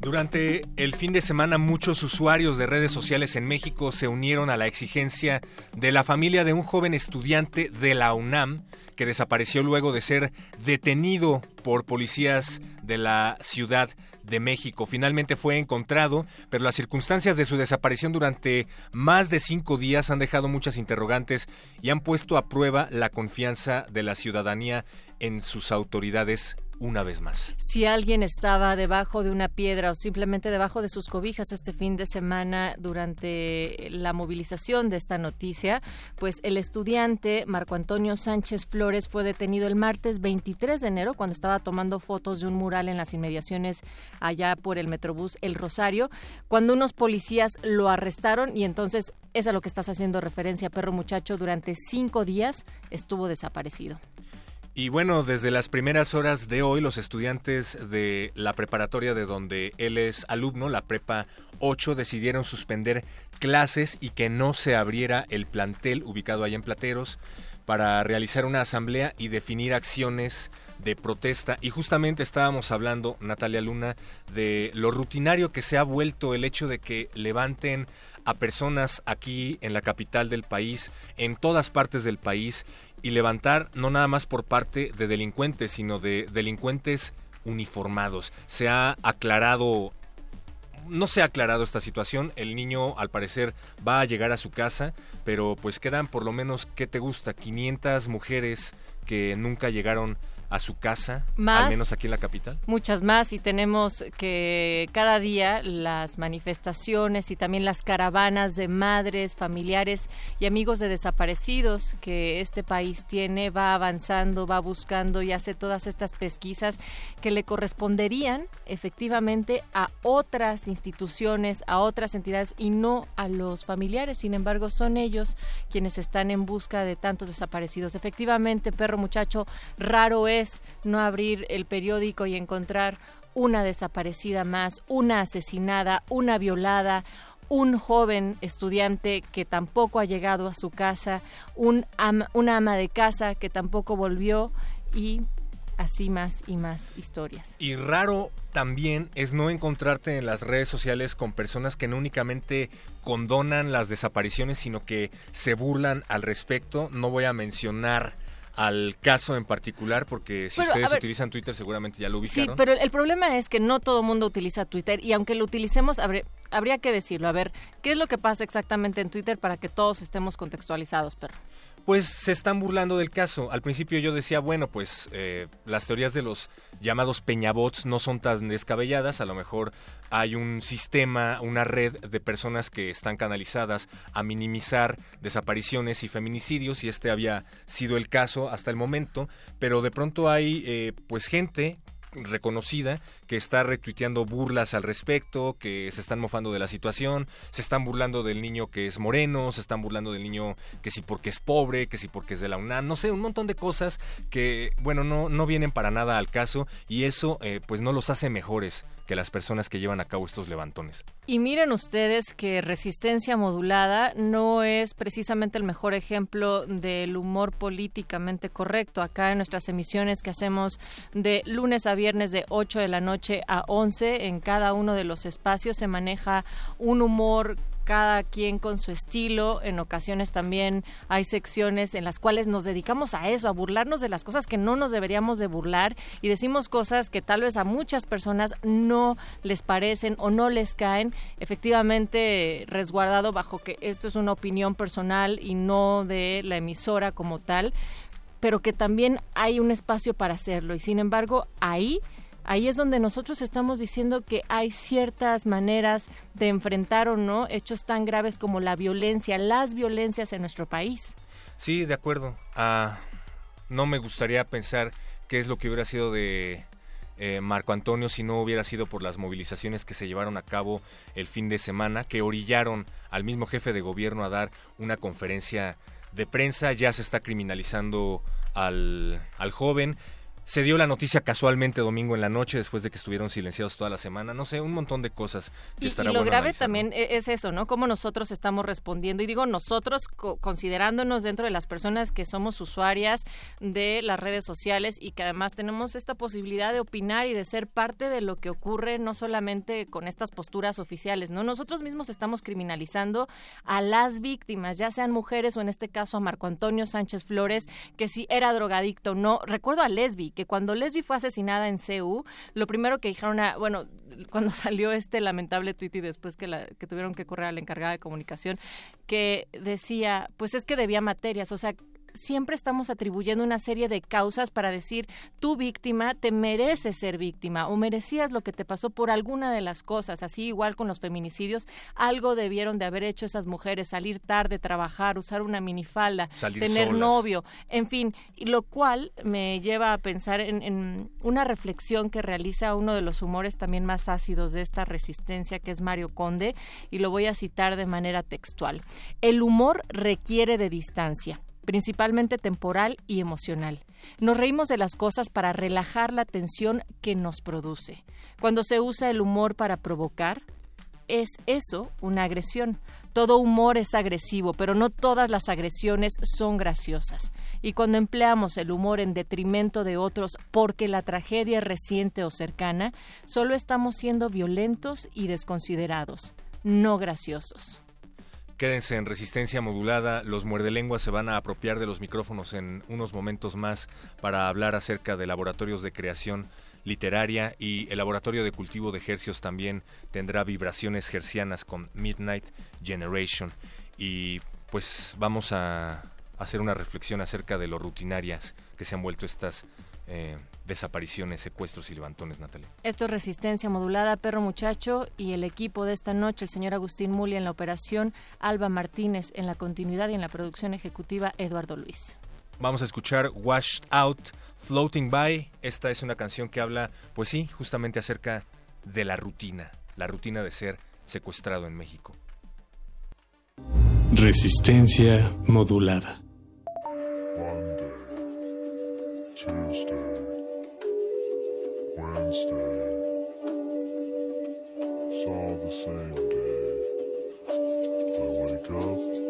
Durante el fin de semana muchos usuarios de redes sociales en México se unieron a la exigencia de la familia de un joven estudiante de la UNAM que desapareció luego de ser detenido por policías de la Ciudad de México. Finalmente fue encontrado, pero las circunstancias de su desaparición durante más de cinco días han dejado muchas interrogantes y han puesto a prueba la confianza de la ciudadanía en sus autoridades una vez más. Si alguien estaba debajo de una piedra o simplemente debajo de sus cobijas este fin de semana durante la movilización de esta noticia, pues el estudiante Marco Antonio Sánchez Flores fue detenido el martes 23 de enero cuando estaba tomando fotos de un mural en las inmediaciones allá por el Metrobús El Rosario, cuando unos policías lo arrestaron y entonces es a lo que estás haciendo referencia, perro muchacho, durante cinco días estuvo desaparecido. Y bueno, desde las primeras horas de hoy, los estudiantes de la preparatoria de donde él es alumno, la Prepa 8, decidieron suspender clases y que no se abriera el plantel ubicado allá en Plateros para realizar una asamblea y definir acciones de protesta. Y justamente estábamos hablando, Natalia Luna, de lo rutinario que se ha vuelto el hecho de que levanten a personas aquí en la capital del país, en todas partes del país, y levantar no nada más por parte de delincuentes, sino de delincuentes uniformados. Se ha aclarado no se ha aclarado esta situación. El niño, al parecer, va a llegar a su casa, pero pues quedan por lo menos, ¿qué te gusta? 500 mujeres que nunca llegaron a su casa, al menos aquí en la capital? Muchas más y tenemos que cada día las manifestaciones y también las caravanas de madres, familiares y amigos de desaparecidos que este país tiene va avanzando, va buscando y hace todas estas pesquisas que le corresponderían efectivamente a otras instituciones, a otras entidades y no a los familiares. Sin embargo, son ellos quienes están en busca de tantos desaparecidos. Efectivamente, perro muchacho, raro es no abrir el periódico y encontrar una desaparecida más, una asesinada, una violada, un joven estudiante que tampoco ha llegado a su casa, un una ama de casa que tampoco volvió y así más y más historias. Y raro también es no encontrarte en las redes sociales con personas que no únicamente condonan las desapariciones, sino que se burlan al respecto. No voy a mencionar al caso en particular, porque si ustedes utilizan Twitter seguramente ya lo ubicaron. Sí, pero el problema es que no todo el mundo utiliza Twitter y aunque lo utilicemos, habría que decirlo. A ver, ¿qué es lo que pasa exactamente en Twitter para que todos estemos contextualizados, perro? Pues se están burlando del caso. Al principio yo decía, bueno, pues eh, las teorías de los llamados peñabots no son tan descabelladas. A lo mejor hay un sistema, una red de personas que están canalizadas a minimizar desapariciones y feminicidios y este había sido el caso hasta el momento. Pero de pronto hay eh, pues gente reconocida que está retuiteando burlas al respecto, que se están mofando de la situación, se están burlando del niño que es moreno, se están burlando del niño que sí porque es pobre, que sí porque es de la UNAM, no sé, un montón de cosas que, bueno, no, no vienen para nada al caso y eso eh, pues no los hace mejores que las personas que llevan a cabo estos levantones. Y miren ustedes que resistencia modulada no es precisamente el mejor ejemplo del humor políticamente correcto. Acá en nuestras emisiones que hacemos de lunes a viernes de 8 de la noche a 11, en cada uno de los espacios se maneja un humor cada quien con su estilo. En ocasiones también hay secciones en las cuales nos dedicamos a eso, a burlarnos de las cosas que no nos deberíamos de burlar y decimos cosas que tal vez a muchas personas no les parecen o no les caen. Efectivamente, resguardado bajo que esto es una opinión personal y no de la emisora como tal, pero que también hay un espacio para hacerlo y sin embargo ahí ahí es donde nosotros estamos diciendo que hay ciertas maneras de enfrentar o no hechos tan graves como la violencia, las violencias en nuestro país. Sí, de acuerdo. Ah, no me gustaría pensar qué es lo que hubiera sido de eh, Marco Antonio si no hubiera sido por las movilizaciones que se llevaron a cabo el fin de semana, que orillaron al mismo jefe de gobierno a dar una conferencia de prensa. Ya se está criminalizando al, al joven. Se dio la noticia casualmente domingo en la noche después de que estuvieron silenciados toda la semana. No sé, un montón de cosas que y, estará y lo bueno grave también e- es eso, ¿no? Cómo nosotros estamos respondiendo. Y digo nosotros co- considerándonos dentro de las personas que somos usuarias de las redes sociales y que además tenemos esta posibilidad de opinar y de ser parte de lo que ocurre, no solamente con estas posturas oficiales, ¿no? Nosotros mismos estamos criminalizando a las víctimas, ya sean mujeres o en este caso a Marco Antonio Sánchez Flores, que si era drogadicto o no. Recuerdo a Lesbi, que cuando Lesbi fue asesinada en CEU, lo primero que dijeron, a, bueno, cuando salió este lamentable tuit y después que, la, que tuvieron que correr a la encargada de comunicación, que decía, pues es que debía materias, o sea, siempre estamos atribuyendo una serie de causas para decir, tu víctima te mereces ser víctima o merecías lo que te pasó por alguna de las cosas. Así igual con los feminicidios, algo debieron de haber hecho esas mujeres, salir tarde, trabajar, usar una minifalda, Salir tener solas. novio, en fin, y lo cual me lleva a pensar en, en una reflexión que realiza uno de los humores también más ácidos de esta resistencia, que es Mario Conde, y lo voy a citar de manera textual. El humor requiere de distancia principalmente temporal y emocional. Nos reímos de las cosas para relajar la tensión que nos produce. Cuando se usa el humor para provocar, es eso una agresión. Todo humor es agresivo, pero no todas las agresiones son graciosas. Y cuando empleamos el humor en detrimento de otros porque la tragedia es reciente o cercana, solo estamos siendo violentos y desconsiderados, no graciosos. Quédense en resistencia modulada. Los muerdelenguas se van a apropiar de los micrófonos en unos momentos más para hablar acerca de laboratorios de creación literaria y el laboratorio de cultivo de hercios también tendrá vibraciones hercianas con Midnight Generation. Y pues vamos a hacer una reflexión acerca de lo rutinarias que se han vuelto estas eh, desapariciones, secuestros y levantones, Natalia. Esto es Resistencia Modulada, Perro Muchacho, y el equipo de esta noche, el señor Agustín Muli en la operación, Alba Martínez en la continuidad y en la producción ejecutiva, Eduardo Luis. Vamos a escuchar Washed Out, Floating By. Esta es una canción que habla, pues sí, justamente acerca de la rutina, la rutina de ser secuestrado en México. Resistencia modulada. Monday, Tuesday, Wednesday. It's all the same day. I wake up,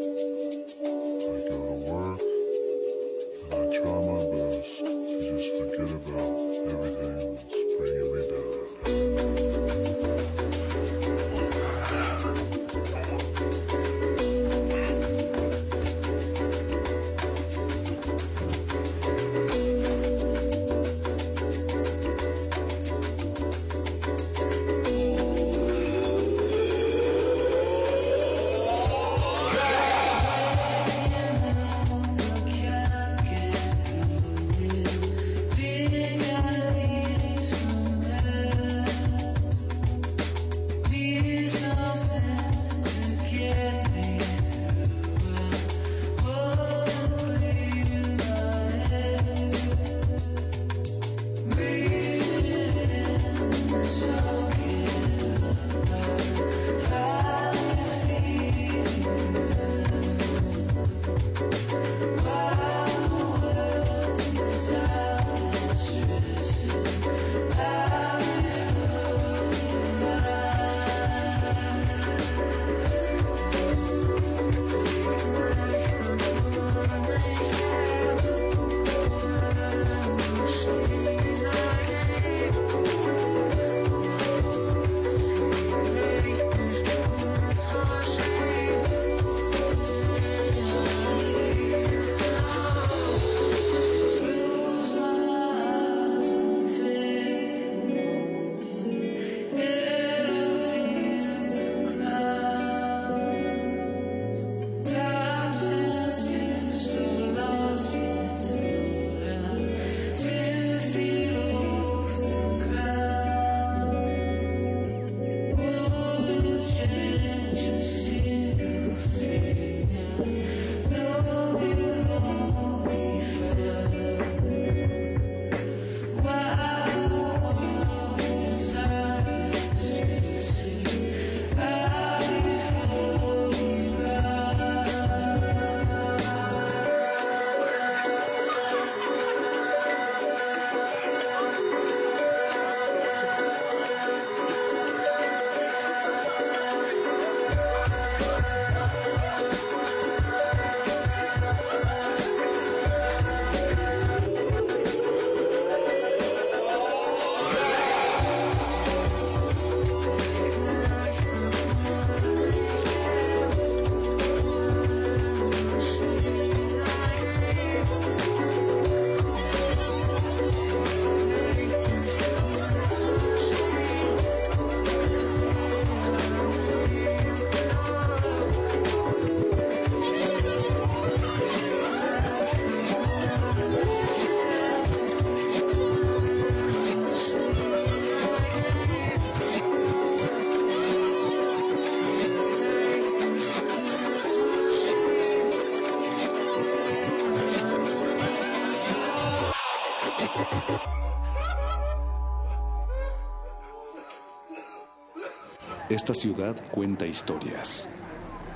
Esta ciudad cuenta historias.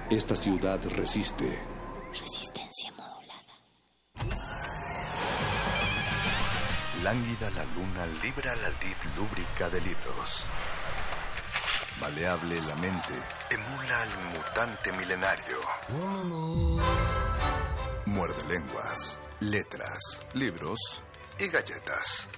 Esta ciudad resiste. Resistencia modulada. Lánguida la luna libra la lid lúbrica de libros. Maleable la mente emula al mutante milenario. Muerde lenguas, letras, libros y galletas.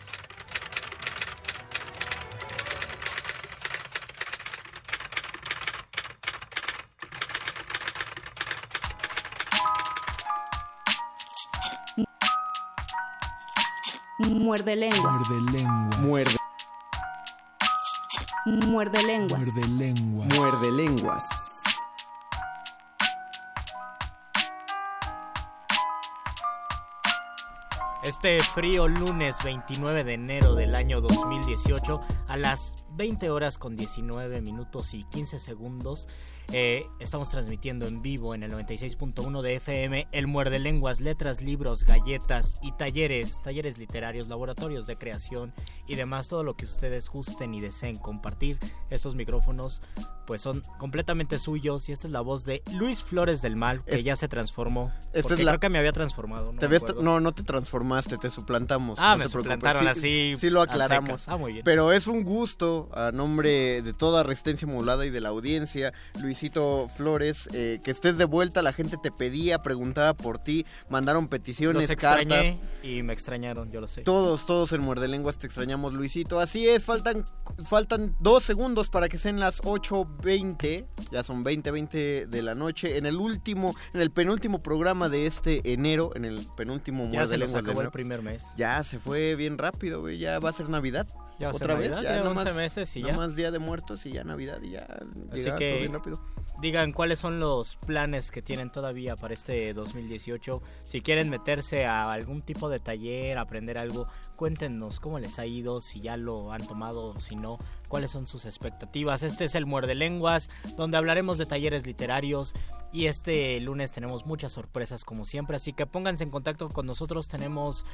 Muerde lenguas. Muerde lenguas. Muerde, Muerde lenguas. Muerde lenguas. muerde lenguas. Este frío lunes 29 de enero del año 2018 a las 20 horas con 19 minutos y 15 segundos eh, estamos transmitiendo en vivo en el 96.1 de FM el Muerde Lenguas, letras, libros, galletas y talleres, talleres literarios, laboratorios de creación y demás, todo lo que ustedes gusten y deseen compartir. Estos micrófonos pues son completamente suyos y esta es la voz de Luis Flores del Mal que Es- ya se transformó. Esta porque es la- creo que me había transformado. No, Te ves- no, no te transformaste, te suplantamos. Ah, no me te suplantaron Sí- así Sí lo aclaramos. Ah, muy bien. Pero es un gusto a nombre de toda Resistencia Modulada y de la audiencia, Luisito Flores, eh, que estés de vuelta. La gente te pedía, preguntaba por ti, mandaron peticiones, Los cartas. y me extrañaron, yo lo sé. Todos, todos en Muerde Lenguas te extrañamos, Luisito. Así es, faltan, faltan dos segundos para que sean las 8.20. Ya son 20, 20 de la noche. En el último, en el penúltimo programa de este enero, en el penúltimo Ya Muerde se nos Lenguas de el primer mes. Ya se fue bien rápido, güey. Ya va a ser Navidad. Ya Otra Navidad, vez, ya nada 11 meses y ya. más Día de Muertos y ya Navidad y ya Así que todo rápido. digan cuáles son los planes que tienen todavía para este 2018. Si quieren meterse a algún tipo de taller, aprender algo, cuéntenos cómo les ha ido, si ya lo han tomado o si no, cuáles son sus expectativas. Este es el Muerde Lenguas, donde hablaremos de talleres literarios y este lunes tenemos muchas sorpresas como siempre, así que pónganse en contacto con nosotros. Tenemos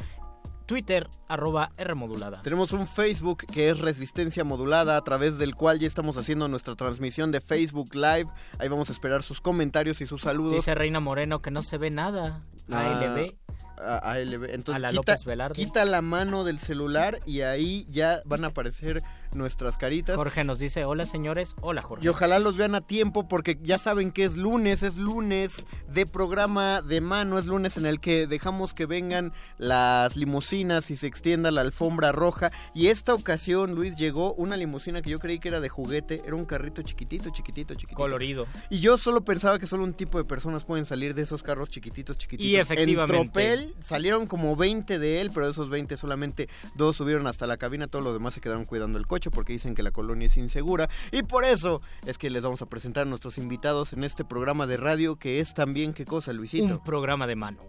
Twitter, arroba Rmodulada. Tenemos un Facebook que es Resistencia Modulada, a través del cual ya estamos haciendo nuestra transmisión de Facebook Live. Ahí vamos a esperar sus comentarios y sus saludos. Dice Reina Moreno que no se ve nada. Ah, ALB. a- ALB. Entonces, A la quita, López Velarde. quita la mano del celular y ahí ya van a aparecer nuestras caritas. Jorge nos dice, hola señores, hola Jorge. Y ojalá los vean a tiempo porque ya saben que es lunes, es lunes de programa de mano, es lunes en el que dejamos que vengan las limusinas y se extienda la alfombra roja. Y esta ocasión, Luis, llegó una limusina que yo creí que era de juguete, era un carrito chiquitito, chiquitito, chiquitito. Colorido. Y yo solo pensaba que solo un tipo de personas pueden salir de esos carros chiquititos, chiquititos. Y efectivamente. En Tropel salieron como 20 de él, pero de esos 20 solamente dos subieron hasta la cabina, todos los demás se quedaron cuidando el coche porque dicen que la colonia es insegura. Y por eso es que les vamos a presentar a nuestros invitados en este programa de radio que es también, ¿qué cosa, Luisito? Un programa de mano.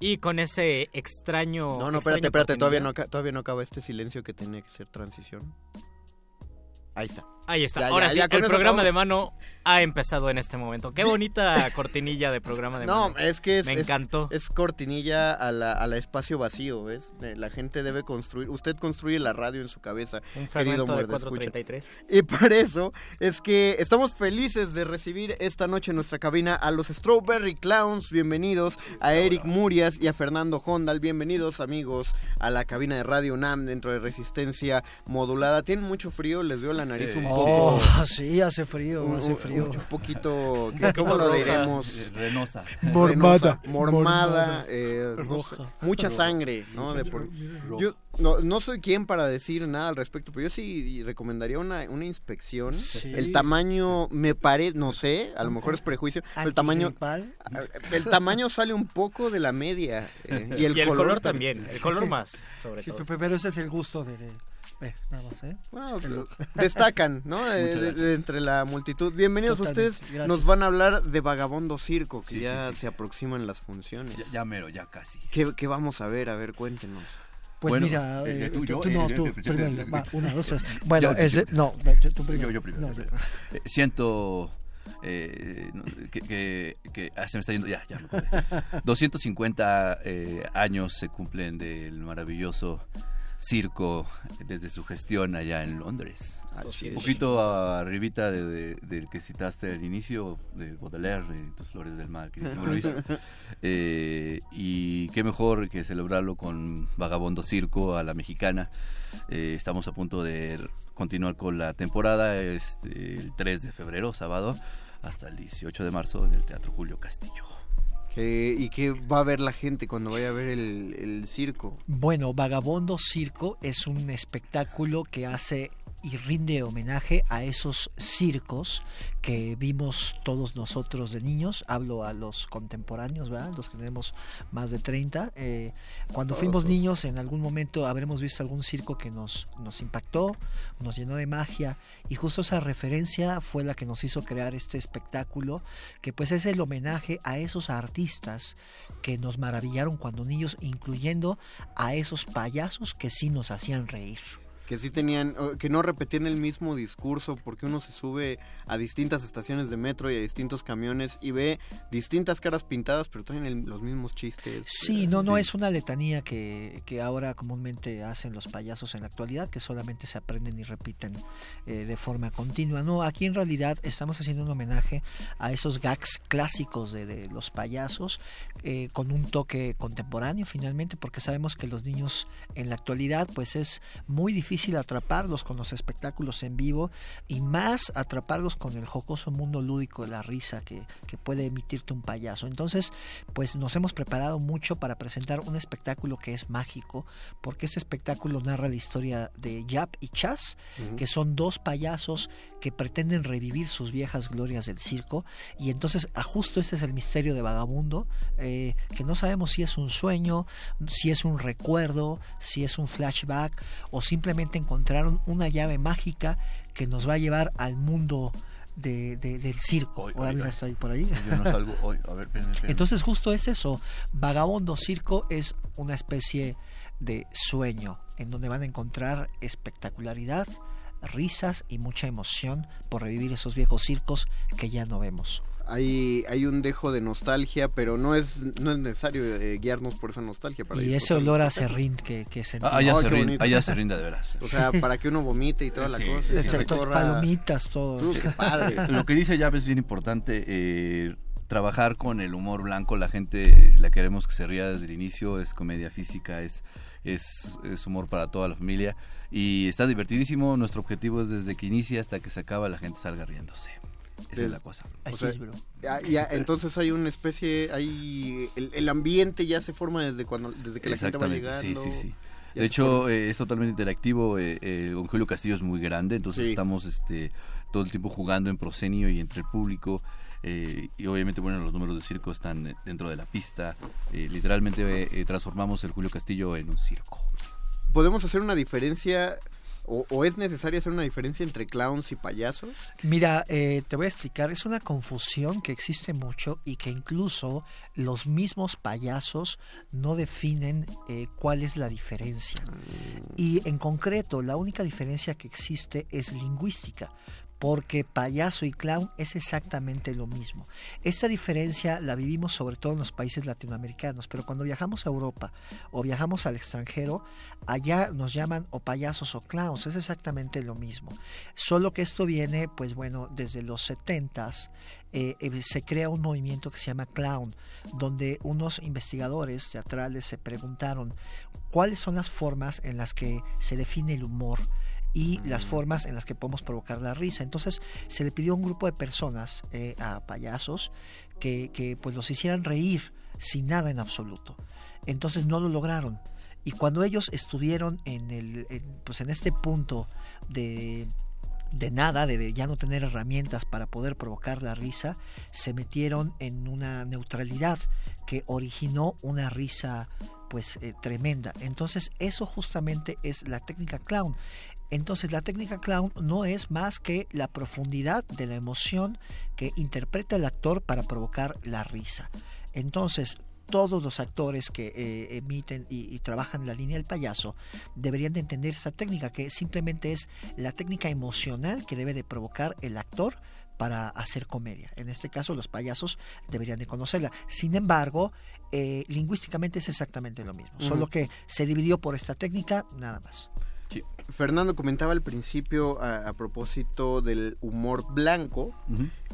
Y con ese extraño... No, no, espérate, espérate, todavía no, todavía no acaba este silencio que tiene que ser transición. Ahí está. Ahí está. Ya, Ahora ya, sí, ya, el programa acabamos. de mano ha empezado en este momento. Qué bonita cortinilla de programa de No, mano. es que es, Me es- encantó. Es, cortinilla a la, a la espacio vacío, ¿ves? Eh, La gente debe construir. Usted construye la radio en su cabeza. Un querido fragmento de muerde escucha. 433. Y por eso es que estamos felices de recibir esta noche en nuestra cabina a los Strawberry Clowns. Bienvenidos a Eric Murias y a Fernando Hondal. Bienvenidos, amigos, a la cabina de Radio UNAM dentro de Resistencia Modulada. Tienen mucho frío, les veo la nariz un poco. Oh, sí, hace frío, un, hace frío. un poquito, ¿qué- ¿cómo lo diremos? Renosa. Mormada. Mormada, Mormada. eh, no Roja. sé, mucha sangre, ¿no? De por- yo no, no soy quien para decir nada al respecto, pero yo sí recomendaría una, una inspección. Sí. El tamaño me parece, no sé, a lo mejor es prejuicio, el tamaño, el tamaño sale un poco de la media eh, y el, Y el color, color también, el color más, sobre Sí, todo. pe- pero ese es el gusto de... de- ve, nada más, ¿eh? Bueno, pero destacan, ¿no? De- Muchas de- de gracias. entre la multitud. Bienvenidos Totalmente, ustedes. gracias. Nos van a hablar de Vagabondo Circo, que Sí, ya sí, sí. se aproximan las funciones. Ya, ya mero, ya casi. ¿Qué, qué vamos a ver? A ver, cuéntenos. Pues Bueno, mira, eh, eh, tú, yo, tú eh, no, tú, primero, va, una, dos, tres. Bueno, Yo, ese, no, tú primero. yo primero. No, primero. Eh, siento eh, que, que, que- ah, se me está yendo, ya, ya. me acordé. 250 eh, años se cumplen del maravilloso circo desde su gestión allá en Londres. Así Un es. poquito arribita de- de- del que citaste al inicio, de Baudelaire, de Tus Flores del queridísimo Luis. Eh, y qué mejor que celebrarlo con Vagabondo Circo a la mexicana. Eh, estamos a punto de continuar con la temporada este, el 3 de febrero, sábado, hasta el 18 de marzo en el Teatro Julio Castillo. ¿Qué- ¿Y qué va a ver la gente cuando vaya a ver el, el circo? Bueno, Vagabondo Circo es un espectáculo que hace y rinde homenaje a esos circos que vimos todos nosotros de niños. Hablo a los contemporáneos, ¿verdad? Los que tenemos más de 30. Eh, cuando Todos, fuimos todos. niños, en algún momento habremos visto algún circo que nos, nos impactó, nos llenó de magia. Y justo esa referencia fue la que nos hizo crear este espectáculo, que pues es el homenaje a esos artistas que nos maravillaron cuando niños, incluyendo a esos payasos que sí nos hacían reír. Que sí tenían, que no repetían el mismo discurso, porque uno se sube a distintas estaciones de metro y a distintos camiones y ve distintas caras pintadas, pero traen el- los mismos chistes. Sí, no, no es una letanía que, que ahora comúnmente hacen los payasos en la actualidad, que solamente se aprenden y repiten eh, de forma continua. No, aquí en realidad estamos haciendo un homenaje a esos gags clásicos de, de los payasos, eh, con un toque contemporáneo finalmente, porque sabemos que los niños en la actualidad pues es muy difícil atraparlos con los espectáculos en vivo y más atraparlos con el jocoso mundo lúdico de la risa que, que puede emitirte un payaso. Entonces, pues nos hemos preparado mucho para presentar un espectáculo que es mágico, porque este espectáculo narra la historia de Yap y Chas, que son dos payasos que pretenden revivir sus viejas glorias del circo, y entonces a justo este es el misterio de Vagabundo, eh, que no sabemos si es un sueño, si es un recuerdo, si es un flashback, o simplemente encontraron una llave mágica que nos va a llevar al mundo de- de- del circo. Hoy, Ahora hoy, mira, hoy. está ahí por ahí. Yo no salgo hoy. A ver, espérenme, espérenme. Entonces justo es eso. Vagabondo Circo es una especie de sueño en donde van a encontrar espectacularidad, risas y mucha emoción por revivir esos viejos circos que ya no vemos. Hay, hay un dejo de nostalgia, pero no es, no es necesario eh, guiarnos por esa nostalgia. Para Y ese olor a serrín que, que sentimos. Ah, allá Ay, se qué rin- bonito. allá se rinda de veras. O sea, para que uno vomite y toda la Sí, cosa. sí, recorra- Palomitas, todo. Uh, qué padre. Lo que dice Yap es bien importante. eh, trabajar con el humor blanco, la gente la queremos que se ría desde el inicio, es comedia física, es, es, es humor para toda la familia y está divertidísimo. Nuestro objetivo es desde que inicia hasta que se acaba la gente salga riéndose. Esa es Des- la cosa. o sea, ya- ya, entonces hay una espcie, hay el, el ambiente ya se forma desde cuando desde que la gente va Exactamente, llegando. sí, sí, sí. De hecho, eh, es totalmente interactivo. eh, eh, Don Julio Castillo es muy grande, entonces Sí. estamos este, todo el tiempo jugando en proscenio y entre el público. eh, y obviamente, bueno, los números de circo están dentro de la pista. eh, literalmente eh, transformamos el Julio Castillo en un circo. podemos hacer una diferencia o, o es necesario hacer una diferencia entre clowns y payasos. Mira, eh, te voy a explicar, es una confusión que existe mucho y que incluso los mismos payasos no definen eh, cuál es la diferencia. Y en concreto, la única diferencia que existe es lingüística. Porque payaso y clown es exactamente lo mismo. Esta diferencia la vivimos sobre todo en los países latinoamericanos, pero cuando viajamos a Europa o viajamos al extranjero, allá nos llaman o payasos o clowns, es exactamente lo mismo. Solo que esto viene, pues bueno, desde los 70s eh, eh, se crea un movimiento que se llama clown, donde unos investigadores teatrales se preguntaron cuáles son las formas en las que se define el humor y las formas en las que podemos provocar la risa. Entonces se le pidió a un grupo de personas, eh, a payasos, que, que pues los hicieran reír sin nada en absoluto. Entonces no lo lograron. Y cuando ellos estuvieron en, el, en, pues en este punto de, de nada, de, de ya no tener herramientas para poder provocar la risa, se metieron en una neutralidad que originó una risa pues eh, tremenda. Entonces eso justamente es la técnica clown. Entonces la técnica clown no es más que la profundidad de la emoción que interpreta el actor para provocar la risa. Entonces todos los actores que eh, emiten y, y, trabajan la línea del payaso deberían de entender esa técnica que simplemente es la técnica emocional que debe de provocar el actor para hacer comedia. En este caso, los payasos deberían de conocerla. Sin embargo, eh, lingüísticamente es exactamente lo mismo, solo que se dividió por esta técnica, nada más. Fernando comentaba al principio a, a propósito del humor blanco.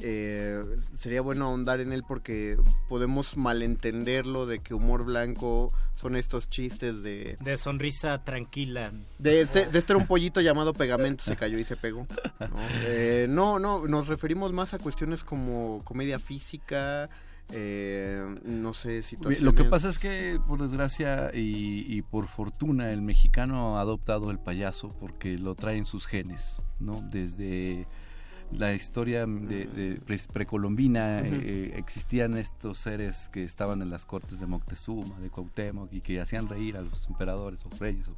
Eh, sería bueno ahondar en él porque podemos malentenderlo de que humor blanco son estos chistes de... De sonrisa tranquila. De este, de este era un pollito llamado pegamento, se cayó y se pegó. ¿no? Eh, no, no, nos referimos más a cuestiones como comedia física, eh, no sé, situaciones... Lo que pasa es que, por desgracia y, y por fortuna, el mexicano ha adoptado el payaso porque lo trae en sus genes, ¿no? Desde la historia de, de pre- precolombina Ujú. eh, existían estos seres que estaban en las cortes de Moctezuma, de Cuauhtémoc y que hacían reír a los emperadores o reyes o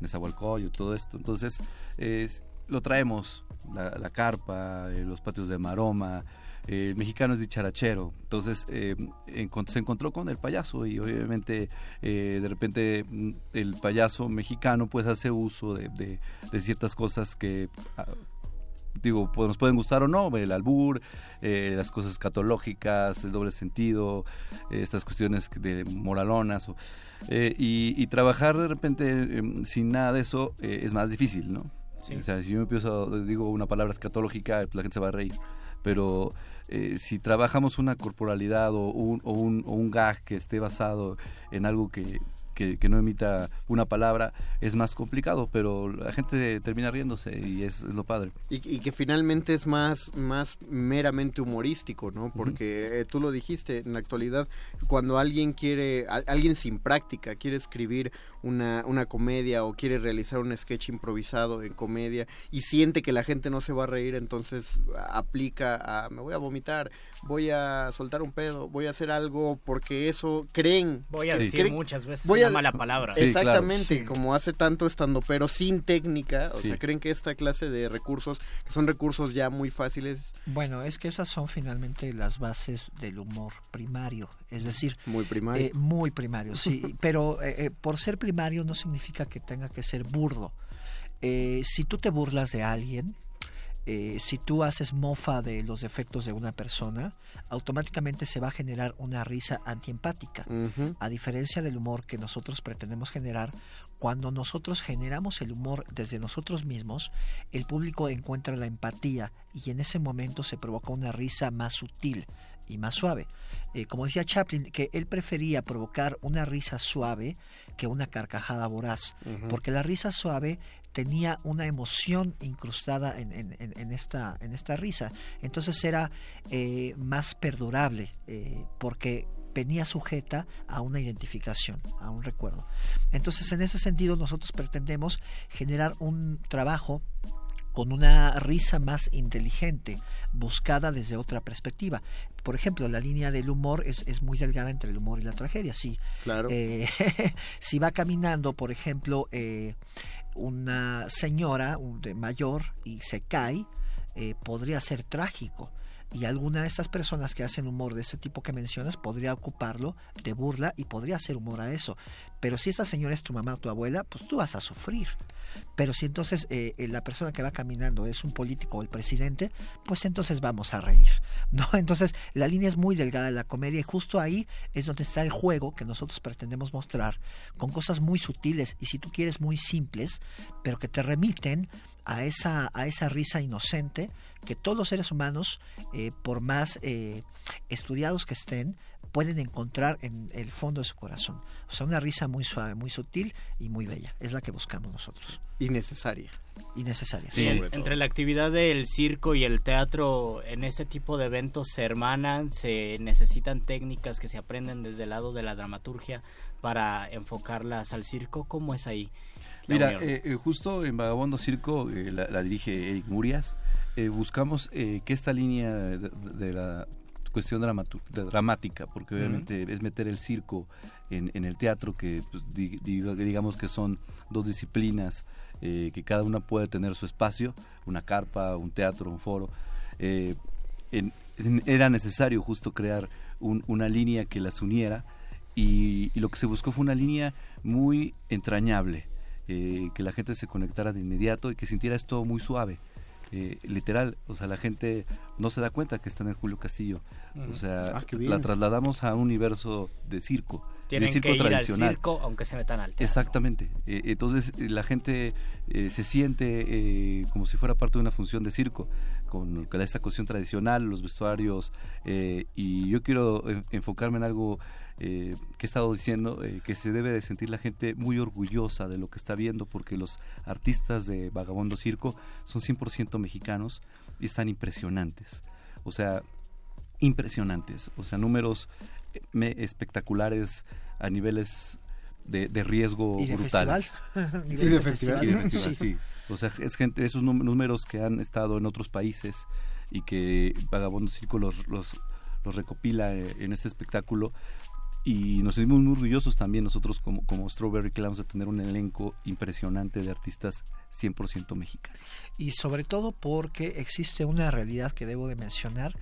Nezahualcóyotl, todo esto. Entonces, es- lo traemos, la, la carpa, eh, los patios de maroma, eh, el mexicano es dicharachero, entonces eh, encont- se encontró con el payaso y obviamente eh, de repente mm, el payaso mexicano pues hace uso de, de- de ciertas cosas que ah, digo pues, nos pueden gustar o no, el albur, eh, las cosas catológicas, el doble sentido, eh, estas cuestiones de moralonas o, eh, y, y trabajar de repente em, sin nada de eso es más difícil, ¿no? Sí. O sea, si yo empiezo, digo una palabra escatológica, pues la gente se va a reír. Pero eh, si trabajamos una corporalidad o un, o, un, o un gag que esté basado en algo que, que, que no emita una palabra, es más complicado, pero la gente termina riéndose y es, es lo padre. Y, y que finalmente es más, más meramente humorístico, ¿no? Porque eh, tú lo dijiste, en la actualidad, cuando alguien quiere, a- alguien sin práctica, quiere escribir una, una comedia o quiere realizar un sketch improvisado en comedia y siente que la gente no se va a reír, entonces aplica a, me voy a vomitar, voy a soltar un pedo, voy a hacer algo porque eso creen. Voy a que- decir creen- muchas veces voy una a- mala palabra. Sí, claro. Exactamente, Sí. como hace tanto estando, pero sin técnica, o Sí. sea, creen que esta clase de recursos, que son recursos ya muy fáciles, Bueno, es que esas son finalmente las bases del humor primario, es decir, muy primario. eh, muy primario, sí, pero eh, eh, por ser primario no significa que tenga que ser burdo. Eh, si tú te burlas de alguien, eh, si tú haces mofa de los defectos de una persona, automáticamente se va a generar una risa antiempática. A diferencia del humor que nosotros pretendemos generar, cuando nosotros generamos el humor desde nosotros mismos, el público encuentra la empatía y en ese momento se provoca una risa más sutil y más suave. Eh, como decía Chaplin, que él prefería provocar una risa suave que una carcajada voraz, porque la risa suave tenía una emoción incrustada en, en- esta, en esta risa. Entonces era eh, más perdurable, eh, porque venía sujeta a una identificación, a un recuerdo. Entonces, en ese sentido, nosotros pretendemos generar un trabajo con una risa más inteligente, buscada desde otra perspectiva. Por ejemplo, la línea del humor es, es muy delgada entre el humor y la tragedia. Sí, Claro. eh, si va caminando, por ejemplo, eh, una señora un- de mayor y se cae, eh, podría ser trágico. Y alguna de estas personas que hacen humor de este tipo que mencionas podría ocuparlo de burla y podría hacer humor a eso. Pero si esta señora es tu mamá o tu abuela, pues tú vas a sufrir. Pero si entonces eh, eh, la persona que va caminando es un político o el presidente, pues entonces vamos a reír. ¿no? Entonces la línea es muy delgada de la comedia y justo ahí es donde está el juego que nosotros pretendemos mostrar con cosas muy sutiles y si tú quieres muy simples, pero que te remiten a esa, a esa risa inocente que todos los seres humanos, eh, por más eh, estudiados que estén, pueden encontrar en el fondo de su corazón. O sea, una risa muy suave, muy sutil y muy bella. Es la que buscamos nosotros. Y necesaria. Y necesaria. Sí, en- entre la actividad del circo y el teatro, en este tipo de eventos se hermanan, se necesitan técnicas que se aprenden desde el lado de la dramaturgia para enfocarlas al circo. ¿Cómo es ahí? Mira, eh, eh, justo en Vagabondo Circo, eh, la, la dirige Eric Murias, eh, buscamos eh, que esta línea de, de la cuestión dramática, porque obviamente es meter el circo en, en el teatro, que pues, di- diga- digamos que son dos disciplinas, eh, que cada una puede tener su espacio, una carpa, un teatro, un foro. eh, en- en- era necesario justo crear un- una línea que las uniera y, y lo que se buscó fue una línea muy entrañable, eh, que la gente se conectara de inmediato y que sintiera esto muy suave. Eh, literal, o sea, la gente no se da cuenta que está en el Julio Castillo. O sea, Ah, la trasladamos a un universo de circo. Tienen de circo que ir tradicional. al circo aunque se metan al teatro. Exactamente. Eh, entonces eh, la gente eh, se siente eh, como si fuera parte de una función de circo, con, con esta cuestión tradicional, los vestuarios. y yo quiero enfocarme en algo eh, que he estado diciendo, eh, que se debe de sentir la gente muy orgullosa de lo que está viendo, porque los artistas de Vagabondo Circo son 100% mexicanos y están impresionantes. O sea, impresionantes. O sea, números eh, espectaculares a niveles de, de riesgo Y de brutales. festival. Sí, de festival. Y de festival, Sí. sí. O sea, es gente, esos números que han estado en otros países y que Vagabondo Circo los, los, los recopila eh, en este espectáculo. Y nos sentimos muy orgullosos también nosotros como, como Strawberry Clowns de tener un elenco impresionante de artistas 100% mexicanos. y sobre todo porque existe una realidad que debo de mencionar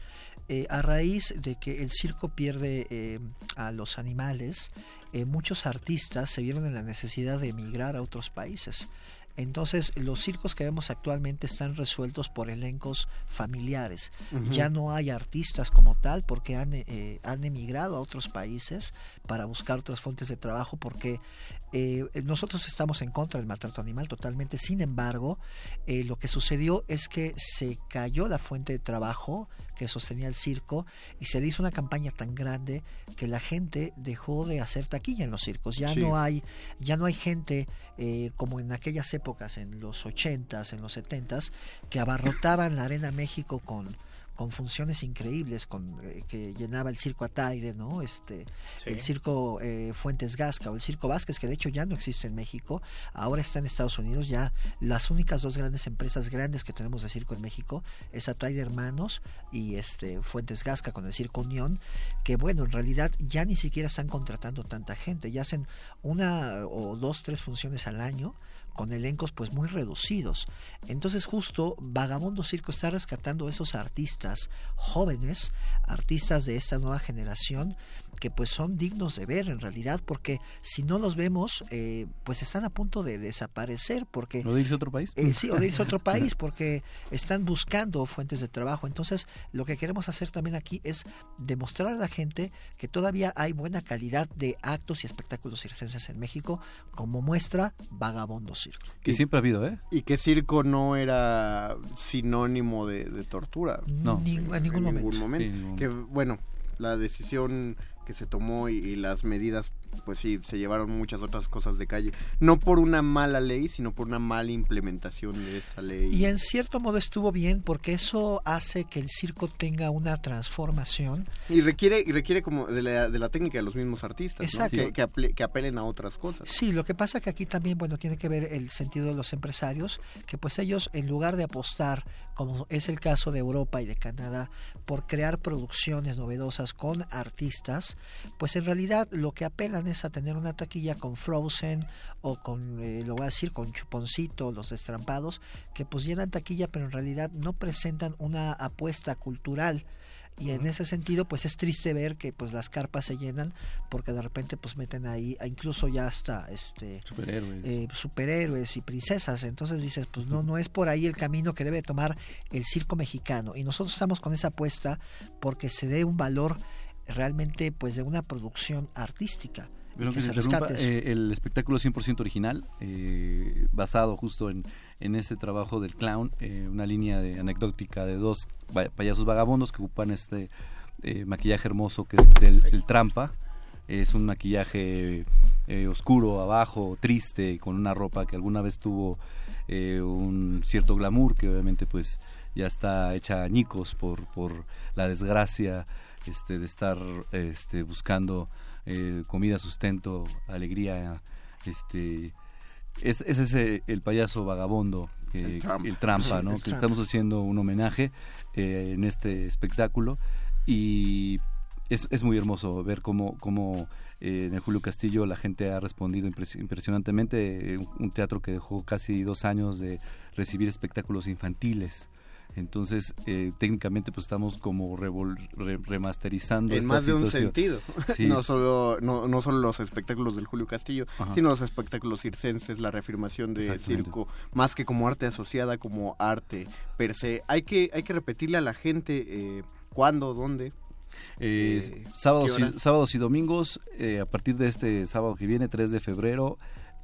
eh, a raíz de que el circo pierde eh, a los animales eh, muchos artistas se vieron en la necesidad de emigrar a otros países entonces los circos que vemos actualmente están resueltos por elencos familiares. Ya no hay artistas como tal porque han, eh, han emigrado a otros países para buscar otras fuentes de trabajo porque eh, nosotros estamos en contra del maltrato animal totalmente. Sin embargo, eh, lo que sucedió es que se cayó la fuente de trabajo que sostenía el circo y se le hizo una campaña tan grande que la gente dejó de hacer taquilla en los circos. Ya Sí. no hay, ya no hay gente eh, como en aquellas épocas, en los 80s, en los 70s, que abarrotaban la Arena México con con funciones increíbles con eh, que llenaba el circo Ataide, ¿no? Este Sí. el circo eh, Fuentes Gasca o el circo Vázquez que de hecho ya no existe en México, ahora está en Estados Unidos, ya las únicas dos grandes empresas grandes que tenemos de circo en México es Ataide Hermanos y este Fuentes Gasca con el circo Unión, que bueno, en realidad ya ni siquiera están contratando tanta gente, ya hacen una o dos, tres funciones al año con elencos pues muy reducidos. Entonces justo Vagabondo Circo está rescatando esos artistas jóvenes, artistas de esta nueva generación que pues son dignos de ver en realidad porque si no los vemos eh, pues están a punto de desaparecer porque ¿Lo de irse a otro país? eh, sí, o de irse a otro país porque están buscando fuentes de trabajo. Entonces, lo que queremos hacer también aquí es demostrar a la gente que todavía hay buena calidad de actos y espectáculos circenses en México, como muestra Vagabondo Circo. Que siempre ha habido, ¿eh? Y que circo no era sinónimo de, de tortura. No. Ni- en ningún momento. Sí, en ningún Que bueno, la decisión que se tomó y, y las medidas, pues sí, se llevaron muchas otras cosas de calle. No por una mala ley, sino por una mala implementación de esa ley. Y en cierto modo estuvo bien porque eso hace que el circo tenga una transformación. Y requiere, y requiere como de la, de la técnica de los mismos artistas, ¿no? Exacto. que, que, aple- que apelen a otras cosas. Sí, lo que pasa que aquí también, bueno, tiene que ver el sentido de los empresarios, que pues ellos en lugar de apostar, como es el caso de Europa y de Canadá, por crear producciones novedosas con artistas, pues en realidad lo que apelan es a tener una taquilla con Frozen o con, eh, lo voy a decir, con Chuponcito, los destrampados, que pues llenan taquilla, pero en realidad no presentan una apuesta cultural. Y en ese sentido pues es triste ver que pues las carpas se llenan porque de repente pues meten ahí incluso ya hasta este Superhéroes. eh, superhéroes y princesas. Entonces dices pues no no es por ahí el camino que debe tomar el circo mexicano. Y nosotros estamos con esa apuesta porque se dé un valor realmente pues de una producción artística Pero que que se eh, el espectáculo es 100% original, eh, basado justo en, en este trabajo del clown, eh, una línea de anecdótica de dos payasos vagabundos que ocupan este eh, maquillaje hermoso que es del el trampa. Es un maquillaje oscuro abajo, triste, con una ropa que alguna vez tuvo un cierto glamour, que obviamente pues ya está hecha añicos por, por la desgracia este, de estar este, buscando eh, comida, sustento, alegría. Este, es, es ese el payaso vagabundo, que, El trampa. el trampa, ¿no? El que trampa. estamos haciendo un homenaje eh, en este espectáculo y es, es muy hermoso ver cómo, cómo eh, en el Julio Castillo la gente ha respondido impres- impresionantemente, un, un teatro que dejó casi dos años de recibir espectáculos infantiles Entonces, eh, técnicamente, pues estamos como revol- re- remasterizando En esta más de un situación. sentido. Sí. No, solo, no, no solo los espectáculos del Julio Castillo, Ajá. sino los espectáculos circenses, la reafirmación de circo, más que como arte asociada, como arte per se. Hay que, hay que repetirle a la gente eh, cuándo, dónde. Eh, Eh, sábados, ¿qué y, sábados y domingos, eh, a partir de este sábado que viene, 3 de febrero,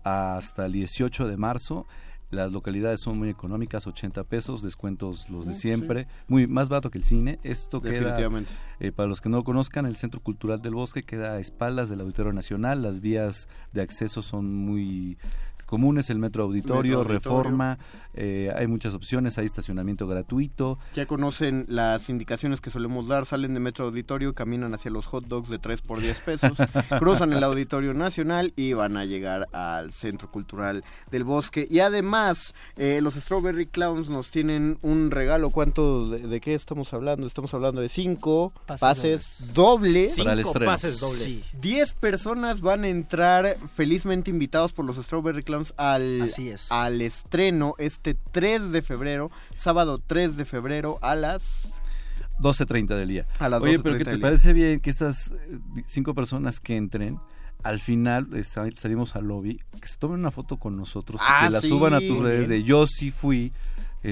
hasta el 18 de marzo. Las localidades son muy económicas, 80 pesos, descuentos los de sí. siempre, muy más barato que el cine. Esto queda, Definitivamente. eh, para los que no lo conozcan, el Centro Cultural del Bosque queda a espaldas del Auditorio Nacional. Las vías de acceso son muy comunes, el Metro Auditorio, Metro Auditorio. Reforma, eh, hay muchas opciones, hay estacionamiento gratuito. Ya conocen las indicaciones que solemos dar, salen de Metro Auditorio, caminan hacia los hot dogs de 3 por 10 pesos, cruzan el Auditorio Nacional y van a llegar al Centro Cultural del Bosque. Y además, eh, los Strawberry Clowns nos tienen un regalo. ¿Cuánto, de, de qué estamos hablando? Estamos hablando de 5 Pases pases, dobles. Para el estreno. pases dobles. Sí. 10 personas van a entrar felizmente invitados por los Strawberry Clowns al, Así es. al estreno este 3 de febrero, sábado 3 de febrero a las 12.30 del día. A las Oye, 12:30 pero ¿qué te parece bien que estas eh, cinco personas que entren, al final sal- salimos al lobby, que se tomen una foto con nosotros, Ah, que la sí, suban a tus redes bien. de yo sí fui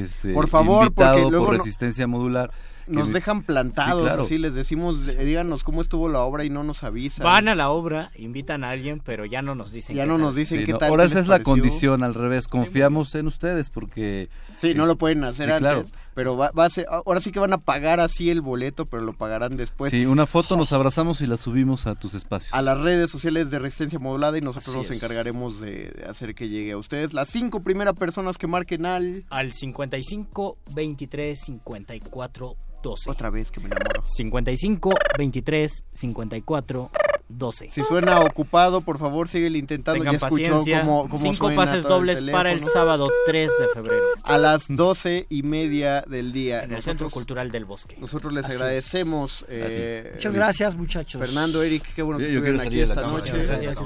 este, Por favor, invitado porque luego por no- resistencia modular. Nos dejan plantados, Sí, claro. así les decimos, eh, díganos cómo estuvo la obra y no nos avisan. Van a la obra, invitan a alguien, pero ya no nos dicen Ya qué no tal. nos dicen Sí, qué no, tal. Ahora qué esa es la condición, al revés, confiamos en ustedes porque... Sí, no lo pueden hacer Sí, antes, claro. Pero va, va a ser, ahora sí que van a pagar así el boleto, pero lo pagarán después. sí, una foto nos abrazamos y la subimos a tus espacios. A las redes sociales de Resistencia Modulada y nosotros Así nos es. encargaremos de, de hacer que llegue a ustedes. Las cinco primeras personas que marquen al... Al 55 23 54 12. Otra vez que me enamoro. 55 23 54 12. Si suena ocupado, por favor, sigue intentando. Tengan ya escuchó paciencia. cómo, cómo Cinco suena pases el dobles para el sábado 3 de febrero A las doce y media del día. en el Nosotros- Centro Cultural del Bosque. Nosotros les Así agradecemos. eh, Muchas gracias, muchachos. Fernando, Eric, qué bueno que Yo- yo estuvieron aquí esta noche. Gracias.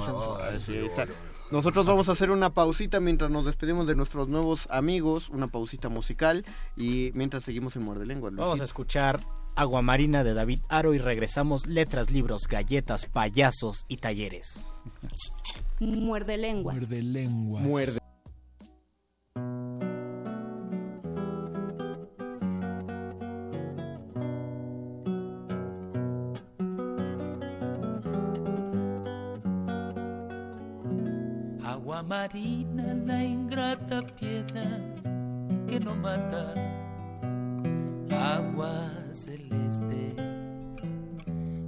Está. Nosotros vamos a hacer una pausita mientras nos despedimos de nuestros nuevos amigos, una pausita musical y mientras seguimos en Muerde Lengua. Vamos a escuchar Agua Marina de David Aro y regresamos letras, libros, galletas, payasos y talleres. Muerde lenguas. Muerde lenguas. Muerde. Agua marina, la ingrata piedra que no mata. Agua celeste,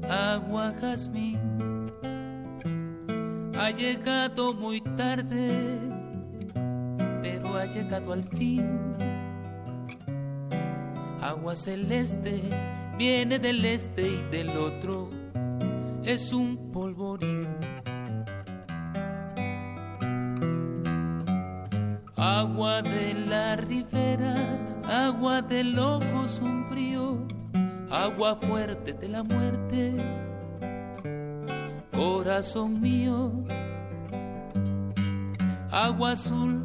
agua jazmín. Ha llegado muy tarde, pero ha llegado al fin. Agua celeste viene del este y del otro es un polvorín. Agua de la ribera, agua del ojo sombrío, agua fuerte de la muerte, corazón mío. Agua azul,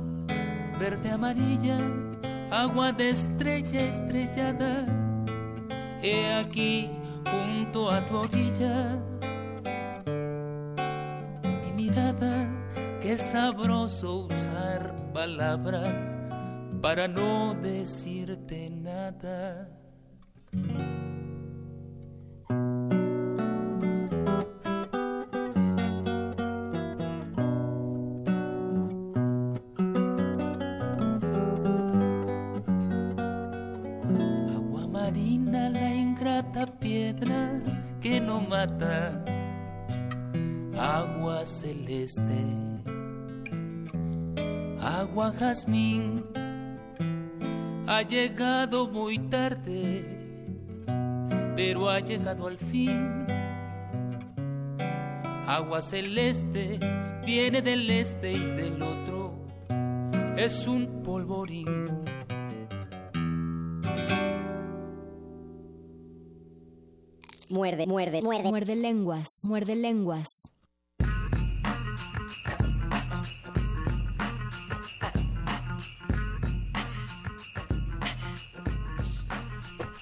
verde amarilla, agua de estrella estrellada, he aquí junto a tu orilla. Mi mirada, qué sabroso usar palabras para no decirte nada. Agua marina, la ingrata piedra que no mata. Agua celeste agua jazmín ha llegado muy tarde, pero ha llegado al fin. Agua celeste viene del este y del otro, es un polvorín. Muerde, muerde, muerde. Muerde lenguas. Muerde lenguas.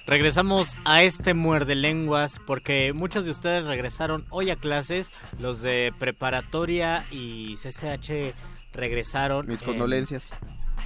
Regresamos a este muerde lenguas porque muchos de ustedes regresaron hoy a clases, los de preparatoria y CCH regresaron. Mis en- condolencias.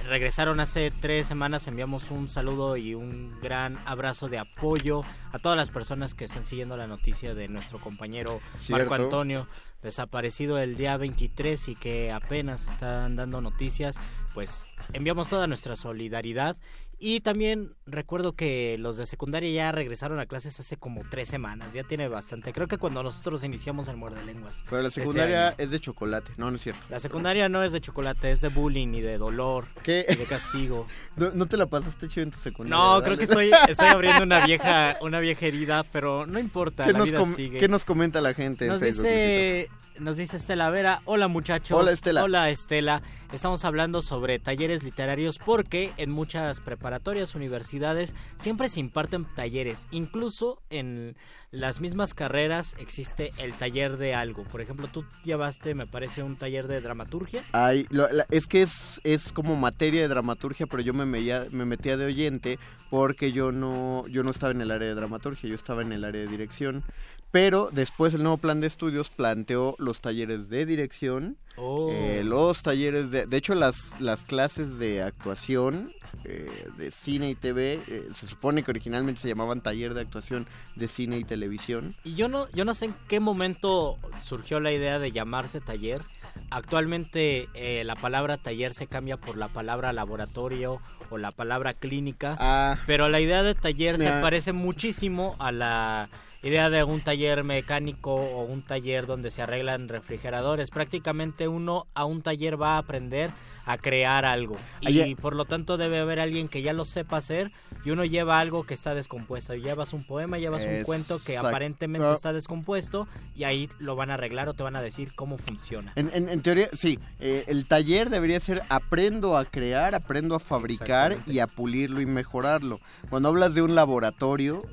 regresaron hace tres semanas. Enviamos un saludo y un gran abrazo de apoyo a todas las personas que están siguiendo la noticia de nuestro compañero Cierto. Marco Antonio, desaparecido el día 23 y que apenas están dando noticias. Pues enviamos toda nuestra solidaridad. Y también recuerdo que los de secundaria ya regresaron a clases hace como tres semanas, ya tiene bastante. Creo que cuando nosotros iniciamos el muerde lenguas. Pero la secundaria es de chocolate. No, no es cierto. La secundaria no es de chocolate, es de bullying y de dolor ¿Qué? y de castigo. ¿No, no te la pasaste chido en tu secundaria? No, creo que estoy, estoy abriendo una vieja, una vieja herida, pero no importa, ¿Qué la nos, vida sigue. qué nos comenta la gente en Nos Facebook, dice, nos dice Estela Vera, hola muchachos. Hola, Estela. Hola Estela. Estamos hablando sobre talleres literarios porque en muchas preparatorias, universidades, siempre se imparten talleres. Incluso en las mismas carreras existe el taller de algo. Por ejemplo, tú llevaste, me parece, un taller de dramaturgia. Ay, lo- la- es que es, es como materia de dramaturgia, pero yo me, meía- me metía de oyente porque yo no, yo no estaba en el área de dramaturgia, yo estaba en el área de dirección. Pero después el nuevo plan de estudios planteó los talleres de dirección, Oh. eh, los talleres de... De hecho, las, las clases de actuación, eh, de cine y TV, eh, se supone que originalmente se llamaban taller de actuación de cine y televisión. Y yo no, yo no sé en qué momento surgió la idea de llamarse taller. Actualmente eh, la palabra taller se cambia por la palabra laboratorio o la palabra clínica. Ah. Pero la idea de taller se parece muchísimo a la idea de un taller mecánico o un taller donde se arreglan refrigeradores. Prácticamente uno a un taller va a aprender a crear algo. Y Ayer- por lo tanto debe haber alguien que ya lo sepa hacer y uno lleva algo que está descompuesto. Llevas un poema, llevas un cuento que aparentemente está descompuesto y ahí lo van a arreglar o te van a decir cómo funciona. En, en- en teoría, sí. eh, el taller debería ser aprendo a crear, aprendo a fabricar y a pulirlo y mejorarlo. Cuando hablas de un laboratorio,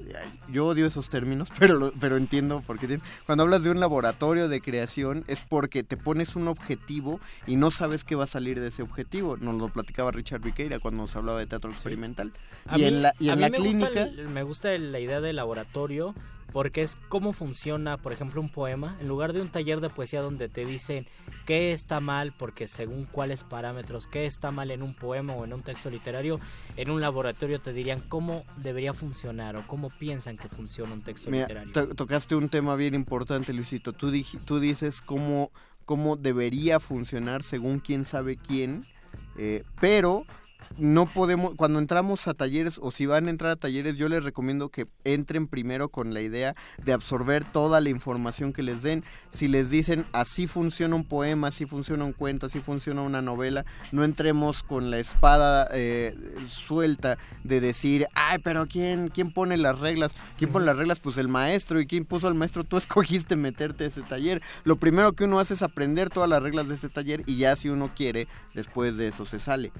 yo odio esos términos, pero, lo- pero entiendo por qué. Cuando hablas de un laboratorio de creación es porque te pones un objetivo y no sabes qué va a salir de ese objetivo. Nos lo platicaba Richard Viqueira cuando nos hablaba de teatro experimental. A y mí, en la, y a en mí la me, clínica... gusta el- me gusta la idea del laboratorio porque es cómo funciona, por ejemplo, un poema. En lugar de un taller de poesía donde te dicen qué está mal, porque según cuáles parámetros, qué está mal en un poema o en un texto literario, en un laboratorio te dirían cómo debería funcionar o cómo piensan que funciona un texto Mira, literario. to- tocaste un tema bien importante, Luisito. Tú, tú dices cómo, cómo debería funcionar según quién sabe quién, eh, pero no podemos, cuando entramos a talleres o si van a entrar a talleres, yo les recomiendo que entren primero con la idea de absorber toda la información que les den. Si les dicen así funciona un poema, así funciona un cuento, así funciona una novela, no entremos con la espada eh, suelta de decir, ay, pero ¿quién, ¿quién pone las reglas? ¿Quién pone las reglas? Pues el maestro. ¿Y quién puso al maestro? Tú escogiste meterte a ese taller. Lo primero que uno hace es aprender todas las reglas de ese taller y ya si uno quiere, después de eso se sale.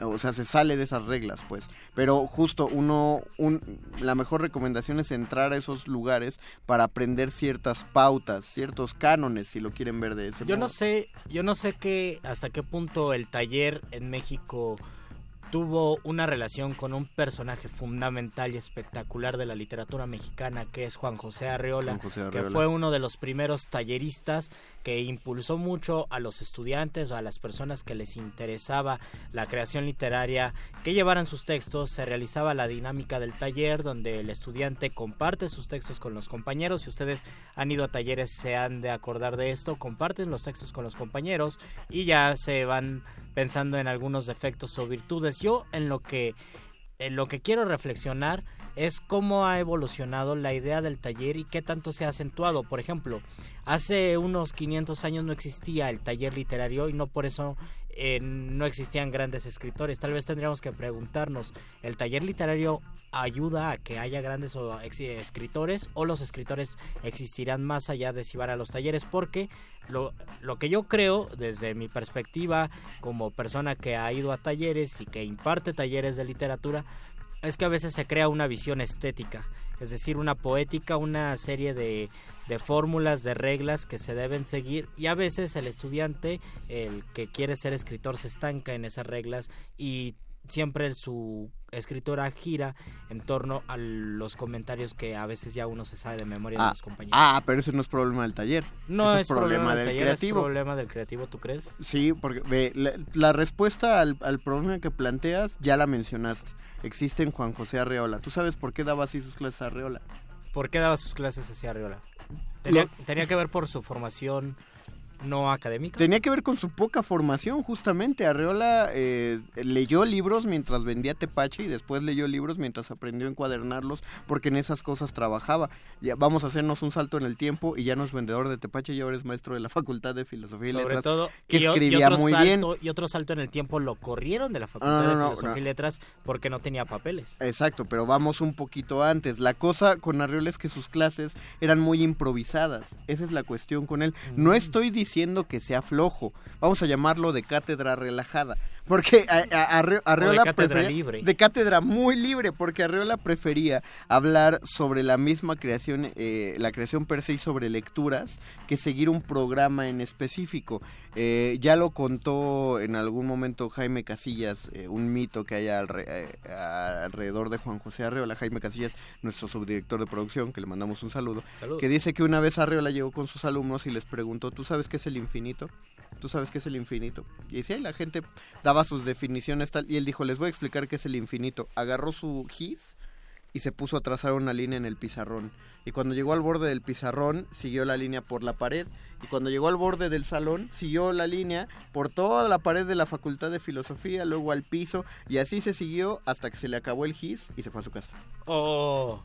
O sea, se sale de esas reglas, pues. Pero justo uno, un, la mejor recomendación es entrar a esos lugares para aprender ciertas pautas, ciertos cánones, si lo quieren ver de ese Yo modo. no sé, yo no sé qué hasta qué punto el taller en México tuvo una relación con un personaje fundamental y espectacular de la literatura mexicana que es Juan José Arreola, Juan José que fue uno de los primeros talleristas que impulsó mucho a los estudiantes o a las personas que les interesaba la creación literaria que llevaran sus textos, se realizaba la dinámica del taller donde el estudiante comparte sus textos con los compañeros, si ustedes han ido a talleres se han de acordar de esto, comparten los textos con los compañeros y ya se van pensando en algunos defectos o virtudes. Yo en lo que en lo que quiero reflexionar es cómo ha evolucionado la idea del taller y qué tanto se ha acentuado. Por ejemplo, hace unos 500 años no existía el taller literario y no por eso eh, no existían grandes escritores. Tal vez tendríamos que preguntarnos, ¿el taller literario ayuda a que haya grandes o escritores o los escritores existirán más allá de si van a los talleres? Porque lo que yo creo desde mi perspectiva como persona que ha ido a talleres y que imparte talleres de literatura es que a veces se crea una visión estética, es decir, una poética, una serie de, de fórmulas, de reglas que se deben seguir y a veces el estudiante, el que quiere ser escritor, se estanca en esas reglas y siempre su escritora gira en torno a los comentarios que a veces ya uno se sabe de memoria de Ah, los compañeros. ah, pero eso no es problema del taller. no es problema del, taller, creativo. es problema del creativo, ¿tú crees? Sí, porque ve, la, la respuesta al, al problema que planteas ya la mencionaste. Existe en Juan José Arreola. ¿Tú sabes por qué daba así sus clases a Arreola? ¿Por qué daba sus clases hacia Arriola? ¿Tenía, tenía que ver por su formación no académica? Tenía que ver con su poca formación, justamente. Arreola eh, leyó libros mientras vendía tepache y después leyó libros mientras aprendió a encuadernarlos, porque en esas cosas trabajaba. Ya vamos a hacernos un salto en el tiempo y ya no es vendedor de tepache y ahora es maestro de la Facultad de Filosofía y Sobre Letras, todo, que y escribía otro muy bien. salto- Y otro salto en el tiempo lo corrieron de la Facultad No, no, de Filosofía y Letras porque no tenía papeles. Exacto, pero vamos un poquito antes. La cosa con Arriola es que sus clases eran muy improvisadas. Esa es la cuestión con él. No Mm. estoy diciendo que sea flojo. Vamos a llamarlo de cátedra relajada. Porque a- a- Arre- Arreola cátedra prefería- libre. De cátedra muy libre, porque Arreola prefería hablar sobre la misma creación, eh, la creación per se y sobre lecturas, que seguir un programa en específico. Eh, ya lo contó en algún momento Jaime Casillas, eh, un mito que hay alre- eh, alrededor de Juan José Arreola. Jaime Casillas, nuestro subdirector de producción, que le mandamos un saludo, Saludos. que dice que una vez Arreola llegó con sus alumnos y les preguntó, ¿tú sabes qué es el infinito? ¿Tú sabes qué es el infinito? Y sí, la gente daba sus definiciones tal, y él dijo, les voy a explicar qué es el infinito. Agarró su gis y se puso a trazar una línea en el pizarrón. Y cuando llegó al borde del pizarrón, siguió la línea por la pared. Y cuando llegó al borde del salón, siguió la línea por toda la pared de la Facultad de Filosofía, luego al piso, y así se siguió hasta que se le acabó el gis y se fue a su casa. Oh,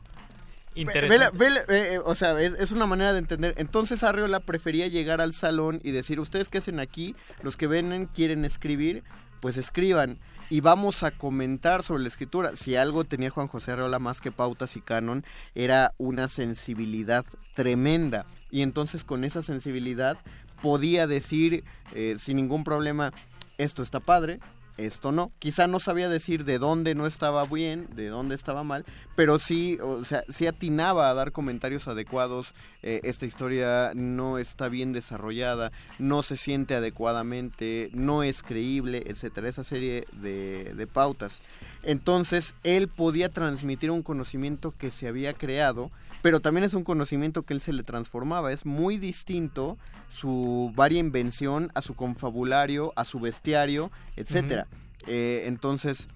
interesante. vela- vela- eh, eh, o sea, es, es una manera de entender. Entonces Arreola prefería llegar al salón y decir, ¿ustedes qué hacen aquí? Los que ven quieren escribir, pues escriban. Y vamos a comentar sobre la escritura. Si algo tenía Juan José Arreola más que pautas y canon, era una sensibilidad tremenda. Y entonces con esa sensibilidad podía decir eh, sin ningún problema, esto está padre, esto no. Quizá no sabía decir de dónde no estaba bien, de dónde estaba mal, pero sí, o sea, sí atinaba a dar comentarios adecuados. eh, esta historia no está bien desarrollada, no se siente adecuadamente, no es creíble, etcétera. Esa serie de, de pautas. Entonces, él podía transmitir un conocimiento que se había creado, pero también es un conocimiento que él se le transformaba. Es muy distinto su varia invención a su confabulario, a su bestiario, etcétera. Eh, entonces,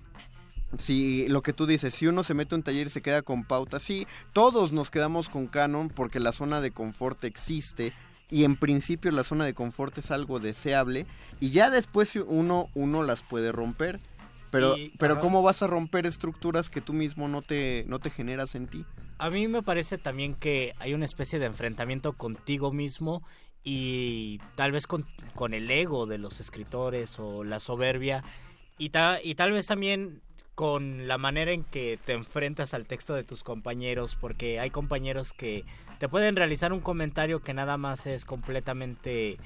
si lo que tú dices, si uno se mete a un taller y se queda con pauta, sí, todos nos quedamos con canon porque la zona de confort existe y en principio la zona de confort es algo deseable y ya después uno uno las puede romper. Pero Y- pero cómo vas a romper estructuras que tú mismo no te no te generas en ti? A mí me parece también que hay una especie de enfrentamiento contigo mismo y tal vez con, el ego de los escritores o la soberbia y, y tal vez también con la manera en que te enfrentas al texto de tus compañeros porque hay compañeros que te pueden realizar un comentario que nada más es completamente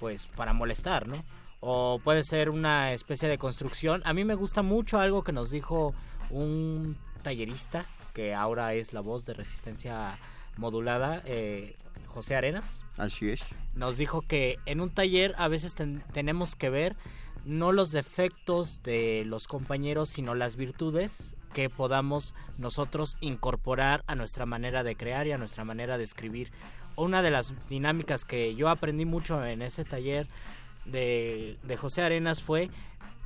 pues para molestar, ¿no? O puede ser una especie de construcción. A mí me gusta mucho algo que nos dijo un tallerista que ahora es la voz de resistencia modulada, eh, José Arenas. Así es. Nos dijo que en un taller a veces ten- tenemos que ver no los defectos de los compañeros, sino las virtudes que podamos nosotros incorporar a nuestra manera de crear y a nuestra manera de escribir. Una de las dinámicas que yo aprendí mucho en ese taller de, de José Arenas fue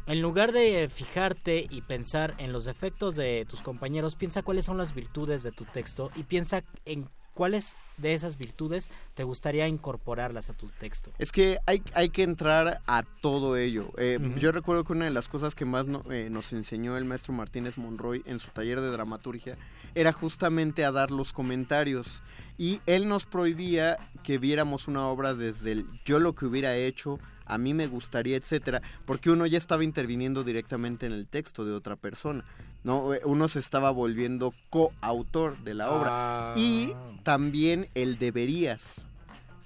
en lugar de fijarte y pensar en los defectos de tus compañeros, piensa cuáles son las virtudes de tu texto y piensa en cuáles de esas virtudes te gustaría incorporarlas a tu texto. Es que hay, hay que entrar a todo ello. Eh. Yo recuerdo que una de las cosas que más no- eh, nos enseñó el maestro Martínez Monroy en su taller de dramaturgia era justamente a dar los comentarios. Y él nos prohibía que viéramos una obra desde el yo lo que hubiera hecho, a mí me gustaría, etcétera, porque uno ya estaba interviniendo directamente en el texto de otra persona. ¿no? Eh, Uno se estaba volviendo coautor de la obra. Ah. Y también el deberías.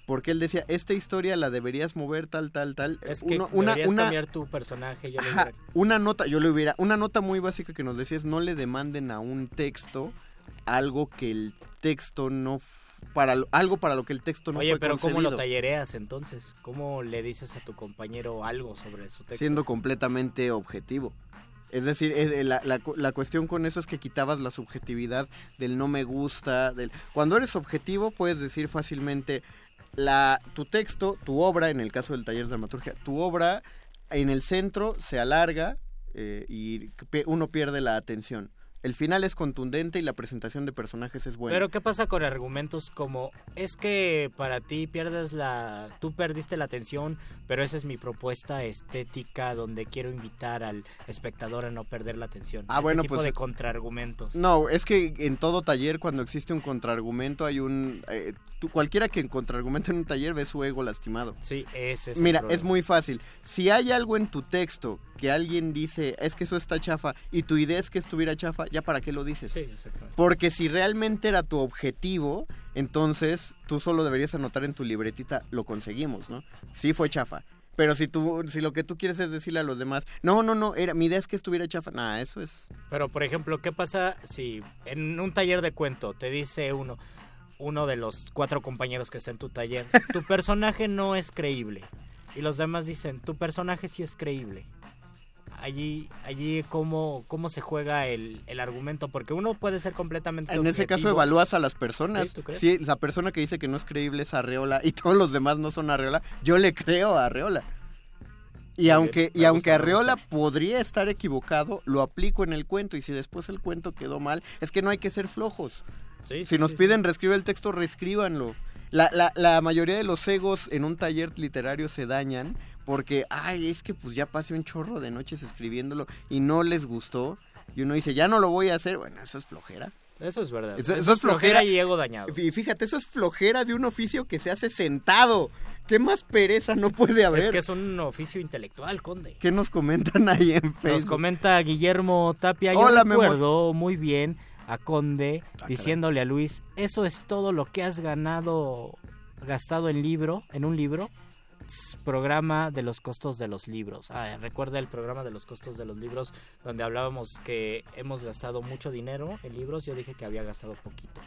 Porque él decía, esta historia la deberías mover tal, tal, tal. Es que Uno- una, deberías una- cambiar tu personaje. Yo Ajá, una nota, yo le hubiera, una nota muy básica que nos decía es no le demanden a un texto algo que el texto no, para algo para lo que el texto no Oye, fue pero ¿cómo concebido. lo tallereas entonces? ¿Cómo le dices a tu compañero algo sobre su texto? Siendo completamente objetivo. Es decir, eh, la, la cu- la cuestión con eso es que quitabas la subjetividad del no me gusta. Del... Cuando eres objetivo puedes decir fácilmente la, tu texto, tu obra, en el caso del taller de dramaturgia, tu obra en el centro se alarga eh, y uno pierde la atención. El final es contundente y la presentación de personajes es buena. Pero ¿qué pasa con argumentos como es que para ti pierdes la tú perdiste la atención, pero esa es mi propuesta estética donde quiero invitar al espectador a no perder la atención? Ah, Este bueno, tipo pues, de eh, contraargumentos. No, es que en todo taller cuando existe un contraargumento hay un... eh, tú- cualquiera que en contraargumento en un taller ve su ego lastimado. Sí, ese es Mira, es muy fácil. Si hay algo en tu texto que alguien dice, es que eso está chafa, y tu idea es que estuviera chafa, ¿ya para qué lo dices? Sí, exactamente. Porque si realmente era tu objetivo, entonces tú solo deberías anotar en tu libretita, lo conseguimos, ¿no? Sí fue chafa. Pero si tú, si lo que tú quieres es decirle a los demás, no, no, no, era, mi idea es que estuviera chafa, nada, eso es... Pero, por ejemplo, ¿qué pasa si en un taller de cuento te dice uno, uno de los cuatro compañeros que está en tu taller, tu personaje no es creíble? Y los demás dicen, tu personaje sí es creíble. Allí, allí ¿cómo, cómo se juega el, el argumento? Porque uno puede ser completamente En ese caso evalúas a las personas. ¿Sí? ¿Tú crees? Si la persona que dice que no es creíble es Arreola y todos los demás no son Arreola, yo le creo a Arreola. Y aunque, y aunque Arreola podría estar equivocado, lo aplico en el cuento. Y si después el cuento quedó mal, es que no hay que ser flojos. Sí, si sí, nos sí, piden reescribir el texto, reescríbanlo. La, la, la mayoría de los egos en un taller literario se dañan porque, ay, es que pues ya pasé un chorro de noches escribiéndolo y no les gustó. Y uno dice, ya no lo voy a hacer. Bueno, eso es flojera. Eso es verdad. Eso, eso es flojera. y ego dañado. Y fíjate, eso es flojera de un oficio que se hace sentado. ¿Qué más pereza no puede haber? Es que es un oficio intelectual, Conde. ¿Qué nos comentan ahí en Nos Facebook? comenta Guillermo Tapia. Yo Hola, recuerdo muy bien a Conde diciéndole a Luis, eso es todo lo que has ganado, gastado en libro, en un libro. Programa de los costos de los libros. Ah, recuerda el programa de los costos de los libros donde hablábamos que hemos gastado mucho dinero en libros. Yo dije que había gastado poquito.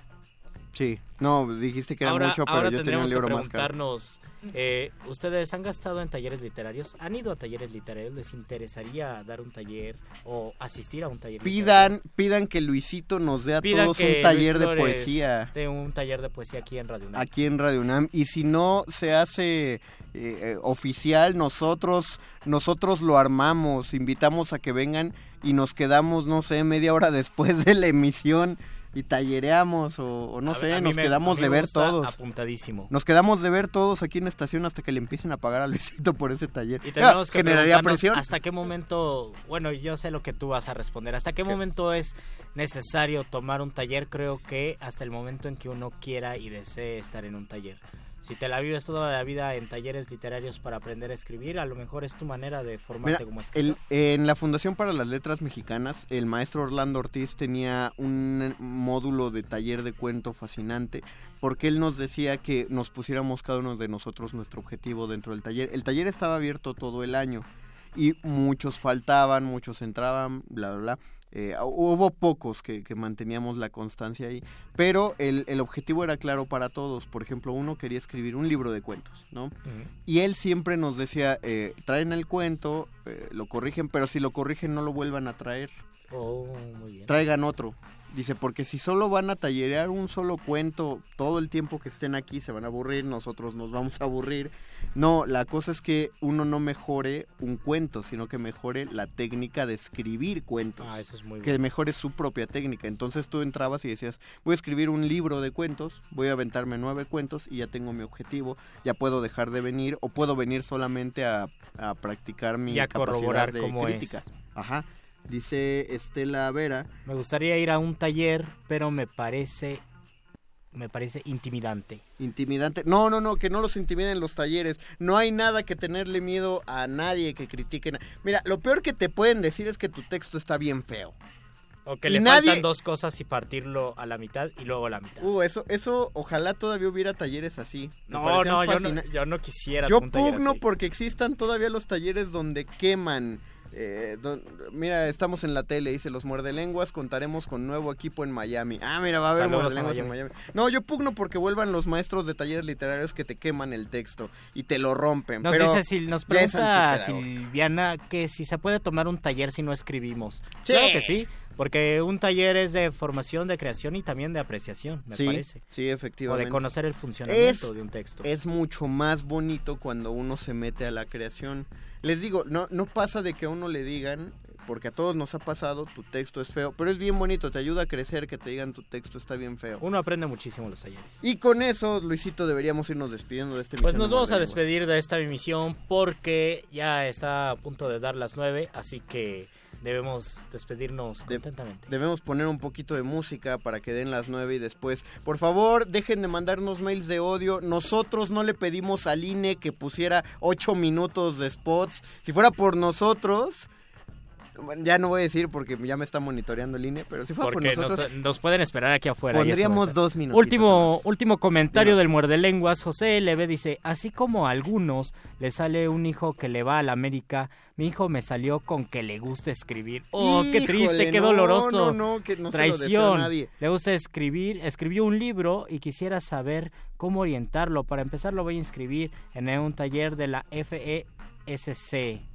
Sí, no, dijiste que era ahora, mucho, pero ahora yo tenía un libro que más caro. preguntarnos, eh, ¿ustedes han gastado en talleres literarios? ¿Han ido a talleres literarios? ¿Les interesaría dar un taller o asistir a un taller literario? Pidan, pidan que Luisito nos dé a Pidan todos un taller Luis de poesía dé un taller de poesía aquí en Radio UNAM. aquí en Radio UNAM. Y si no se hace eh, eh, oficial, nosotros, nosotros lo armamos, invitamos a que vengan y nos quedamos, no sé, media hora después de la emisión y tallereamos o, o no A- sé, a nos me- quedamos de ver todos. Apuntadísimo. Nos quedamos de ver todos aquí en la estación hasta que le empiecen a pagar a Luisito por ese taller. Y tenemos Ah, que generaría presión. hasta qué momento, bueno, yo sé lo que tú vas a responder, hasta qué momento es necesario tomar un taller, creo que hasta el momento en que uno quiera y desee estar en un taller. Si te la vives toda la vida en talleres literarios para aprender a escribir, a lo mejor es tu manera de formarte Mira, como el- escritor. en la Fundación para las Letras Mexicanas, el maestro Orlando Ortiz tenía un módulo de taller de cuento fascinante, porque él nos decía que nos pusiéramos cada uno de nosotros nuestro objetivo dentro del taller. El taller estaba abierto todo el año y muchos faltaban, muchos entraban, bla, bla, bla. Eh, hubo pocos que, que manteníamos la constancia ahí, pero el, el objetivo era claro para todos. Por ejemplo, uno quería escribir un libro de cuentos, ¿no? Y él siempre nos decía, eh, traen el cuento, eh, lo corrigen, pero si lo corrigen no lo vuelvan a traer, Oh, muy bien. traigan otro. Dice, porque si solo van a tallerear un solo cuento todo el tiempo que estén aquí, se van a aburrir, nosotros nos vamos a aburrir. No, la cosa es que uno no mejore un cuento, sino que mejore la técnica de escribir cuentos. Ah, eso es muy que bueno. mejore su propia técnica. Entonces tú entrabas y decías, voy a escribir un libro de cuentos, voy a aventarme nueve cuentos y ya tengo mi objetivo, ya puedo dejar de venir o puedo venir solamente a, a practicar mi Y a capacidad corroborar de cómo es. crítica. Ajá. Dice Estela Vera, Me gustaría ir a un taller, pero me parece me parece intimidante. intimidante. No, no, no, que no los intimiden los talleres. No hay nada que tenerle miedo a nadie que critiquen. Mira, lo peor que te pueden decir es que tu texto está bien feo. O que Y le nadie- faltan dos cosas y partirlo a la mitad y luego a la mitad. Uh, eso, eso, ojalá todavía hubiera talleres así. Me No, no, yo no, yo no quisiera Yo pugno porque existan todavía los talleres donde queman Eh, don- mira, estamos en la tele, dice los muerdelenguas, contaremos con nuevo equipo en Miami. Ah, mira, va a haber Saludos a muerdelenguas en Miami. No, yo pugno porque vuelvan los maestros de talleres literarios que te queman el texto y te lo rompen. Nos pero dice, si nos pregunta. Silviana que si se puede tomar un taller si no escribimos. Sí. Claro que sí, porque un taller es de formación, de creación y también de apreciación, me sí, parece. Sí, O efectivamente. de conocer el funcionamiento Es- de un texto. Es mucho más bonito cuando uno se mete a la creación. Les digo, no, no pasa de que a uno le digan, porque a todos nos ha pasado, tu texto es feo, pero es bien bonito, te ayuda a crecer que te digan tu texto está bien feo. Uno aprende muchísimo los talleres. Y con eso, Luisito, deberíamos irnos despidiendo de este Pues nos vamos a despedir de esta emisión porque ya está a punto de dar las nueve, así que debemos despedirnos contentamente. Debemos poner un poquito de música para que den las nueve y después. Por favor, dejen de mandarnos mails de odio. Nosotros no le pedimos al INE que pusiera ocho minutos de spots. Si fuera por nosotros, bueno, ya no voy a decir porque ya me está monitoreando el INE, pero si fuera Porque por nosotros, nos, nos pueden esperar aquí afuera. pondríamos dos minutos. Último, último comentario del muerde lenguas. José LB dice, así como a algunos le sale un hijo que le va a la América, mi hijo me salió con que le gusta escribir. Oh, qué triste, qué no, doloroso. no, no, que no se lo a Traición. nadie. Le gusta escribir, escribió un libro y quisiera saber cómo orientarlo. Para empezar lo voy a inscribir en un taller de la FESC.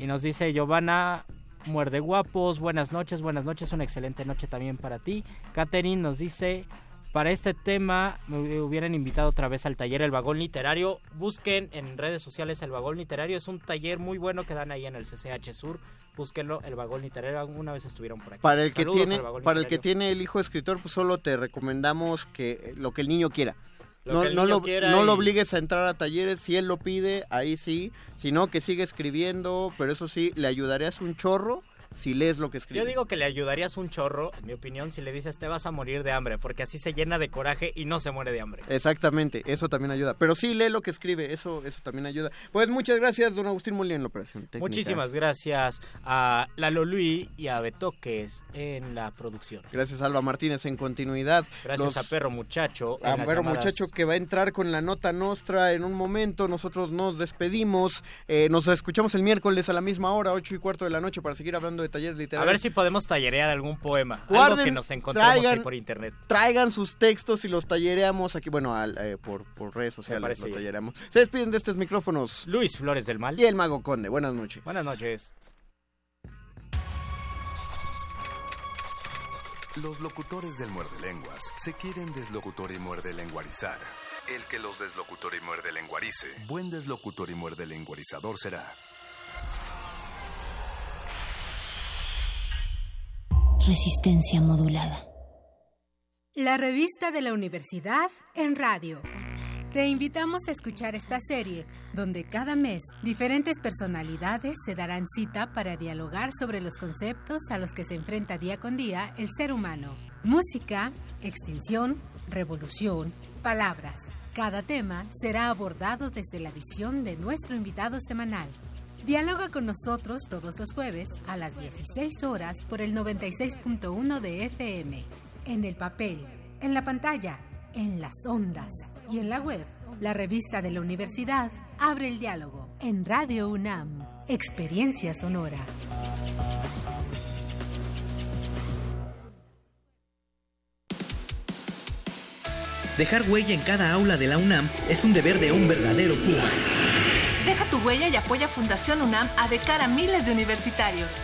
Y nos dice Giovanna Muerde Guapos, buenas noches, buenas noches, una excelente noche también para ti. Catherine nos dice, para este tema me hubieran invitado otra vez al taller El Vagón Literario. Busquen en redes sociales El Vagón Literario, es un taller muy bueno que dan ahí en el CCH Sur. Búsquenlo, El Vagón Literario, alguna vez estuvieron por aquí. Para el que tiene, para el que tiene el hijo escritor, pues solo te recomendamos que eh, lo que el niño quiera. Lo no no lo, no lo obligues a entrar a talleres, si él lo pide, ahí sí, si no, que siga escribiendo, pero eso sí, le ayudarías un chorro si lees lo que escribe. Yo digo que le ayudarías un chorro, en mi opinión, si le dices te vas a morir de hambre, porque así se llena de coraje y no se muere de hambre. Exactamente, eso también ayuda. Pero sí, lee lo que escribe, eso, eso también ayuda. Pues muchas gracias, don Agustín Molina, en la operación técnica. Muchísimas gracias a Lalo Luis y a Betoques en la producción. Gracias, Alba Martínez, en continuidad. Gracias Los- a Perro Muchacho. a llamadas- Muchacho que va a entrar con la nota nostra en un momento. Nosotros nos despedimos. Eh, nos escuchamos el miércoles a la misma hora, ocho y cuarto de la noche, para seguir hablando de talleres A literarios. ver si podemos tallerear algún poema. algo Guarden, que nos encontremos ahí traigan- por internet. Traigan sus textos y los tallereamos aquí, bueno, al- eh, por, por redes sociales los tallereamos. Se despiden de estos micrófonos. Luis Flores del Mal. Y el Mago Conde. Buenas noches. Buenas noches. Los locutores del muerde lenguas se quieren deslocutor y muerde lenguarizar. El que los deslocutor y muerde lenguarice, buen deslocutor y muerde lenguarizador será. Resistencia modulada. La revista de la universidad en radio. Te invitamos a escuchar esta serie, donde cada mes diferentes personalidades se darán cita para dialogar sobre los conceptos a los que se enfrenta día con día el ser humano. Música, extinción, revolución, palabras. Cada tema será abordado desde la visión de nuestro invitado semanal. Dialoga con nosotros todos los jueves a las 16 horas por el 96.1 de FM, en el papel, en la pantalla, en las ondas y en la web. La revista de la universidad abre el diálogo en Radio UNAM, Experiencia Sonora. Dejar huella en cada aula de la UNAM es un deber de un verdadero Puma. Huella y apoya Fundación UNAM a de cara a miles de universitarios.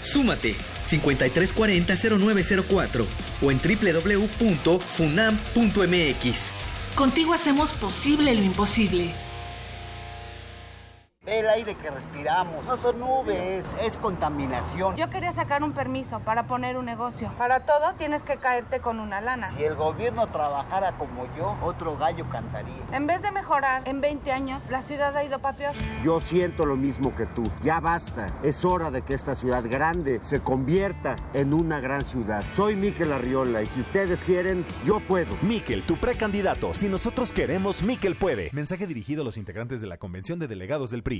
Súmate 5340-0904 o en www.funam.mx. Contigo hacemos posible lo imposible. El aire que respiramos no son nubes, es contaminación. Yo quería sacar un permiso para poner un negocio. Para todo tienes que caerte con una lana. Si el gobierno trabajara como yo, otro gallo cantaría. En vez de mejorar, en 20 años la ciudad ha ido pa' peor. Yo siento lo mismo que tú. Ya basta. Es hora de que esta ciudad grande se convierta en una gran ciudad. Soy Miquel Arriola y si ustedes quieren, yo puedo. Miquel, tu precandidato. Si nosotros queremos, Miquel puede. Mensaje dirigido a los integrantes de la Convención de Delegados del PRI.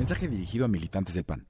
Mensaje dirigido a militantes del PAN.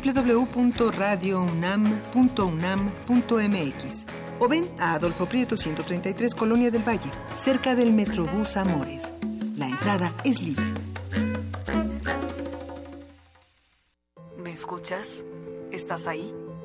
www.radiounam.unam.mx o ven a Adolfo Prieto 133 Colonia del Valle, cerca del Metrobús Amores. La entrada es libre. ¿Me escuchas? ¿Estás ahí?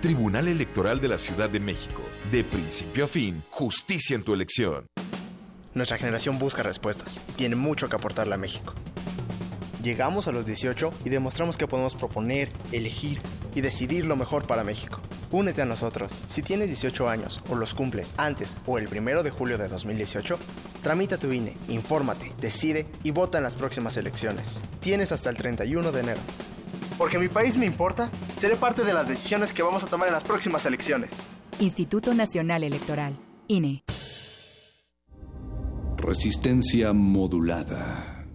Tribunal Electoral de la Ciudad de México. De principio a fin, justicia en tu elección. Nuestra generación busca respuestas tiene mucho que aportarle a México. Llegamos a los 18 y demostramos que podemos proponer, elegir y decidir lo mejor para México. Únete a nosotros. Si tienes 18 años o los cumples antes o el primero de julio de 2018, tramita tu INE, infórmate, decide y vota en las próximas elecciones. Tienes hasta el 31 de enero. Porque mi país me importa, seré parte de las decisiones que vamos a tomar en las próximas elecciones. Instituto Nacional Electoral, INE. Resistencia modulada.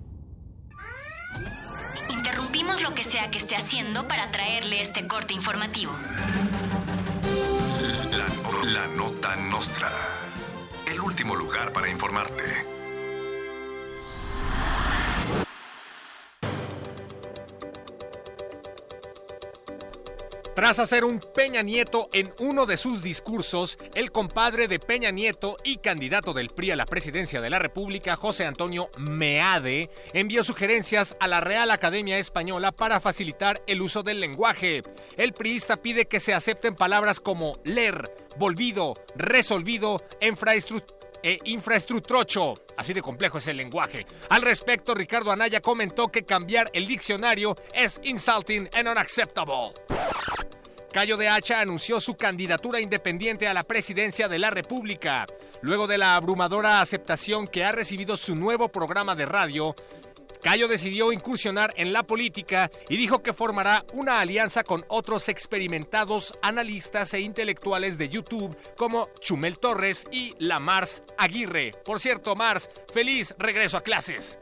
Interrumpimos lo que sea que esté haciendo para traerle este corte informativo. La, la nota nostra. El último lugar para informarte. Tras hacer un Peña Nieto en uno de sus discursos, el compadre de Peña Nieto y candidato del PRI a la presidencia de la República, José Antonio Meade, envió sugerencias a la Real Academia Española para facilitar el uso del lenguaje. El priista pide que se acepten palabras como leer, volvido, resolvido, infraestructura e infraestructrocho. Así de complejo es el lenguaje. Al respecto, Ricardo Anaya comentó que cambiar el diccionario es insulting and unacceptable. Cayo de Hacha anunció su candidatura independiente a la presidencia de la República. Luego de la abrumadora aceptación que ha recibido su nuevo programa de radio, Cayo decidió incursionar en la política y dijo que formará una alianza con otros experimentados analistas e intelectuales de YouTube como Chumel Torres y la Mars Aguirre. Por cierto, Mars, feliz regreso a clases.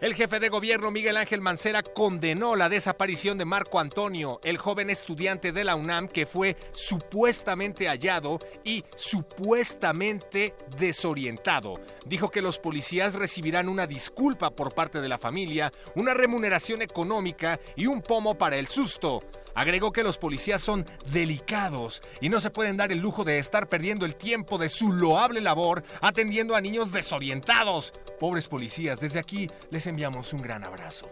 El jefe de gobierno Miguel Ángel Mancera condenó la desaparición de Marco Antonio, el joven estudiante de la UNAM que fue supuestamente hallado y supuestamente desorientado. Dijo que los policías recibirán una disculpa por parte de la familia, una remuneración económica y un pomo para el susto. Agregó que los policías son delicados y no se pueden dar el lujo de estar perdiendo el tiempo de su loable labor atendiendo a niños desorientados. Pobres policías, desde aquí les enviamos un gran abrazo.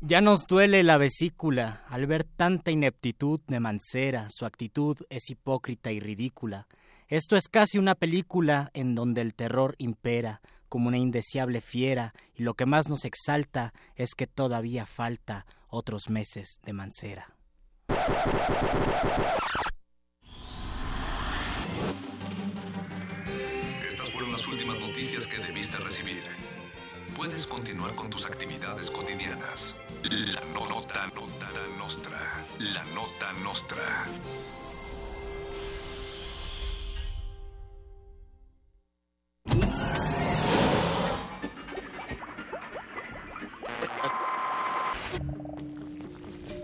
Ya nos duele la vesícula al ver tanta ineptitud de Mancera, su actitud es hipócrita y ridícula. Esto es casi una película en donde el terror impera como una indeseable fiera y lo que más nos exalta es que todavía falta otros meses de Mancera. Estas fueron las últimas noticias que debiste recibir. Puedes continuar con tus actividades cotidianas. La nota, nota nostra. La nota nostra.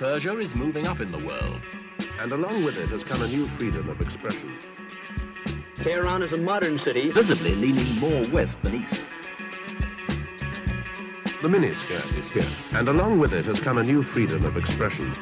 Persia is moving up in the world, and along with it has come a new freedom of expression. Tehran is a modern city, visibly leaning more west than east. The miniskirt is here, and along with it has come a new freedom of expression.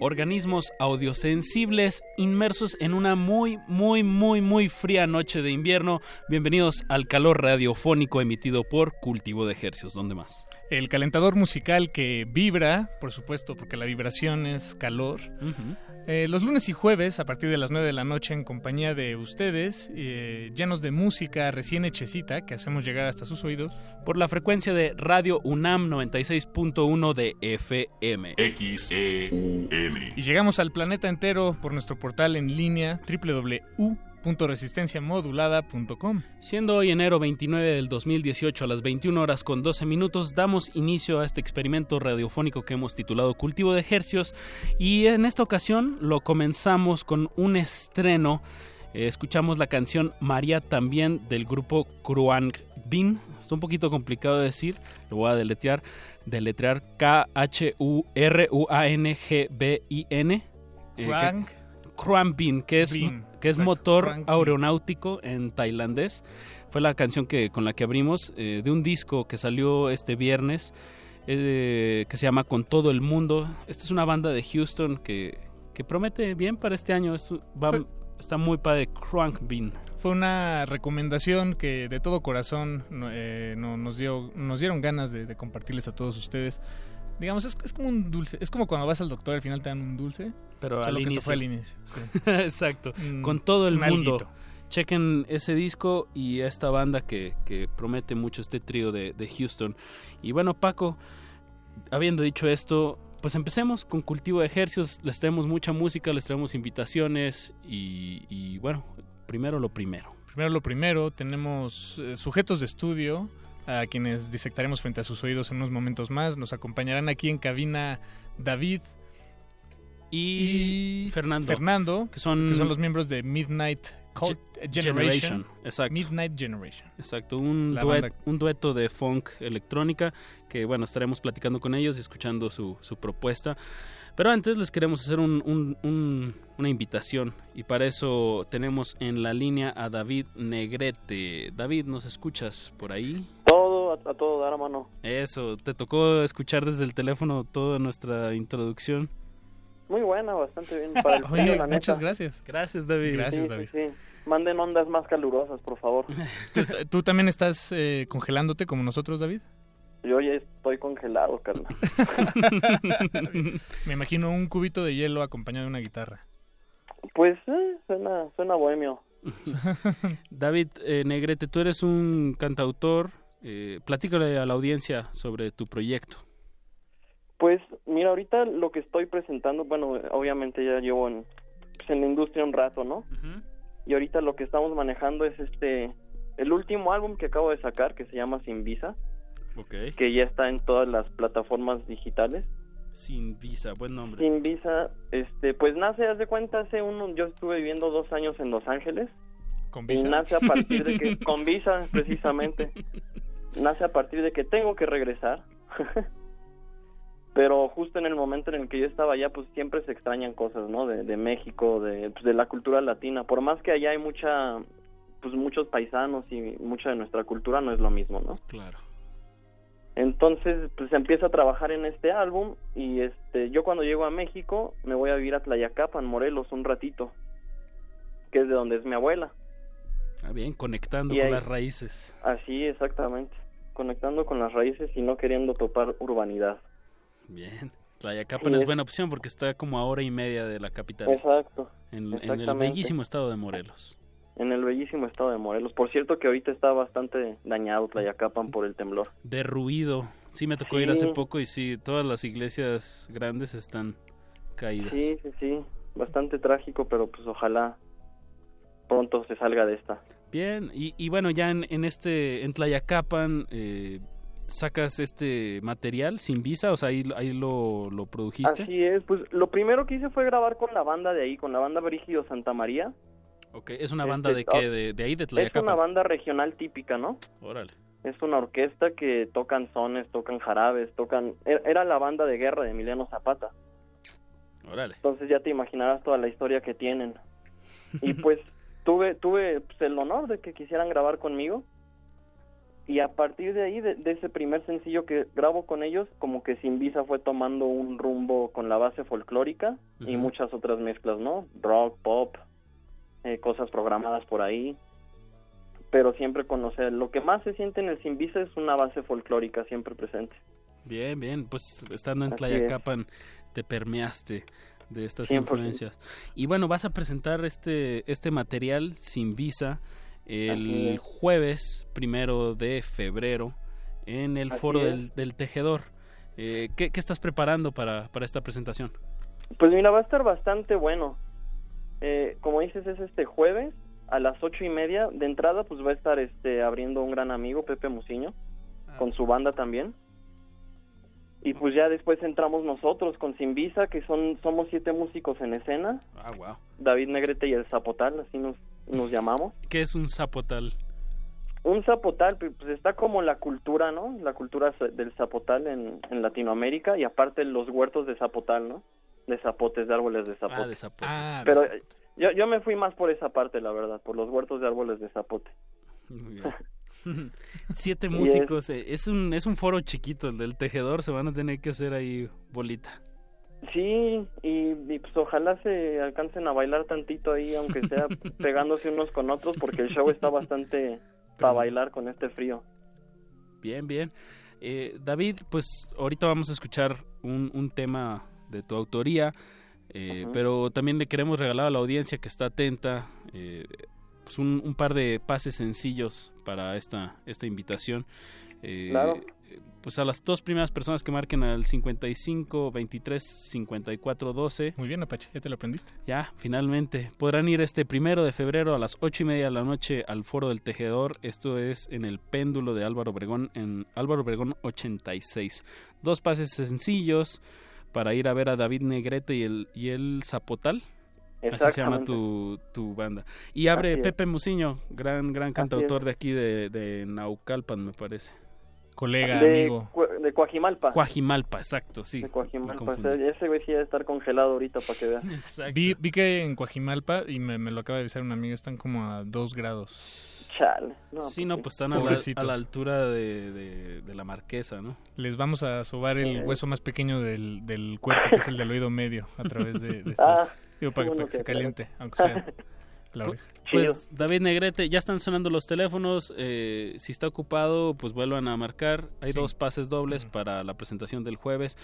Organismos audiosensibles inmersos en una muy, muy, muy, muy fría noche de invierno. Bienvenidos al calor radiofónico emitido por Cultivo de Ejercios. ¿Dónde más? El calentador musical que vibra, por supuesto, porque la vibración es calor. Eh, los lunes y jueves, a partir de las 9 de la noche, en compañía de ustedes, eh, llenos de música recién hechecita que hacemos llegar hasta sus oídos. Por la frecuencia de Radio UNAM 96.1 de FM. XEUN. Y llegamos al planeta entero por nuestro portal en línea www.resistenciamodulada.com. Siendo hoy enero 29 del 2018 a las 21 horas con 12 minutos, damos inicio a este experimento radiofónico que hemos titulado Cultivo de Hercios y en esta ocasión lo comenzamos con un estreno. Eh, escuchamos la canción María también del grupo Kruang Bin. Está un poquito complicado de decir, lo voy a deletrear. Deletrear K-H-U-R-U-A-N-G-B-I-N. Kruang. Kruang Bin, que es, Bin, que es exacto, motor aeronáutico en tailandés. Fue la canción que, con la que abrimos eh, de un disco que salió este viernes eh, que se llama Con todo el mundo. Esta es una banda de Houston que, que promete bien para este año. Es- va- Fue- está muy padre. Crunk Bean. Fue una recomendación que de todo corazón eh, no- nos, dio, nos dieron ganas de, de compartirles a todos ustedes. Digamos, es, es como un dulce. Es como cuando vas al doctor al final te dan un dulce. Pero al inicio. fue al inicio. sí. Exacto. Mm, Con todo el un mundo. alguito. Chequen ese disco y esta banda que, que promete mucho este trío de, de Houston. Y bueno, Paco, habiendo dicho esto, pues empecemos con Cultivo de Ejercicios. Les traemos mucha música, les traemos invitaciones y, y bueno, primero lo primero. Primero lo primero, tenemos eh, sujetos de estudio a quienes disectaremos frente a sus oídos en unos momentos más. Nos acompañarán aquí en cabina David y, Fernando, Fernando, que son, que son los miembros de Midnight Cult Ge- Generation. Exacto. Midnight Generation. Exacto, un, duet- un dueto de funk electrónica que bueno, estaremos platicando con ellos y escuchando su, su propuesta. Pero antes les queremos hacer un- un- un- una invitación y para eso tenemos en la línea a David Negrete. David, ¿nos escuchas por ahí? Todo, a, a todo dar, mano. Eso, te tocó escuchar desde el teléfono toda nuestra introducción. Muy buena, bastante bien. Para el Oye, frío, la neta. muchas gracias. Gracias, David. Sí, sí, sí. Manden ondas más calurosas, por favor. ¿Tú, tú también estás eh, congelándote como nosotros, David? Yo ya estoy congelado, carnal. Me imagino un cubito de hielo acompañado de una guitarra. Pues eh, suena, suena bohemio. David eh, Negrete, tú eres un cantautor. Eh, platícale a la audiencia sobre tu proyecto. Pues mira, ahorita lo que estoy presentando, bueno, obviamente ya llevo en, pues, en la industria un rato, ¿no? Y ahorita lo que estamos manejando es este, el último álbum que acabo de sacar, que se llama Sin Visa, Ok. que ya está en todas las plataformas digitales. Sin visa, buen nombre. Sin Visa, este, pues nace, haz de cuenta, hace uno, yo estuve viviendo dos años en Los Ángeles. ¿Con Y visa? nace a partir de que, con visa, precisamente. Nace a partir de que tengo que regresar. Pero justo en el momento en el que yo estaba allá, pues siempre se extrañan cosas, ¿no? De, de México, de, pues, de la cultura latina. Por más que allá hay mucha, pues muchos paisanos y mucha de nuestra cultura no es lo mismo, ¿no? Claro. Entonces, pues empieza a trabajar en este álbum y este, yo cuando llego a México me voy a vivir a Tlayacapan, Morelos, un ratito, que es de donde es mi abuela. Ah, bien, conectando Y con ahí- las raíces. Así, exactamente. Conectando con las raíces y no queriendo topar urbanidad. Bien. Tlayacapan Sí, es buena opción porque está como a hora y media de la capital. Exacto. En, en el bellísimo estado de Morelos. En el bellísimo estado de Morelos. Por cierto que ahorita está bastante dañado Tlayacapan por el temblor. Derruido. Sí, me tocó ir hace poco y sí, todas las iglesias grandes están caídas. Sí, sí, sí. Bastante trágico, pero pues ojalá pronto se salga de esta. Bien, y, y bueno, ya en, en este, en Tlayacapan, eh, sacas este material sin visa, o sea, ahí, ahí lo, lo produjiste. Así es, pues lo primero que hice fue grabar con la banda de ahí, con la banda Brígido Santa María. Ok, ¿es una banda de Este, qué? oh, De, de ahí, de Es Tlayacapan. una banda regional típica, ¿no? Órale. Es una orquesta que tocan sones, tocan jarabes, tocan... er- Era la banda de guerra de Emiliano Zapata. Órale. Entonces ya te imaginarás toda la historia que tienen. Y pues tuve tuve pues, el honor de que quisieran grabar conmigo. Y a partir de ahí, de, de ese primer sencillo que grabo con ellos, como que Sin Visa fue tomando un rumbo con la base folclórica y muchas otras mezclas, ¿no? Rock, pop, eh, cosas programadas por ahí. Pero siempre con, o sea, lo que más se siente en el Sin Visa es una base folclórica siempre presente. Bien, bien, pues estando en Así Tlayacapan te permeaste de estas 100%. influencias. Y bueno, vas a presentar este, este material sin visa el es. jueves primero de febrero en el Así foro del, del tejedor. Eh, ¿qué, qué estás preparando para, para esta presentación? Pues mira, va a estar bastante bueno. Eh, como dices, es este jueves a las ocho y media. De entrada, pues va a estar este abriendo un gran amigo, Pepe Musiño, con su banda también. Y pues ya después entramos nosotros con Sin Visa, que son somos siete músicos en escena. Ah, wow. David Negrete y el Zapotal, así nos, nos llamamos. ¿Qué es un zapotal? Un zapotal, pues pues, está como la cultura, ¿no? La cultura del zapotal en, en Latinoamérica y aparte los huertos de zapotal, ¿no? De zapotes, de árboles de zapote. Ah, de zapotes. Pero eh, yo, yo me fui más por esa parte, la verdad, por los huertos de árboles de zapote. Muy bien. Siete músicos, eh, es un es un foro chiquito el del tejedor, se van a tener que hacer ahí bolita. Sí, y, y, pues ojalá se alcancen a bailar tantito ahí, aunque sea pegándose unos con otros, porque el show está bastante para bailar con este frío. Bien, bien. Eh, David, pues ahorita vamos a escuchar un, un tema de tu autoría, eh, pero también le queremos regalar a la audiencia que está atenta eh, pues un, un par de pases sencillos para esta, esta invitación. Eh, Claro. Pues a las dos primeras personas que marquen al 55 23 54 12. Muy bien, Apache, ya te lo aprendiste. Ya, finalmente. Podrán ir este primero de febrero a las ocho y media de la noche al Foro del Tejedor. Esto es en el péndulo de Álvaro Obregón, en Álvaro Obregón 86. Dos pases sencillos para ir a ver a David Negrete y el, y el Zapotal. Así se llama tu, tu banda. Y abre. Pepe Musiño, gran, gran cantautor de aquí de, de Naucalpan, me parece. Colega, de, amigo. De Coajimalpa. Coajimalpa, exacto, sí. De Coajimalpa. Ese ese güey sí debe estar congelado ahorita para que veas. Vi, vi que en Coajimalpa, y me, me lo acaba de avisar un amigo, están como a dos grados. Chale. No, sí, no, pues están a la, a la altura de, de- de la marquesa, ¿no? Les vamos a sobar el Eh. hueso más pequeño del, del cuerpo, que es el del oído medio, a través de, de estas... Ah, digo, para, que se caliente, aunque sea la Pu- oreja. Pues David Negrete, ya están sonando los teléfonos. eh, si está ocupado, pues vuelvan a marcar. Hay Sí. dos pases dobles para la presentación del jueves.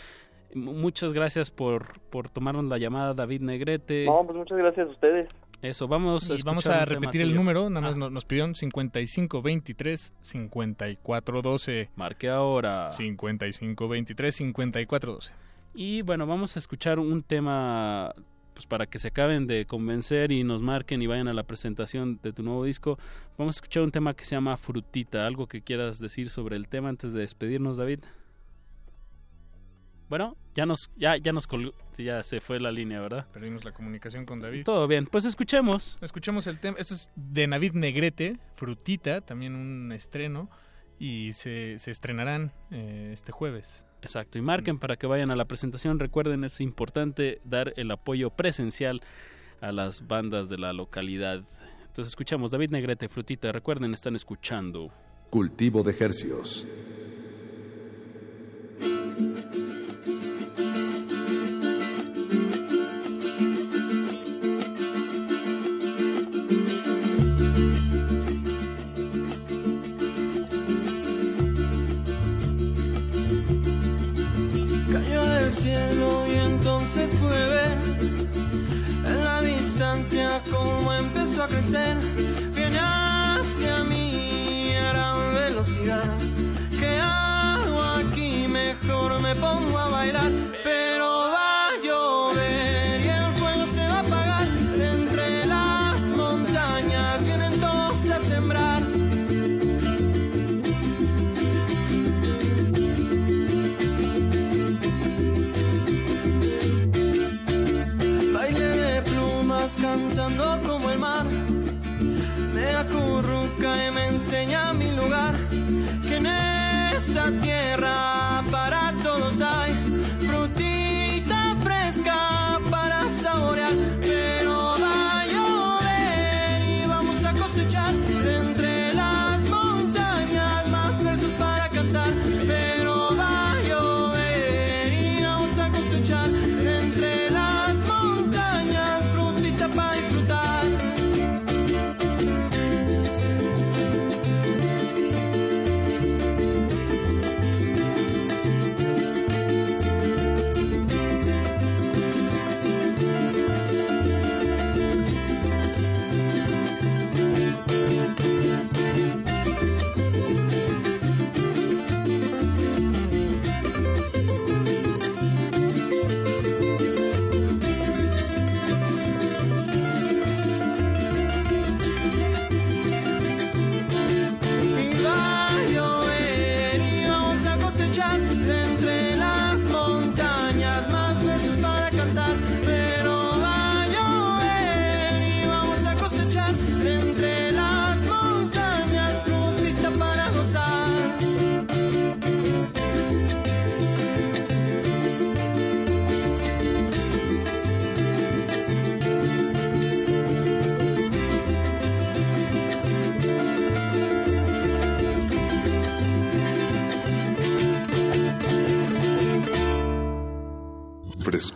M- Muchas gracias por, por tomarnos la llamada, David Negrete. No, pues muchas gracias a ustedes. Eso, vamos a Y vamos a repetir el número, nada más Ah. nos, nos pidieron 55 23 54 12. Marque ahora. 55 23 54 12. Y bueno, vamos a escuchar un tema pues para que se acaben de convencer y nos marquen y vayan a la presentación de tu nuevo disco. Vamos a escuchar un tema que se llama Frutita. ¿Algo que quieras decir sobre el tema antes de despedirnos, David? Bueno, ya nos, ya, ya nos colgó, ya se fue la línea, ¿verdad? Perdimos la comunicación con David. Todo bien, pues escuchemos. Escuchemos el tema. Esto es de David Negrete, Frutita, también un estreno. Y se, se estrenarán eh, este jueves. Exacto, y marquen para que vayan a la presentación. Recuerden, es importante dar el apoyo presencial a las bandas de la localidad. Entonces escuchamos David Negrete, Frutita. Recuerden, están escuchando. Cultivo de hercios. Crecer. Viene hacia mí a gran velocidad. ¿Qué hago aquí? Mejor me pongo a bailar.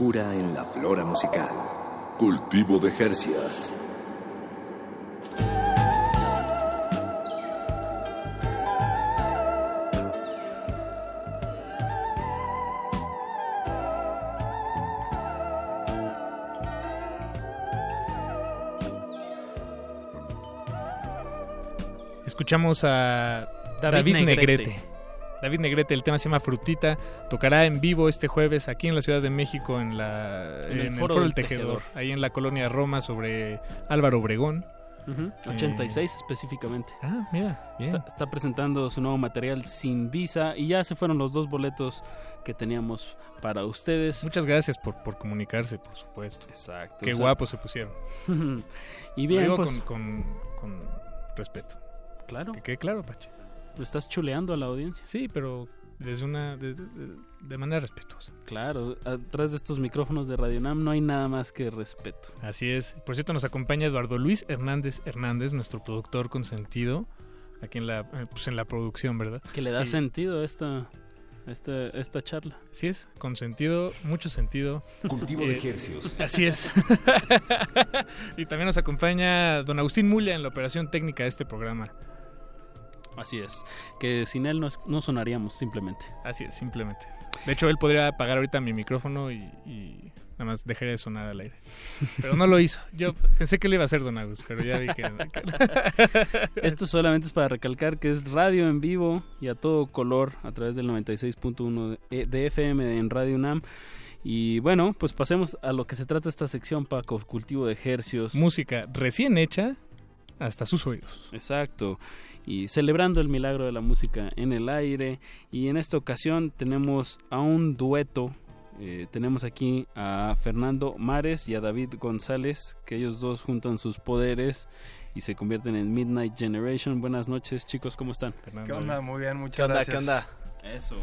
Frescura en la flora musical. Cultivo de Jercias. Escuchamos a David, Negrete. David Negrete, el tema se llama Frutita. Tocará en vivo este jueves aquí en la Ciudad de México en, la, En el el Foro Foro del del Tejedor, ahí en la colonia Roma sobre Álvaro Obregón. Ujú, 86 específicamente. Ah, mira, bien. Está, está presentando su nuevo material sin visa y ya se fueron los dos boletos que teníamos para ustedes. Muchas gracias por, por comunicarse, por supuesto. Exacto. Qué o sea- guapos se pusieron. y bien, Lo digo pues- con, con- con respeto. Claro. Que quede claro, Pache. Estás chuleando a la audiencia. Sí, pero desde una de, de- de manera respetuosa. Claro, atrás de estos micrófonos de Radio Nam no hay nada más que respeto. Así es. Por cierto, nos acompaña Eduardo Luis Hernández Hernández, nuestro productor consentido, aquí en la, eh, pues en la producción, ¿verdad? Que le da Y- sentido a esta, esta, esta charla. Así es, con sentido, mucho sentido. Cultivo de ejercicios. Así es. y también nos acompaña don Agustín Mulla en la operación técnica de este programa. Así es, que sin él no, no sonaríamos simplemente. Así es, simplemente. De hecho, él podría apagar ahorita mi micrófono y, y nada más dejaría de sonar al aire. Pero no lo hizo. Yo pensé que lo iba a hacer don Agus, pero ya vi que... Esto solamente es para recalcar que es radio en vivo y a todo color a través del 96.1 de, eh, de FM en Radio UNAM. Y bueno, pues pasemos a lo que se trata esta sección, Paco, cultivo de ejercios. Música recién hecha hasta sus oídos. Exacto. Y celebrando el milagro de la música en el aire. Y en esta ocasión tenemos a un dueto. Eh, tenemos aquí a Fernando Mares y a David González, que ellos dos juntan sus poderes y se convierten en Midnight Generation. Buenas noches, chicos, ¿cómo están? ¿Qué onda? Muy bien, muchas ¿Qué onda, gracias. qué onda? Eso.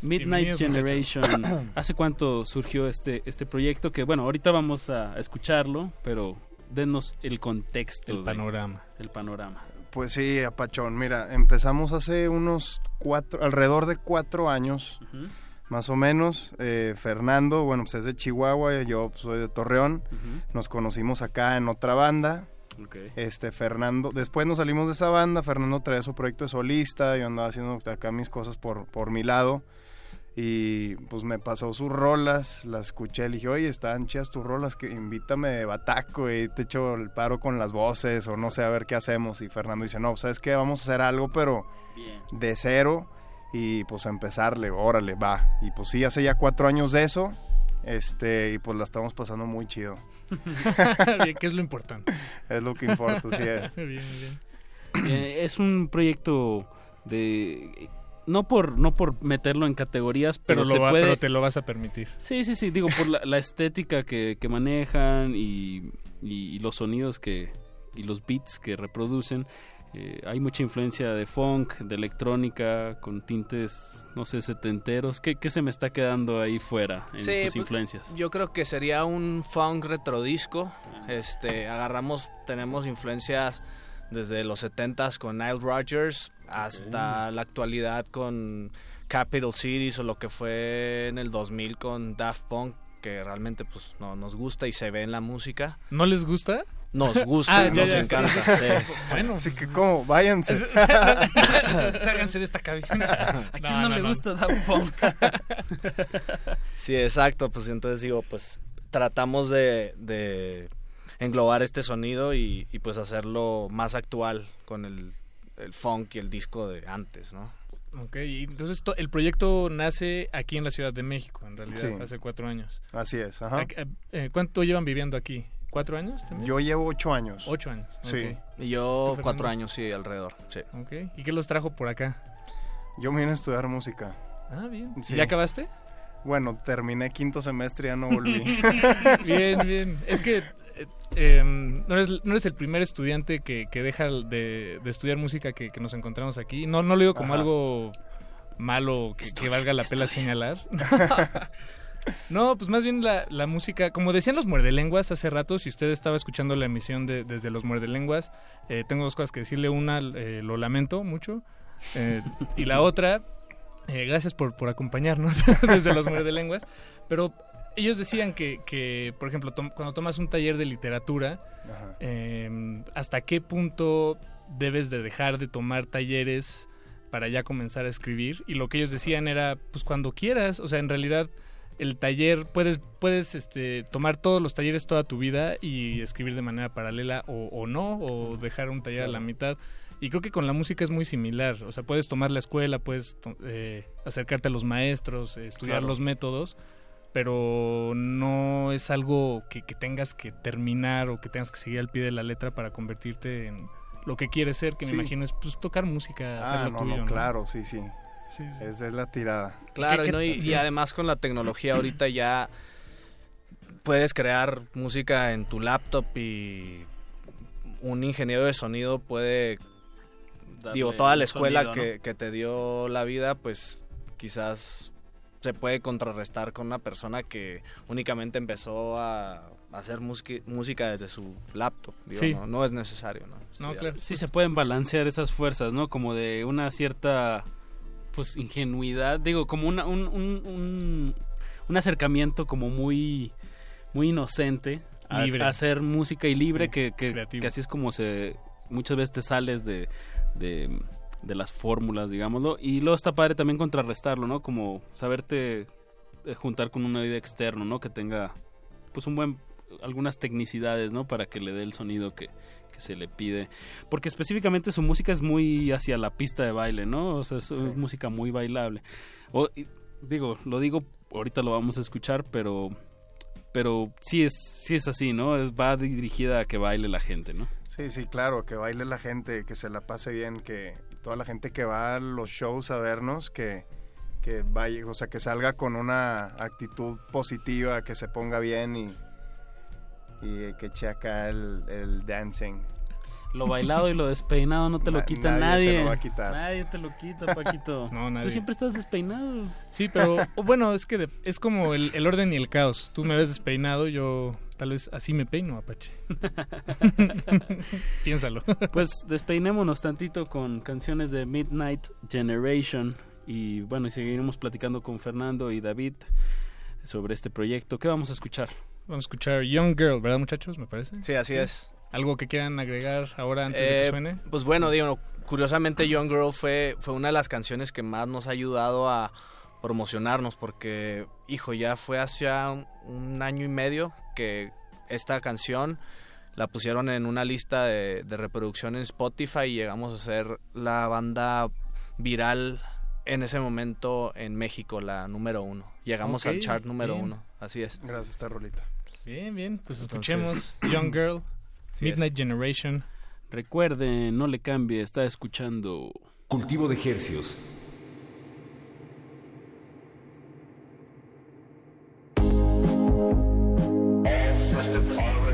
Midnight Generation. ¿Hace cuánto surgió este, este proyecto? Que bueno, ahorita vamos a escucharlo, pero denos el contexto. El de- panorama. el panorama. Pues sí, Apachón, mira, empezamos hace unos cuatro, alrededor de cuatro años, más o menos. Eh, Fernando, bueno, pues es de Chihuahua, yo soy de Torreón. Nos conocimos acá en otra banda. Este, Fernando, después nos salimos de esa banda, Fernando traía su proyecto de solista, yo andaba haciendo acá mis cosas por, por mi lado. Y pues me pasó sus rolas, las escuché, le dije, oye, están chidas tus rolas, que invítame de bataco y te echo el paro con las voces o no sé, a ver qué hacemos. Y Fernando dice, no, ¿sabes qué? Vamos a hacer algo, pero de cero y pues a empezarle, órale, va. Y pues sí, hace ya cuatro años de eso, este, y pues la estamos pasando muy chido. bien, que es lo importante. Es lo que importa, sí es. bien, bien. Eh, es un proyecto de no por no por meterlo en categorías pero, Pero, se lo va- puede pero te lo vas a permitir. sí sí sí digo por la, la estética que, que manejan y, y- y los sonidos que y los beats que reproducen eh, hay mucha influencia de funk de electrónica con tintes no sé setenteros qué, qué se me está quedando ahí fuera en Sí, sus pues, influencias Yo creo que sería un funk retrodisco. Este, agarramos, tenemos influencias desde los 70s con Nile Rodgers hasta la actualidad con Capital Cities o lo que fue en el 2000 con Daft Punk, que realmente pues no nos gusta y se ve en la música. ¿No les gusta? Nos gusta, Ah, ya, nos ya, encanta. sí. sí. Bueno, Así que, ¿cómo? Váyanse. Ságanse de esta cabina. ¿A quién no le gusta Daft Punk? Sí, exacto, pues entonces digo, pues tratamos de, de englobar este sonido y, y, pues hacerlo más actual con el, el funk y el disco de antes, ¿no? Ok, y entonces to- el proyecto nace aquí en la Ciudad de México, en realidad, Sí. hace cuatro años. Así es, ajá. ¿A- a- eh, ¿Cuánto llevan viviendo aquí? ¿Cuatro años también? Yo llevo ocho años. Ocho años. Sí. Y yo ¿Tú, cuatro años, sí, alrededor, sí. Ok, ¿y qué los trajo por acá? Yo me vine a estudiar música. Ah, bien. Sí. ¿Ya acabaste? Bueno, terminé quinto semestre y ya no volví. bien, bien. Es que eh, eh, no, eres, no eres el primer estudiante que, que deja de, de estudiar música que, que nos encontramos aquí. No, no lo digo como Ajá. algo malo que, que valga la pena señalar. No, pues más bien la, la música, como decían los muerdelenguas hace rato, si usted estaba escuchando la emisión de, desde los muerdelenguas, eh, tengo dos cosas que decirle. Una, eh, lo lamento mucho. y la otra, gracias por, por acompañarnos desde los muerdelenguas. Pero ellos decían que, que por ejemplo, tom- cuando tomas un taller de literatura, eh, ¿hasta qué punto debes de dejar de tomar talleres para ya comenzar a escribir? Y lo que ellos decían era, pues cuando quieras, o sea, en realidad el taller, puedes, puedes este, tomar todos los talleres toda tu vida y escribir de manera paralela o, o no, o dejar un taller a la mitad. Y creo que con la música es muy similar. O sea, puedes tomar la escuela, puedes to- eh, acercarte a los maestros, eh, estudiar Claro. los métodos, pero no es algo que, que tengas que terminar o que tengas que seguir al pie de la letra para convertirte en lo que quieres ser, que Sí. me imagino es pues, tocar música, Ah, no, tuyo. no, claro, sí, sí. Sí, sí. Esa es la tirada. Claro, ¿Qué- y, qué- además con la tecnología ahorita ya puedes crear música en tu laptop y un ingeniero de sonido puede, digo, toda la escuela sonido, ¿no? que, que te dio la vida, pues quizás se puede contrarrestar con una persona que únicamente empezó a hacer música, música desde su laptop. Digo, Sí. no, no es necesario, ¿no? Sí se pueden balancear esas fuerzas, ¿no? Como de una cierta, pues, ingenuidad. Digo, como una, un, un, un, un acercamiento como muy, muy inocente a, Libre. a hacer música y libre, Sí, que, que, así es como se... Muchas veces te sales de, de, de las fórmulas, digámoslo. Y luego está padre también contrarrestarlo, ¿no? Como saberte eh, juntar con un oído externo, ¿no? Que tenga, pues, un buen algunas tecnicidades, ¿no? Para que le dé el sonido que, que se le pide. Porque específicamente su música es muy hacia la pista de baile, ¿no? O sea, es música muy bailable. O, digo, lo digo, ahorita lo vamos a escuchar, pero pero sí es sí es así, ¿no? Es va dirigida a que baile la gente, ¿no? Sí, sí, claro, que baile la gente, que se la pase bien, que toda la gente que va a los shows a vernos, que, que vaya, o sea, que salga con una actitud positiva, que se ponga bien y, y que eche acá el, el dancing. Lo bailado y lo despeinado no te lo quita nadie nadie. se lo va a quitar. Nadie te lo quita, Paquito. No, nadie. Tú siempre estás despeinado. Sí, pero bueno, es que de- es como el, el orden y el caos. Tú me ves despeinado, yo tal vez así me peino, Apache. Piénsalo. Pues despeinémonos tantito con canciones de Midnight Generation y bueno, y seguiremos platicando con Fernando y David sobre este proyecto. ¿Qué vamos a escuchar? Vamos a escuchar Young Girl, ¿verdad, muchachos? Me parece. Sí, así es. ¿Algo que quieran agregar ahora antes de que Eh, suene? Pues bueno, digo, curiosamente Young Girl fue, fue una de las canciones que más nos ha ayudado a promocionarnos porque, hijo, ya fue hace un, año y medio que esta canción la pusieron en una lista de, de reproducción en Spotify y llegamos a ser la banda viral en ese momento en México, la número uno. Llegamos al chart número bien. uno, así es. Gracias, esta rolita. Bien, bien, pues Entonces, escuchemos Young Girl, es. Midnight Generation. Recuerde, no le cambie, está escuchando Cultivo de Hercios. My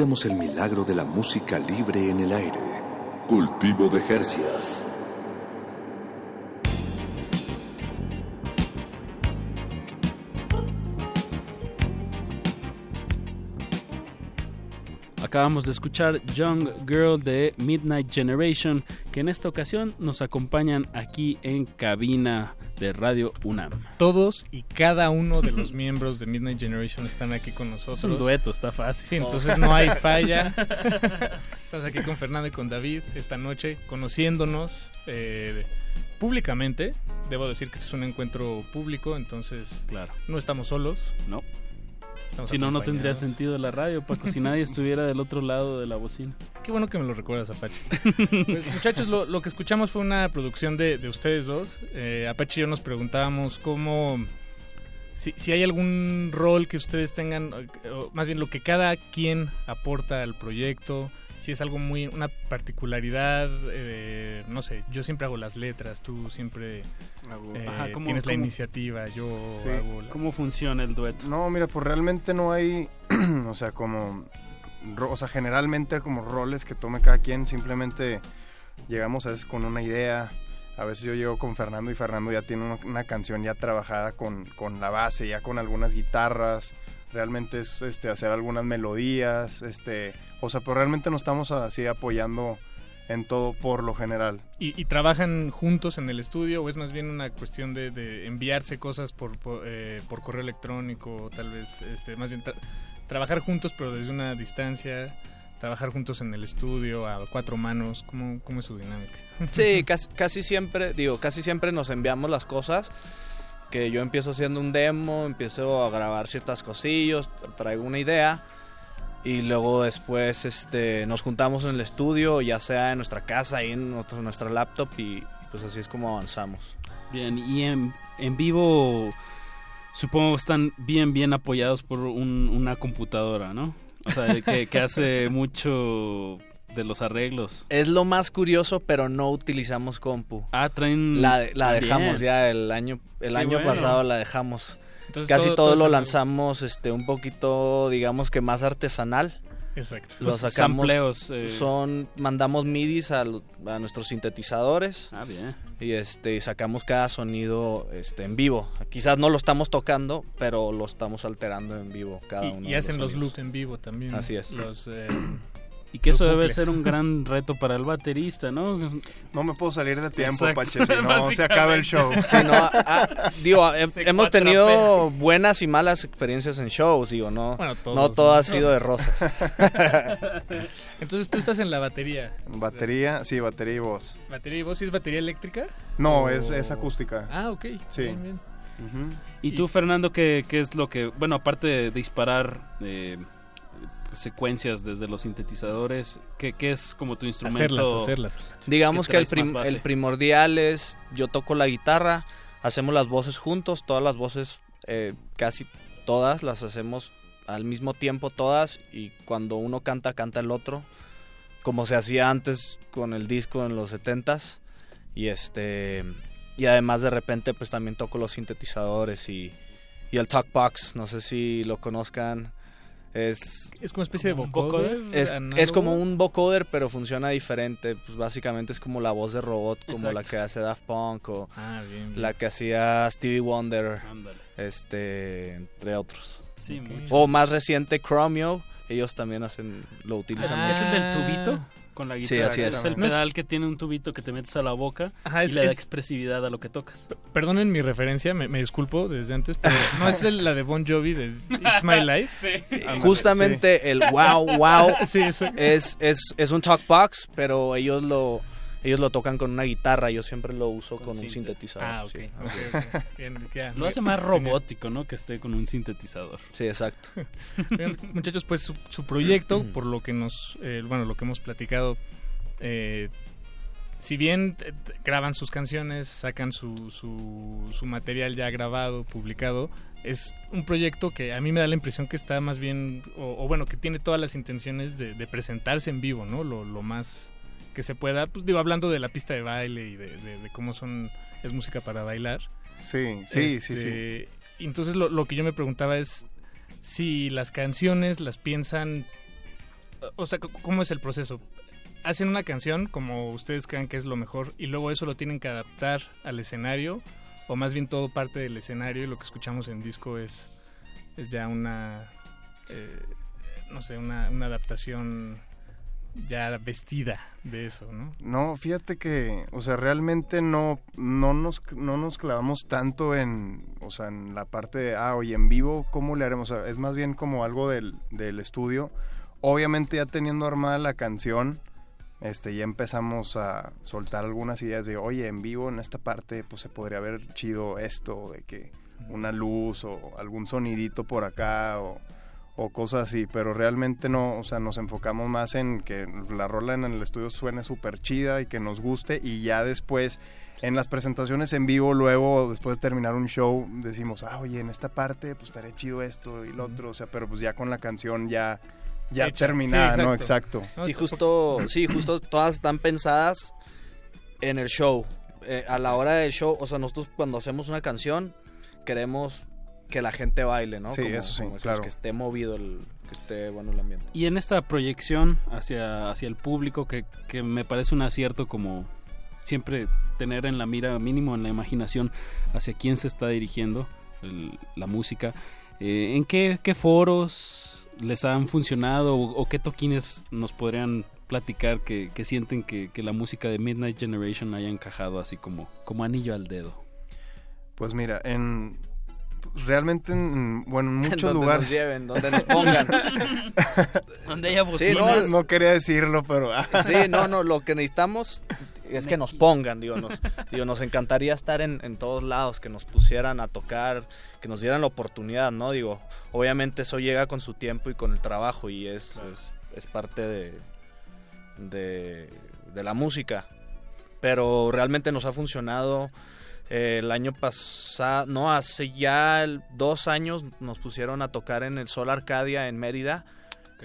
Estudiamos el milagro de la música libre en el aire. Cultivo de Jercias. Acabamos de escuchar Young Girl de Midnight Generation, que en esta ocasión nos acompañan aquí en cabina de Radio UNAM. Todos y cada uno de los miembros de Midnight Generation están aquí con nosotros. Es un dueto, está fácil. Sí, entonces no hay falla. Estás aquí con Fernando y con David esta noche, conociéndonos eh, públicamente. Debo decir que este es un encuentro público, entonces claro. no estamos solos. No. Si no, no tendría sentido la radio, Paco, si nadie estuviera del otro lado de la bocina. Qué bueno que me lo recuerdas, Apache. pues, muchachos, lo, lo, que escuchamos fue una producción de, de ustedes dos. Eh, Apache y yo nos preguntábamos cómo... Si, si, hay algún rol que ustedes tengan, o más bien lo que cada quien aporta al proyecto, si es algo muy, una particularidad, eh, no sé, yo siempre hago las letras, tú siempre eh, Ajá, ¿cómo, tienes cómo? la iniciativa, yo sí. hago... La... ¿Cómo funciona el dueto? No, mira, pues realmente no hay, o sea, como, o sea, generalmente como roles que tome cada quien, simplemente llegamos a veces con una idea, a veces yo llego con Fernando y Fernando ya tiene una, una canción ya trabajada con, con la base, ya con algunas guitarras, realmente es este hacer algunas melodías, este, o sea, pero realmente nos estamos así apoyando en todo por lo general. ¿Y, y trabajan juntos en el estudio o es más bien una cuestión de, de enviarse cosas por, por, eh, por, correo electrónico, tal vez, este, más bien tra trabajar juntos pero desde una distancia? Trabajar juntos en el estudio a cuatro manos, ¿cómo, cómo es su dinámica? Sí, casi, casi siempre, digo, casi siempre nos enviamos las cosas que yo empiezo haciendo un demo, empiezo a grabar ciertas cosillos, traigo una idea y luego después este, nos juntamos en el estudio, ya sea en nuestra casa, ahí en nuestro, nuestra laptop y pues así es como avanzamos. Bien, y en, en vivo supongo que están bien, bien apoyados por un, una computadora, ¿no? O sea, que, que hace mucho de los arreglos. Es lo más curioso, pero no utilizamos compu. Ah, traen... La, la dejamos ya el año, el año bueno. pasado, la dejamos. Entonces, Casi todo, todo, todo lo lanzamos este un poquito, digamos que más artesanal. Exacto. Lo sacamos. Sampleos, eh... Son, mandamos midis a, a, nuestros sintetizadores. Ah, bien. Y este, sacamos cada sonido este, en vivo. Quizás no lo estamos tocando, pero lo estamos alterando en vivo cada y, uno. Y hacen los, los loops en vivo también. Así es. Los, eh, y que eso debe ser un gran reto para el baterista, ¿no? No me puedo salir de tiempo, Exacto. Pache, si no se acaba el show. Sí, no, ah, digo, he, hemos tenido buenas y malas experiencias en shows, digo, no, bueno, todos, no todo ¿no? ha sido de rosas. Entonces tú estás en la batería. Batería, sí, batería y voz. ¿Batería y voz? ¿Y es batería eléctrica? No, o... es, es, acústica. Ah, ok. Sí. Bien, bien. Uh -huh. ¿Y tú, Fernando, qué, qué, es lo que, bueno, aparte de disparar... Eh, secuencias desde los sintetizadores? ¿Qué, qué es como tu instrumento? Hacerlas, hacerlas. Digamos que, que el, prim el, primordial es, yo toco la guitarra, hacemos las voces juntos, todas las voces, eh, casi todas las hacemos al mismo tiempo todas y cuando uno canta, canta el otro, como se hacía antes con el disco en los 70s y este y además de repente pues también toco los sintetizadores y, y el talkbox, no sé si lo conozcan. Es, es como una especie de vocoder. Es, es, como un vocoder, pero funciona diferente. Pues básicamente es como la voz de robot, como Exacto. la que hace Daft Punk o ah, bien, bien. la que hacía Stevie Wonder, Ándale. este, entre otros. Sí, okay. O más reciente, Chromio, ellos también hacen, lo utilizan. Ah, ¿Es el del tubito? Con la guitarra. Sí, así es. es el pedal que tiene un tubito que te metes a la boca Ajá, es, y le da expresividad a lo que tocas. Perdonen mi referencia, me, me disculpo desde antes, pero no es el, la de Bon Jovi de It's My Life. sí. Justamente sí. el wow, wow sí, es, es, es un talkbox, pero ellos lo ellos lo tocan con una guitarra, yo siempre lo uso con, con un sintetizador. Ah, ok. Sí. okay, okay. Bien. Lo hace más robótico, ¿no? Que esté con un sintetizador. Sí, exacto. Bien, muchachos, pues su, su, proyecto, por lo que nos, eh, bueno, lo que hemos platicado, eh, si bien graban sus canciones, sacan su, su, su material ya grabado, publicado, es un proyecto que a mí me da la impresión que está más bien, o, o bueno, que tiene todas las intenciones de, de presentarse en vivo, ¿no? Lo, lo más que se pueda, pues digo, hablando de la pista de baile y de, de, de cómo son, es música para bailar. Sí, sí, este, sí, sí. Entonces lo, lo, que yo me preguntaba es, si las canciones las piensan, o sea, ¿cómo es el proceso? Hacen una canción como ustedes crean que es lo mejor y luego eso lo tienen que adaptar al escenario o más bien todo parte del escenario y lo que escuchamos en disco es, es ya una, eh, no sé, una, una adaptación ya vestida de eso, ¿no? No, fíjate que, o sea, realmente no, no, nos, no nos clavamos tanto en, o sea, en la parte de, ah, oye, en vivo, ¿cómo le haremos? O sea, es más bien como algo del, del estudio. Obviamente ya teniendo armada la canción, este, ya empezamos a soltar algunas ideas de, oye, en vivo en esta parte, pues se podría haber chido esto, de que una luz o algún sonidito por acá o o cosas así, pero realmente no, o sea, nos enfocamos más en que la rola en el estudio suene súper chida y que nos guste y ya después en las presentaciones en vivo, luego después de terminar un show, decimos, ah, oye, en esta parte pues estaría chido esto y lo otro, o sea, pero pues ya con la canción ya, ya terminada, ¿no? Exacto. Y justo, sí, justo todas están pensadas en el show. Eh, a la hora del show, o sea, nosotros cuando hacemos una canción queremos que la gente baile, ¿no? Sí, eso sí, claro. Que esté movido, el, que esté bueno el ambiente. Y en esta proyección hacia, hacia el público, que, que me parece un acierto como siempre tener en la mira, mínimo en la imaginación, hacia quién se está dirigiendo la música. Eh, ¿En qué, qué, foros les han funcionado o, qué toquines nos podrían platicar que, que sienten que, que, la música de Midnight Generation haya encajado así como, como anillo al dedo? Pues mira, en, realmente en, bueno en muchos donde lugares. nos lleven donde nos pongan. Donde haya sí, no, no, quería decirlo pero sí no no lo que necesitamos es que nos pongan digo nos, digo, nos encantaría estar en, en, todos lados que nos pusieran a tocar que nos dieran la oportunidad no digo obviamente eso llega con su tiempo y con el trabajo y es es, es, parte de, de de la música. Pero realmente nos ha funcionado el año pasado, no, hace ya dos años nos pusieron a tocar en el Sol Arcadia en Mérida.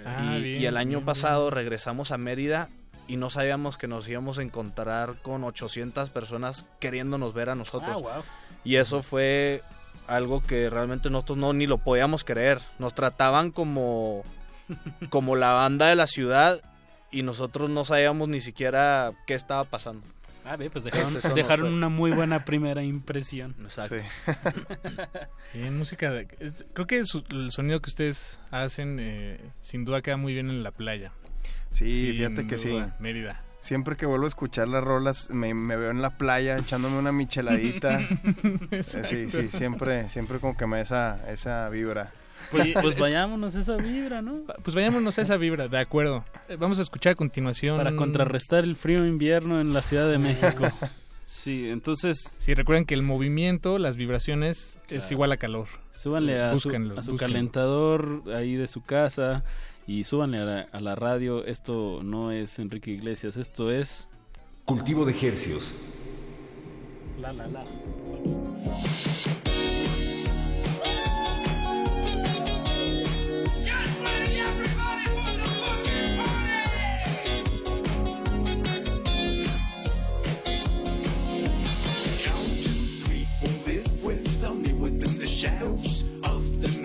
Ah, y, el año pasado regresamos a Mérida y no sabíamos que nos íbamos a encontrar con 800 personas queriéndonos ver a nosotros. Ah, y eso fue algo que realmente nosotros no ni lo podíamos creer. Nos trataban como, como la banda de la ciudad y nosotros no sabíamos ni siquiera qué estaba pasando. Ah, pues dejaron, una muy buena primera impresión. Exacto. en música, creo que el sonido que ustedes hacen eh, sin duda queda muy bien en la playa. Sí, fíjate que sí. Mérida. Siempre que vuelvo a escuchar las rolas, me, veo en la playa echándome una micheladita. Sí, sí, siempre, siempre como que me da esa, esa vibra. Pues, pues vayámonos a esa vibra, ¿no? Pues vayámonos a esa vibra, de acuerdo. Eh, vamos a escuchar a continuación. Para contrarrestar el frío invierno en la Ciudad de México. Sí, entonces... Sí, recuerden que el movimiento, las vibraciones, es igual a calor. Súbanle a, su, a su calentador ahí de su casa y súbanle a la, a la radio. Esto no es Enrique Iglesias, esto es... Cultivo de Hercios. La, la, la.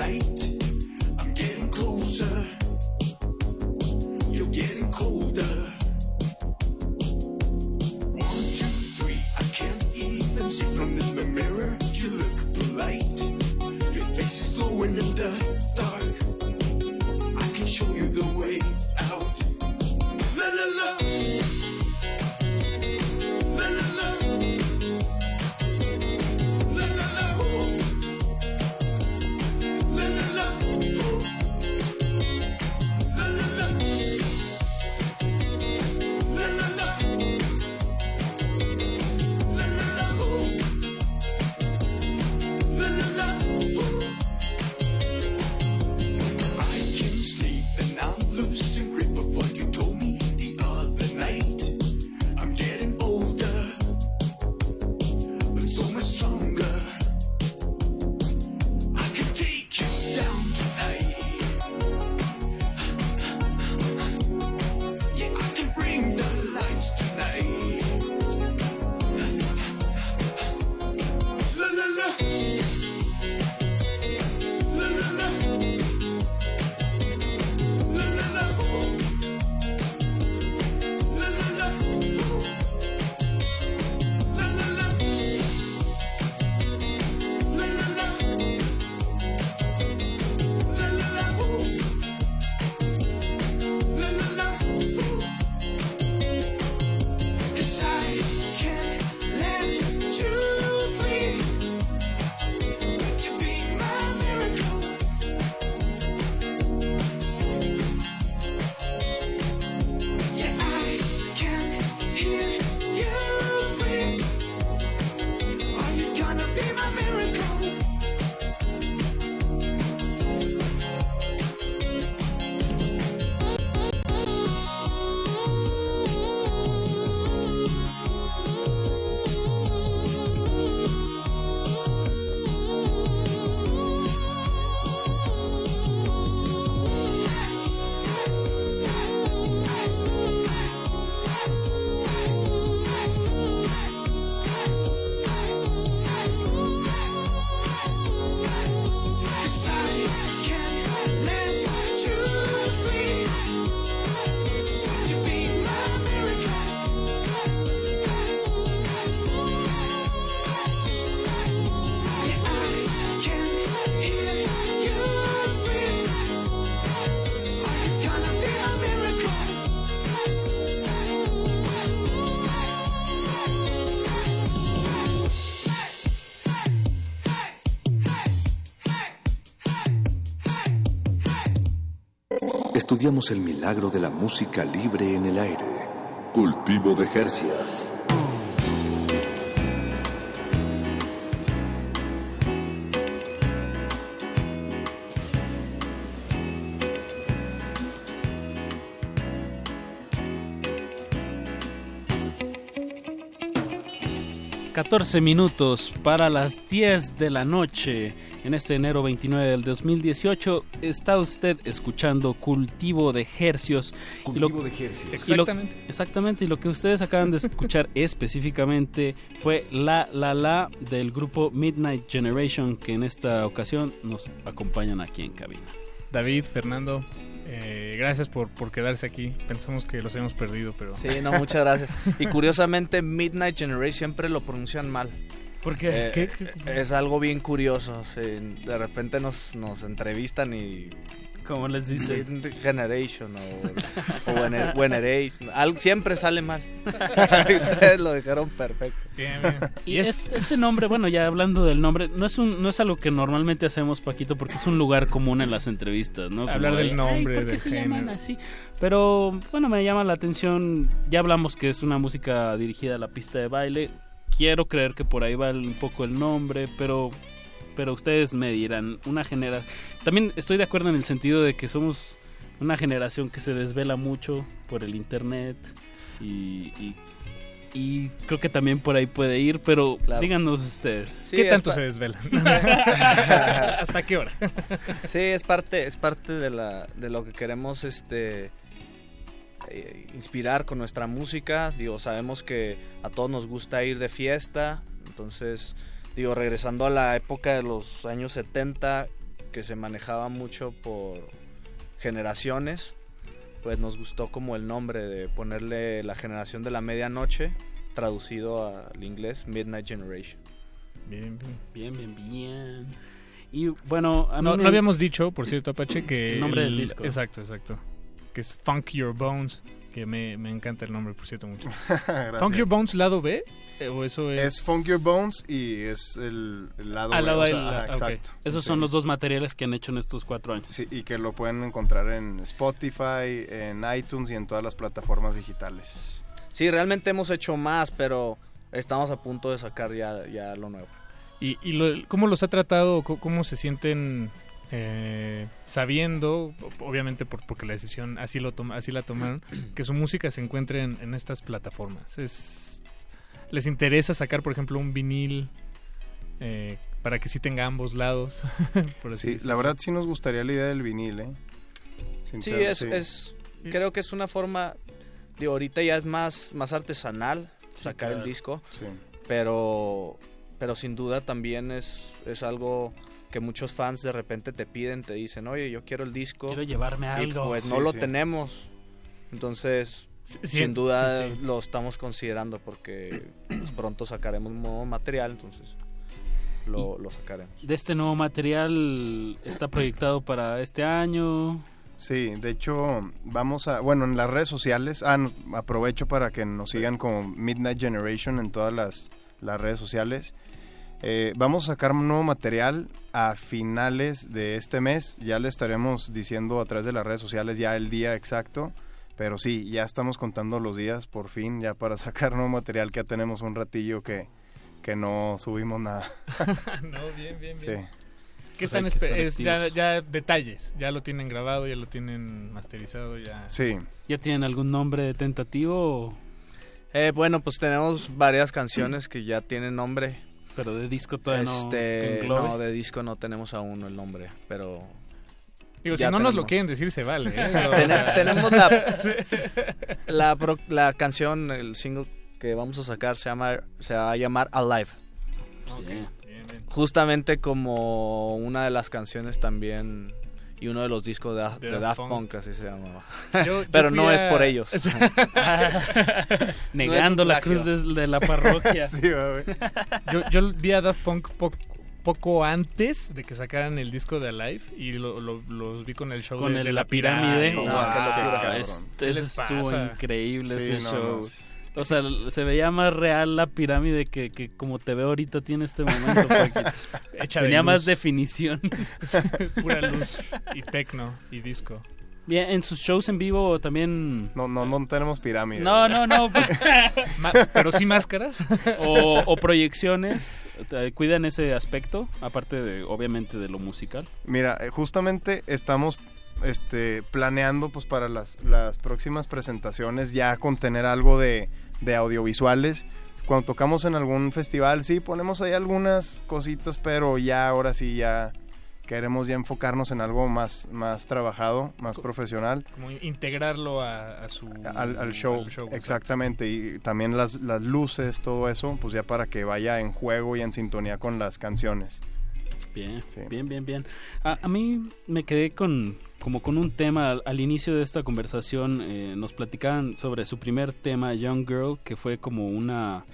Night. I'm getting closer. You're getting colder. One, two, three. I can't even see from in the mirror. You look polite. Your face is glowing in the dark. I can show you the way out. La la la. La estudiamos el milagro de la música libre en el aire. Cultivo de Jercias. ...14 minutos para las 10 de la noche... ...en este enero 29 del 2018... ...está usted escuchando Cultivo de Hercios... Cultivo de Hercios. Exactamente. exactamente, y lo que ustedes acaban de escuchar específicamente... ...fue La La La del grupo Midnight Generation... ...que en esta ocasión nos acompañan aquí en cabina. David, Fernando, eh, gracias por, por quedarse aquí. Pensamos que los habíamos perdido, pero... Sí, no, muchas gracias. Y curiosamente, Midnight Generation siempre lo pronuncian mal. ¿Por qué? Eh, ¿Qué- qué- Es algo bien curioso. sí, de repente nos, nos entrevistan y... ¿Cómo les dice? Generation o, o Veneration. Algo- siempre sale mal. Ustedes lo dejaron perfecto. Y este, este nombre, bueno, ya hablando del nombre, no es un, no es algo que normalmente hacemos, Paquito, porque es un lugar común en las entrevistas, ¿no? Como Hablar del de, nombre, "Ay, ¿por qué del se llaman género". así? Pero, bueno, me llama la atención, ya hablamos que es una música dirigida a la pista de baile, quiero creer que por ahí va un poco el nombre, pero pero ustedes me dirán, una genera También estoy de acuerdo en el sentido de que somos una generación que se desvela mucho por el internet y, y, y creo que también por ahí puede ir, pero díganos ustedes. Sí, ¿Qué tanto se desvelan? ¿Hasta qué hora? Sí, es parte, es parte de, la, de lo que queremos este, eh, inspirar con nuestra música. Digo, sabemos que a todos nos gusta ir de fiesta. Entonces, digo, regresando a la época de los años 70, que se manejaba mucho por generaciones, pues nos gustó como el nombre de ponerle la generación de la medianoche, traducido al inglés Midnight Generation. Bien, bien, bien, bien. Y bueno, a no, mí no me- habíamos dicho, por cierto, Apache, que... El nombre del disco. Exacto, exacto. Que es Funk Your Bones, que me, me encanta el nombre, por cierto, mucho. Funk Your Bones, lado B, eh, o eso es... Es Funk Your Bones y es el, el lado, Al B, lado o sea, exacto. Esos Sí, son sí. los dos materiales que han hecho en estos cuatro años. Sí, y que lo pueden encontrar en Spotify, en iTunes y en todas las plataformas digitales. Sí, realmente hemos hecho más, pero estamos a punto de sacar ya, ya lo nuevo. ¿Y, y lo- cómo los ha tratado? ¿Cómo se sienten eh, sabiendo, obviamente por, porque la decisión así, lo toma, así la tomaron, que su música se encuentre en, en estas plataformas? Es, ¿Les interesa sacar, por ejemplo, un vinil eh, para que sí tenga ambos lados? Por así Sí, la verdad sí nos gustaría la idea del vinil, ¿eh? Sí, es, es creo que es una forma, de ahorita ya es más, más artesanal sacar el disco, Sí. pero, pero sin duda también es, es algo que muchos fans de repente te piden, te dicen, oye, yo quiero el disco. Quiero llevarme y algo. pues Sí, no lo sí. tenemos. Entonces, sí, sin duda sí, sí. lo estamos considerando porque pues, pronto sacaremos nuevo material, entonces lo, lo sacaremos. De este nuevo material está proyectado para este año. Sí, de hecho, vamos a, bueno, en las redes sociales, ah, aprovecho para que nos sigan como Midnight Generation en todas las, las redes sociales. Eh, vamos a sacar un nuevo material a finales de este mes, ya le estaremos diciendo a través de las redes sociales ya el día exacto, pero sí, ya estamos contando los días por fin, ya para sacar nuevo material, que ya tenemos un ratillo que, que no subimos nada. no, bien, bien, Sí. bien. ¿Qué Pues están es ya, ya detalles? Ya lo tienen grabado, ya lo tienen masterizado, ya... Sí. ¿Ya tienen algún nombre tentativo? o- Eh, bueno, pues tenemos varias canciones que ya tienen nombre. Pero de disco todavía no este, englobe. no, de disco no tenemos aún el nombre, pero... Digo, si ya no nos lo quieren decir, se vale. ¿eh? Ten- O sea- tenemos la, la, pro- la canción, el single que vamos a sacar se, llama, se va a llamar Alive. Justamente como una de las canciones también y uno de los discos de, De de Daft Punk. Punk, así se llamaba. Yo- yo Pero no es por ellos. Negando No la cruz de, de la parroquia. Sí, yo, yo vi a Daft Punk po- poco antes de que sacaran el disco de Alive y lo- lo- los vi con el show Con de, el- de la pirámide. No, Wow, qué locura. cabrón. Es- ¿Qué eso les estuvo increíble Sí, ese no, show. O sea, se veía más real la pirámide que, que como te veo ahorita tiene este momento. Tenía más definición. Pura luz y tecno y disco. Bien, en sus shows en vivo también... No, no, no tenemos pirámide. No, no, no. Ma- pero sí máscaras. o, o proyecciones. eh, ¿Cuidan ese aspecto? Aparte de, obviamente, de lo musical. Mira, eh, justamente estamos este, planeando pues para las, las próximas presentaciones ya contener algo de, de audiovisuales. Cuando tocamos en algún festival, sí, ponemos ahí algunas cositas, pero ya ahora sí ya queremos ya enfocarnos en algo más, más trabajado, más profesional. Como integrarlo a, a su... Al, al show, exactamente, y también las, las luces, todo eso, pues ya para que vaya en juego y en sintonía con las canciones. Bien, bien, bien, bien. A, a mí me quedé con como con un tema al, inicio de esta conversación. eh, nos platicaban sobre su primer tema, Young Girl, que fue como una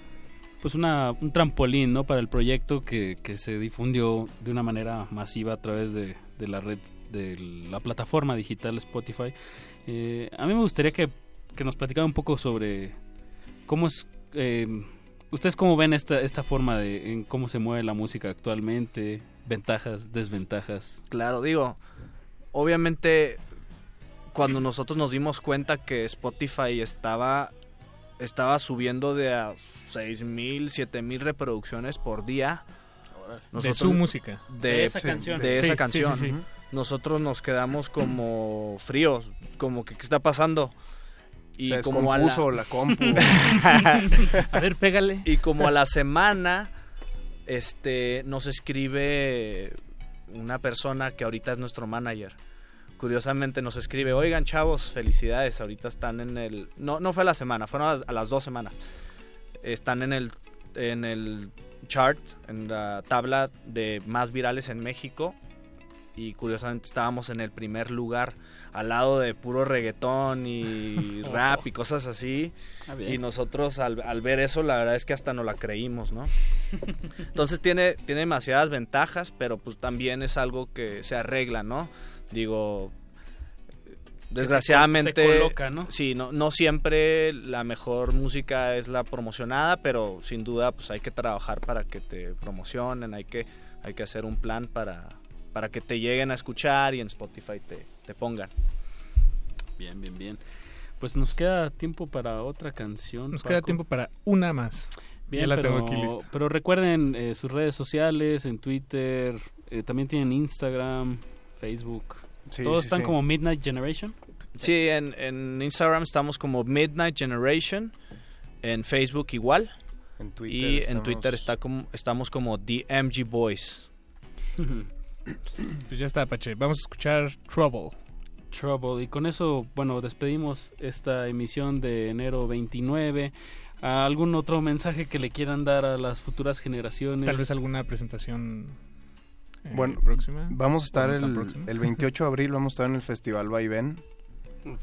pues una, un trampolín ¿no? para el proyecto que, que se difundió de una manera masiva a través de, de la red de la plataforma digital Spotify. Eh, a mí me gustaría que, que nos platicara un poco sobre cómo es eh, ustedes cómo ven esta esta forma de en cómo se mueve la música actualmente, ventajas, desventajas. Claro, digo, obviamente cuando nosotros nos dimos cuenta que Spotify estaba estaba subiendo de a 6000, 7000 reproducciones por día. De su música. De, De esa canción. De esa sí, canción. sí, sí. Nosotros nos quedamos como fríos, como que qué está pasando. Y Se como a la... la compu. a ver, pégale. Y como a la semana este nos escribe una persona que ahorita es nuestro manager. Curiosamente nos escribe, oigan chavos, felicidades, ahorita están en el... No, no fue a la semana, fueron a las, dos semanas. Están en el, en el chart, en la tabla de más virales en México. Y curiosamente estábamos en el primer lugar, al lado de puro reggaetón y rap y cosas así. Ah, y nosotros al, al ver eso, la verdad es que hasta no la creímos, ¿no? Entonces tiene, tiene demasiadas ventajas, pero pues también es algo que se arregla, ¿no? Digo, desgraciadamente... se coloca, ¿no? Sí, no, no siempre la mejor música es la promocionada, pero sin duda pues hay que trabajar para que te promocionen, hay que, hay que hacer un plan para, para que te lleguen a escuchar y en Spotify te, te pongan. Bien, bien, bien. Pues nos queda tiempo para otra canción. Nos queda tiempo para una más. Bien, ya la pero, tengo aquí lista. pero recuerden eh, sus redes sociales, en Twitter, eh, también tienen Instagram, Facebook. Sí, Todos sí, están sí. como Midnight Generation. Sí, en, en Instagram estamos como Midnight Generation, en Facebook igual. En Twitter y en Twitter está como, estamos como DMG Boys. Pues ya está, Pache. Vamos a escuchar Trouble. Trouble. Y con eso, bueno, despedimos esta emisión de enero 29. ¿Algún otro mensaje que le quieran dar a las futuras generaciones? Tal vez alguna presentación eh, Bueno, próxima. vamos a estar ¿O no tan el, el 28 de abril, vamos a estar en el Festival Vaivén.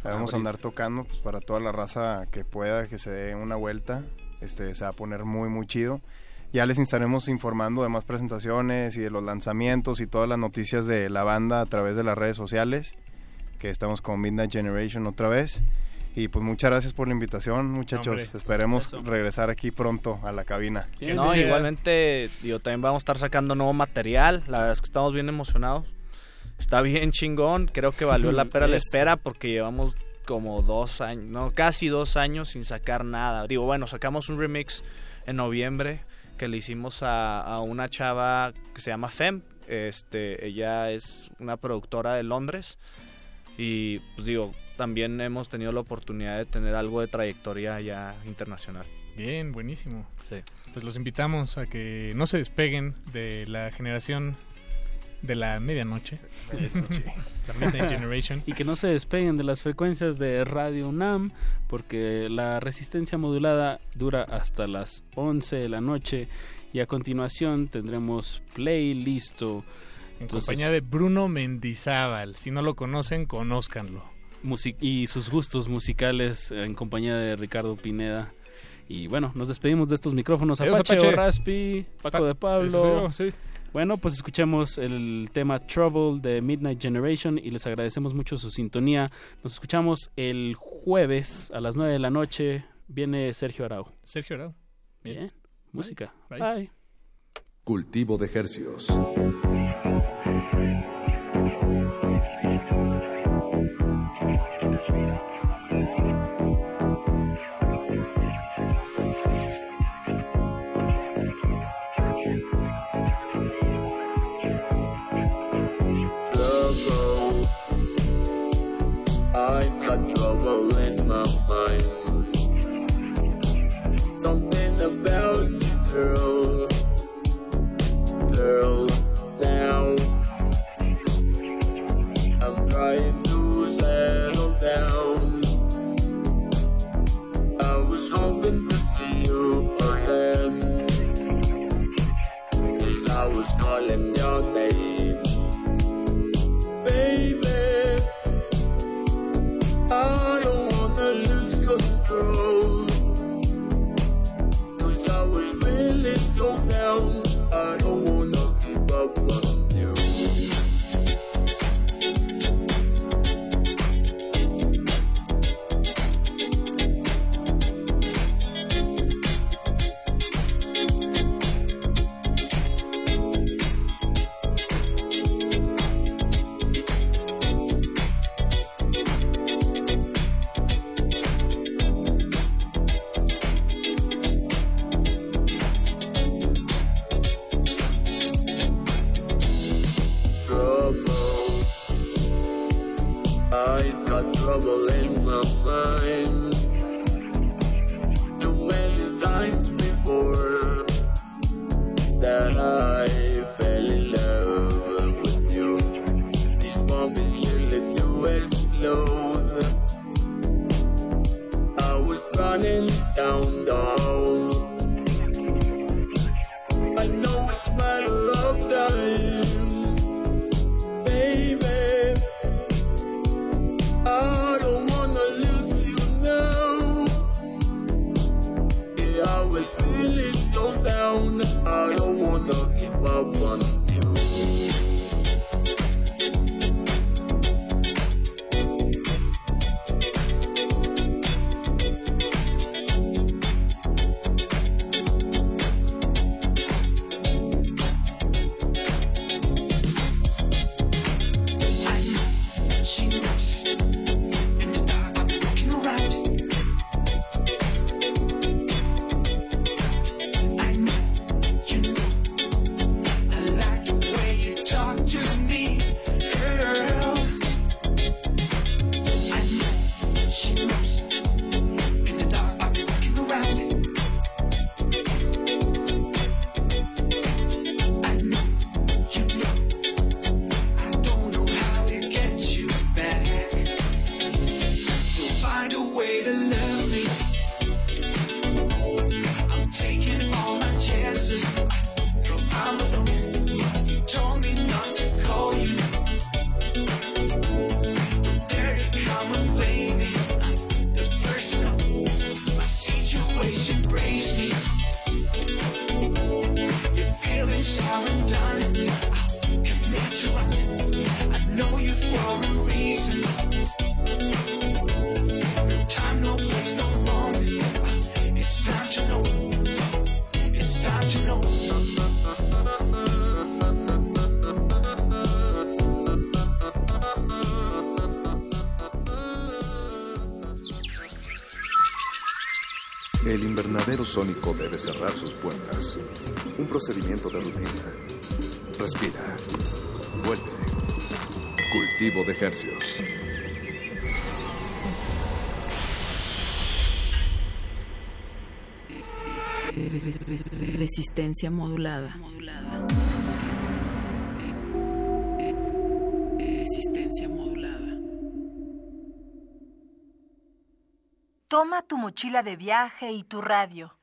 Vamos a andar tocando pues, para toda la raza que pueda, que se dé una vuelta. Este, se va a poner muy, muy chido. Ya les estaremos informando de más presentaciones y de los lanzamientos y todas las noticias de la banda a través de las redes sociales, que estamos con Midnight Generation otra vez. Y pues muchas gracias por la invitación, muchachos. Hombre, Esperemos eso. regresar aquí pronto a la cabina. No, igualmente, yo también vamos a estar sacando nuevo material. La verdad es que estamos bien emocionados. Está bien chingón. Creo que valió la pena la Es- espera porque llevamos como dos años, no, casi dos años sin sacar nada. Digo, bueno, sacamos un remix en noviembre que le hicimos a, a una chava que se llama Fem. Este, ella es una productora de Londres. Y pues digo, también hemos tenido la oportunidad de tener algo de trayectoria ya internacional. Bien, buenísimo. Sí. Pues los invitamos a que no se despeguen de la generación de la medianoche. Eso, la Midnight Generation. Y que no se despeguen de las frecuencias de Radio UNAM, porque la resistencia modulada dura hasta las 11 de la noche. Y a continuación tendremos Play listo. En compañía de Bruno Mendizábal. Si no lo conocen, conózcanlo. y sus gustos musicales en compañía de Ricardo Pineda. Y bueno, nos despedimos de estos micrófonos. Adiós, Apache, Apache. Raspi, Paco Pa- de Pablo. Yo, sí. Bueno, pues escuchemos el tema Trouble de Midnight Generation y les agradecemos mucho su sintonía. Nos escuchamos el jueves a las 9 de la noche. Viene Sergio Arau. Sergio Arau. Bien. Música. Bye. Bye. Cultivo de Hercios. Procedimiento de rutina. Respira. Vuelve. Cultivo de hercios. Resistencia modulada. Resistencia modulada. Toma tu mochila de viaje y tu radio.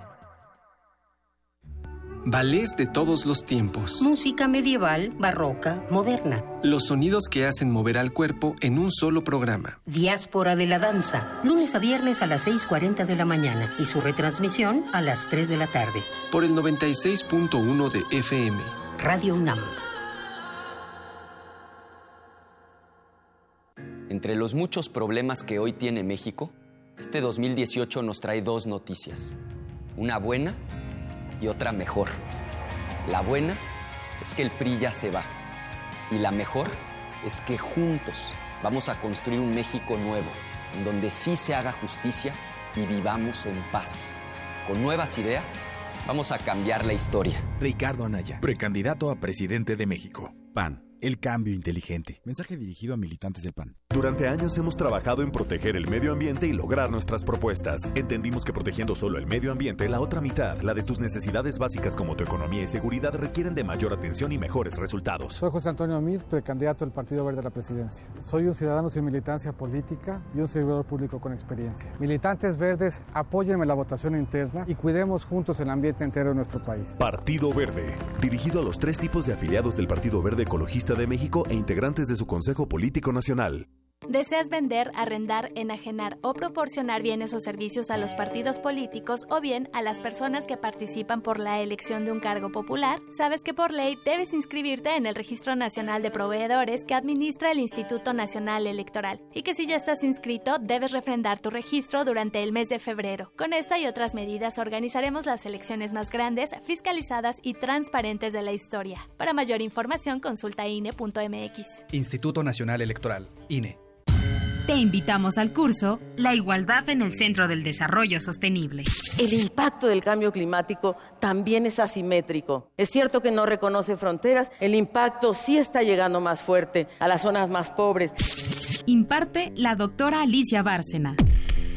Ballets de todos los tiempos. Música medieval, barroca, moderna. Los sonidos que hacen mover al cuerpo en un solo programa. Diáspora de la danza. Lunes a viernes a las 6.40 de la mañana y su retransmisión a las 3 de la tarde. Por el 96.1 de FM. Radio UNAM. Entre los muchos problemas que hoy tiene México, este 2018 nos trae dos noticias. Una buena y otra mejor. La buena es que el PRI ya se va. Y la mejor es que juntos vamos a construir un México nuevo, en donde sí se haga justicia y vivamos en paz. Con nuevas ideas, vamos a cambiar la historia. Ricardo Anaya, precandidato a presidente de México. PAN. El cambio inteligente. Mensaje dirigido a militantes del PAN. Durante años hemos trabajado en proteger el medio ambiente y lograr nuestras propuestas. Entendimos que protegiendo solo el medio ambiente, la otra mitad, la de tus necesidades básicas como tu economía y seguridad, requieren de mayor atención y mejores resultados. Soy José Antonio Amid, precandidato del Partido Verde a la presidencia. Soy un ciudadano sin militancia política y un servidor público con experiencia. Militantes verdes, apóyenme la votación interna y cuidemos juntos el ambiente entero de nuestro país. Partido Verde, dirigido a los tres tipos de afiliados del Partido Verde Ecologista de México e integrantes de su Consejo Político Nacional. ¿Deseas vender, arrendar, enajenar o proporcionar bienes o servicios a los partidos políticos o bien a las personas que participan por la elección de un cargo popular? Sabes que por ley debes inscribirte en el Registro Nacional de Proveedores que administra el Instituto Nacional Electoral y que si ya estás inscrito debes refrendar tu registro durante el mes de febrero. Con esta y otras medidas organizaremos las elecciones más grandes, fiscalizadas y transparentes de la historia. Para mayor información consulta INE.mx. Instituto Nacional Electoral, INE. Te invitamos al curso La igualdad en el centro del desarrollo sostenible. El impacto del cambio climático también es asimétrico. Es cierto que no reconoce fronteras, el impacto sí está llegando más fuerte a las zonas más pobres. Imparte la doctora Alicia Bárcena.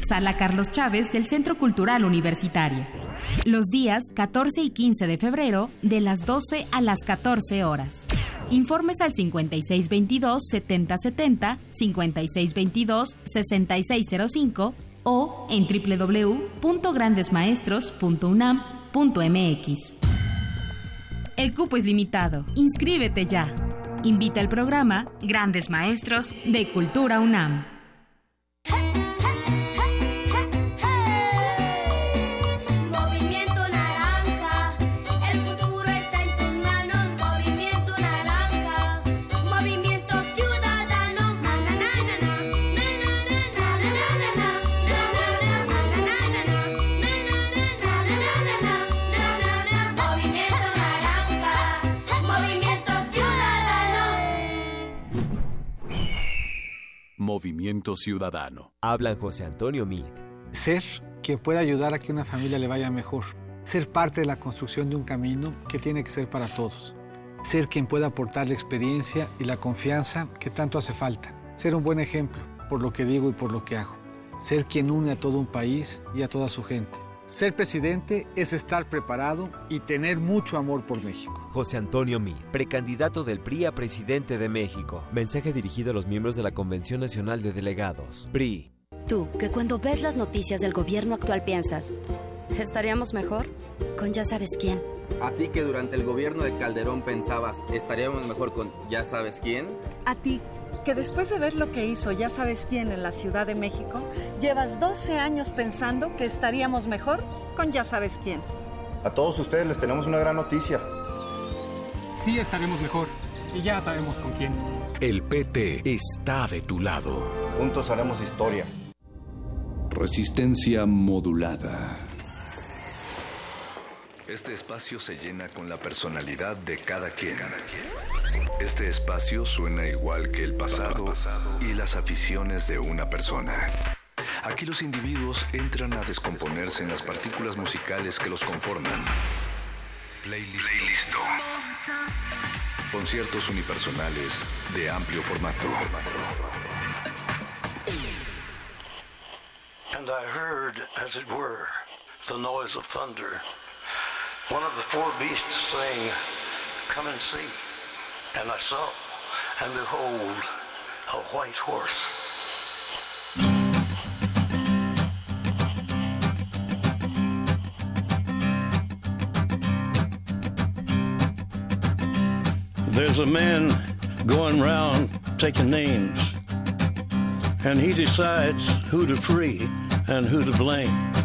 Sala Carlos Chávez del Centro Cultural Universitario. Los días 14 y 15 de febrero de las 12 a las 14 horas. Informes al 5622-7070, 5622-6605 o en www.grandesmaestros.unam.mx. El cupo es limitado. Inscríbete ya. Invita al programa Grandes Maestros de Cultura UNAM. Movimiento Ciudadano. Hablan José Antonio Mid. Ser quien pueda ayudar a que una familia le vaya mejor. Ser parte de la construcción de un camino que tiene que ser para todos. Ser quien pueda aportar la experiencia y la confianza que tanto hace falta. Ser un buen ejemplo por lo que digo y por lo que hago. Ser quien une a todo un país y a toda su gente. Ser presidente es estar preparado y tener mucho amor por México. José Antonio Mid, precandidato del PRI a presidente de México. Mensaje dirigido a los miembros de la Convención Nacional de Delegados. PRI. Tú, que cuando ves las noticias del gobierno actual piensas, ¿estaríamos mejor? Con ya sabes quién. A ti que durante el gobierno de Calderón pensabas, estaríamos mejor con ya sabes quién. A ti, que después de ver lo que hizo ya sabes quién en la Ciudad de México, llevas 12 años pensando que estaríamos mejor con ya sabes quién. A todos ustedes les tenemos una gran noticia. Sí estaremos mejor y ya sabemos con quién. El PT está de tu lado. Juntos haremos historia. Resistencia modulada. Este espacio se llena con la personalidad de cada quien. Este espacio suena igual que el pasado y las aficiones de una persona. Aquí los individuos entran a descomponerse en las partículas musicales que los conforman. Playlist. Conciertos unipersonales de amplio formato. And I heard, as it were, the noise of thunder. One of the four beasts saying, Come and see. And I saw, and behold, a white horse. There's a man going round taking names, and he decides who to free and who to blame.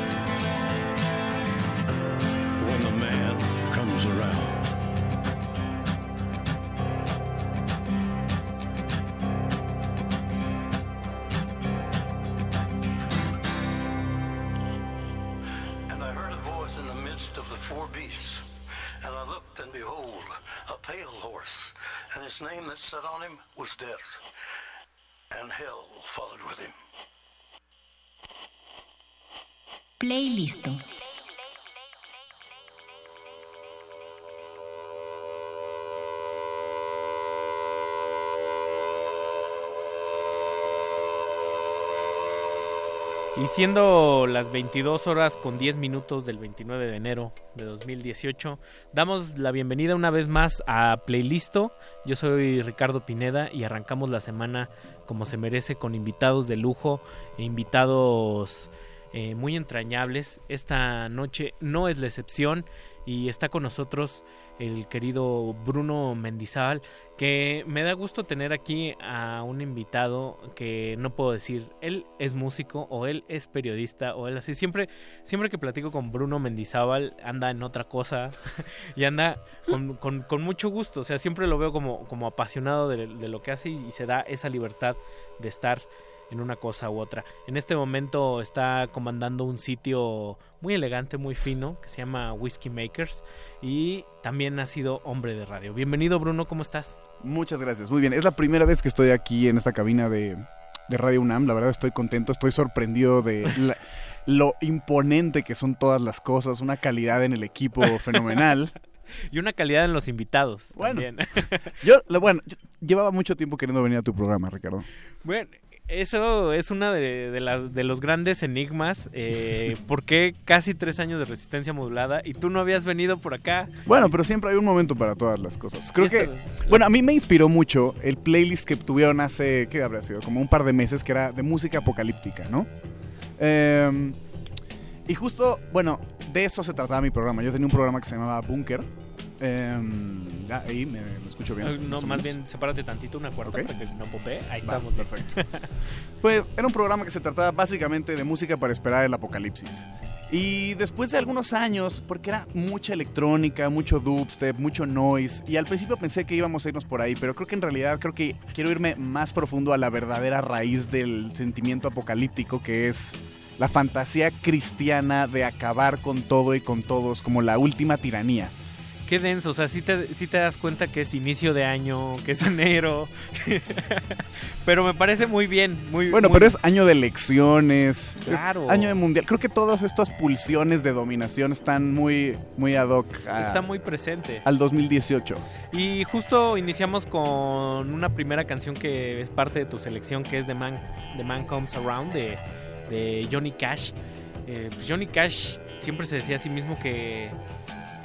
Playlisto. Y siendo las 22 horas con 10 minutos del 29 de enero de 2018, damos la bienvenida una vez más a Playlisto. Yo soy Ricardo Pineda y arrancamos la semana como se merece con invitados de lujo e invitados eh, muy entrañables. Esta noche no es la excepción y está con nosotros el querido Bruno Mendizábal, que me da gusto tener aquí a un invitado que no puedo decir, él es músico o él es periodista o él así. Siempre, siempre que platico con Bruno Mendizábal anda en otra cosa y anda con, con- con mucho gusto. O sea, siempre lo veo como, como apasionado de, lo que hace y se da esa libertad de estar en una cosa u otra. En este momento está comandando un sitio muy elegante, muy fino, que se llama Whiskey Makers y también ha sido hombre de radio. Bienvenido Bruno, ¿cómo estás? Muchas gracias, muy bien. Es la primera vez que estoy aquí en esta cabina de, de Radio UNAM. La verdad estoy contento, estoy sorprendido de la- lo imponente que son todas las cosas, una calidad en el equipo fenomenal. Y una calidad en los invitados Bueno. también. Yo, lo- bueno, yo llevaba mucho tiempo queriendo venir a tu programa, Ricardo. Bueno, eso es una de, de, las- de los grandes enigmas. Eh, ¿Por qué casi tres años de resistencia modulada y tú no habías venido por acá? Bueno, pero siempre hay un momento para todas las cosas. Creo que, bueno, a mí me inspiró mucho el playlist que tuvieron hace, ¿qué habrá sido? Como un par de meses, que era de música apocalíptica, ¿no? Eh, y justo, bueno, de eso se trataba mi programa. Yo tenía un programa que se llamaba Bunker. Eh, ya, ahí me, me escucho bien. Eh, no, más bien sepárate tantito una cuarta Ok. para que no popee. Ahí Va, estamos. bien. perfecto. Pues era un programa que se trataba básicamente de música para esperar el apocalipsis. Y después de algunos años, porque era mucha electrónica, mucho dubstep, mucho noise, y al principio pensé que íbamos a irnos por ahí, pero creo que en realidad creo que quiero irme más profundo a la verdadera raíz del sentimiento apocalíptico, que es la fantasía cristiana de acabar con todo y con todos, como la última tiranía. Qué denso, o sea, sí te, sí te das cuenta que es inicio de año, que es enero. pero me parece muy bien, muy Bueno, muy- pero es año de elecciones, es Claro. año de mundial. Creo que todas estas pulsiones de dominación están muy, muy ad hoc a- Está muy presente. al 2018. Y justo iniciamos con una primera canción que es parte de tu selección, que es The Man, The Man Comes Around, de, de Johnny Cash. Eh, pues Johnny Cash siempre se decía a sí mismo que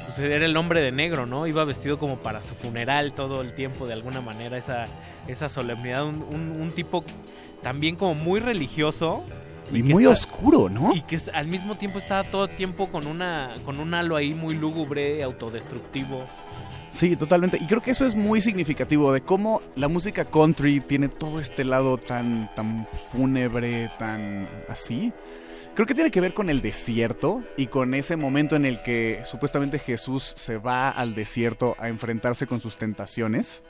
pues, era el hombre de negro, ¿no? Iba vestido como para su funeral todo el tiempo, de alguna manera, esa, esa solemnidad. Un, un- un tipo también como muy religioso. Y muy está- oscuro, ¿no? Y que al mismo tiempo estaba todo el tiempo con, una, con un halo ahí muy lúgubre, autodestructivo. Sí, totalmente. Y creo que eso es muy significativo de cómo la música country tiene todo este lado tan, tan fúnebre, tan así. Creo que tiene que ver con el desierto y con ese momento en el que supuestamente Jesús se va al desierto a enfrentarse con sus tentaciones.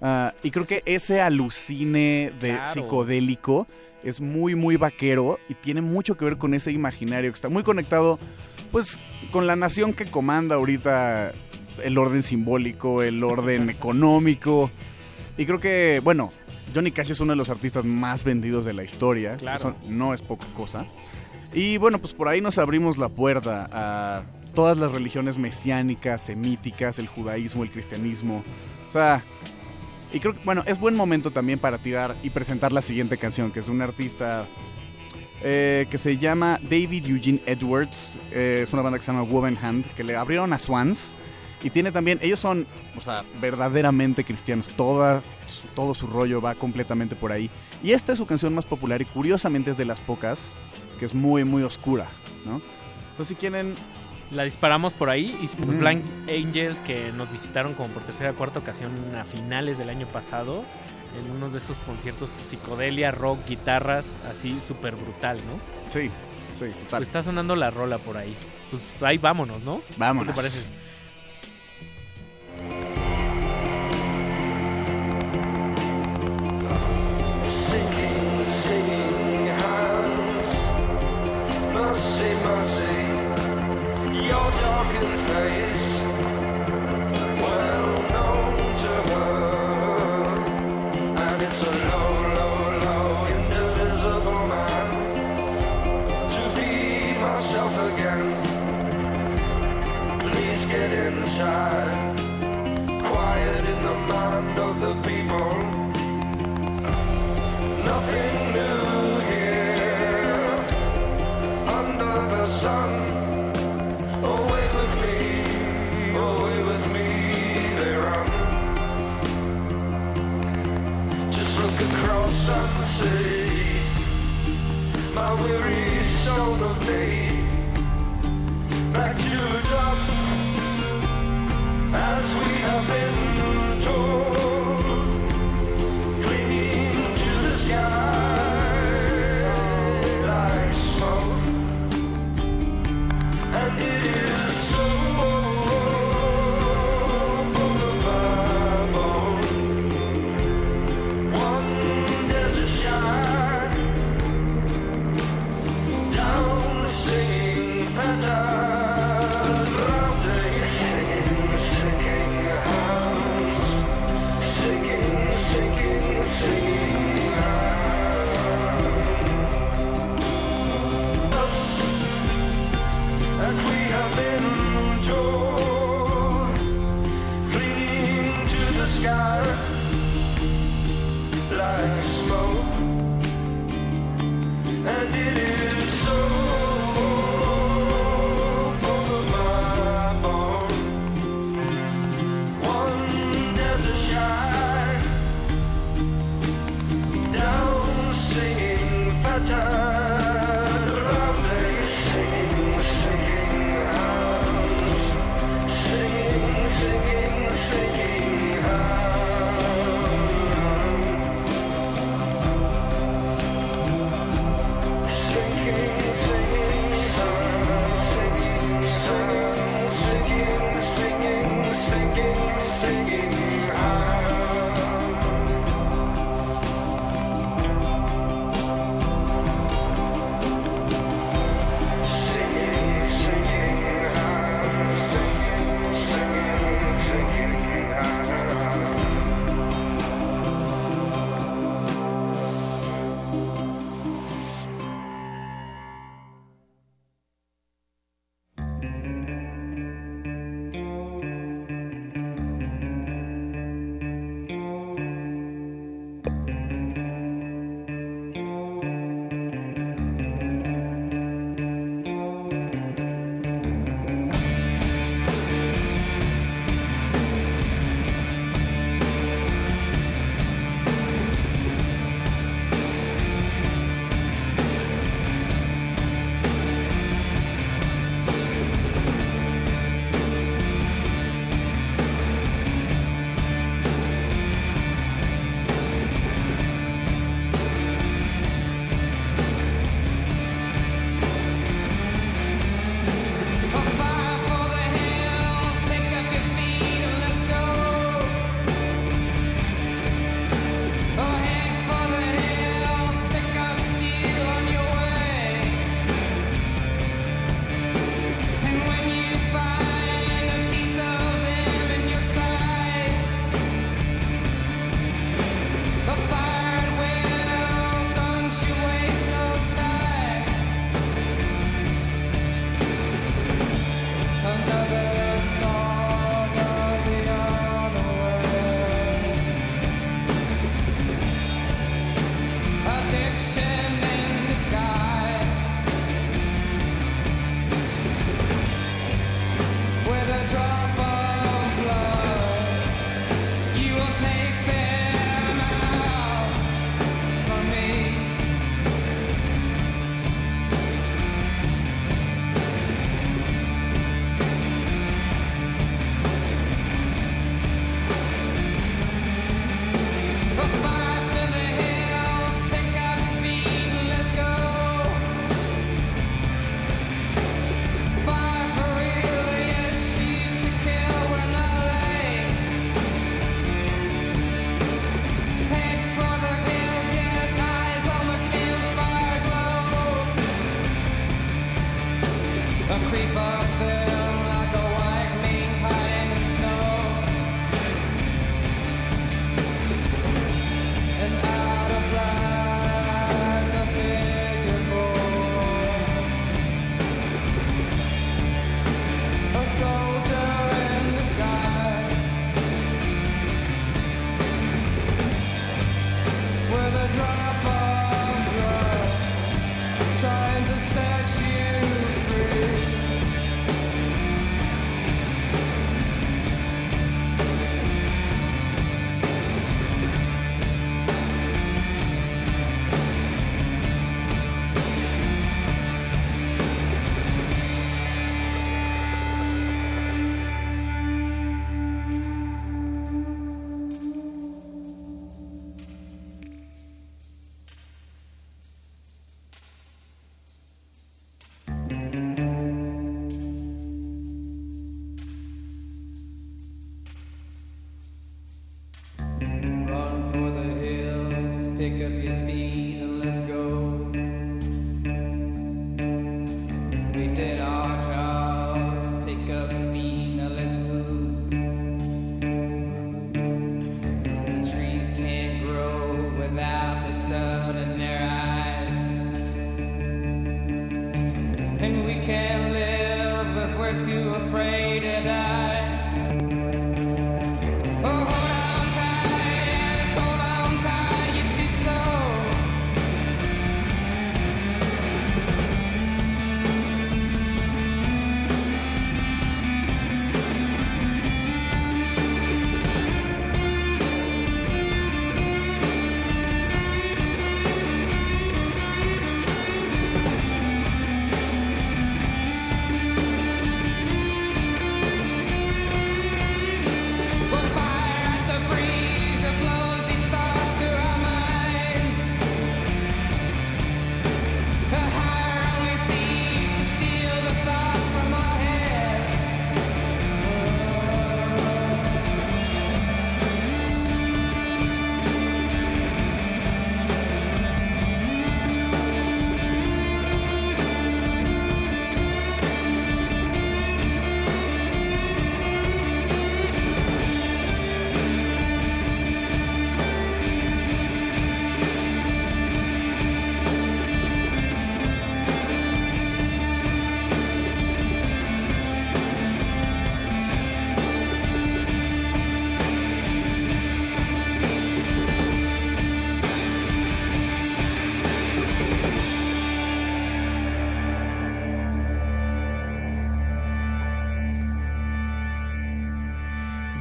Ah, y creo que ese alucine de Claro. psicodélico es muy, muy vaquero y tiene mucho que ver con ese imaginario que está muy conectado, pues, con la nación que comanda ahorita el orden simbólico, el orden económico. Y creo que, bueno, Johnny Cash es uno de los artistas más vendidos de la historia. Claro. Eso no es poca cosa. Y bueno, pues por ahí nos abrimos la puerta a todas las religiones mesiánicas, semíticas, el judaísmo, el cristianismo. O sea, y creo que, bueno, es buen momento también para tirar y presentar la siguiente canción, que es de un artista eh, que se llama David Eugene Edwards. Eh, es una banda que se llama Woven Hand, que le abrieron a Swans. Y tiene también, ellos son, o sea, verdaderamente cristianos. Toda, su- todo su rollo va completamente por ahí. Y esta es su canción más popular y curiosamente es de las pocas que es muy, muy oscura, ¿no? Entonces, si quieren, La disparamos por ahí y pues, Ujú. Blank Angels que nos visitaron como por tercera o cuarta ocasión a finales del año pasado en uno de esos conciertos pues, psicodelia, rock, guitarras, así súper brutal, ¿no? Sí, sí, total. Pues está sonando la rola por ahí. Pues ahí vámonos, ¿no? Vámonos. ¿Qué te parece? Bye.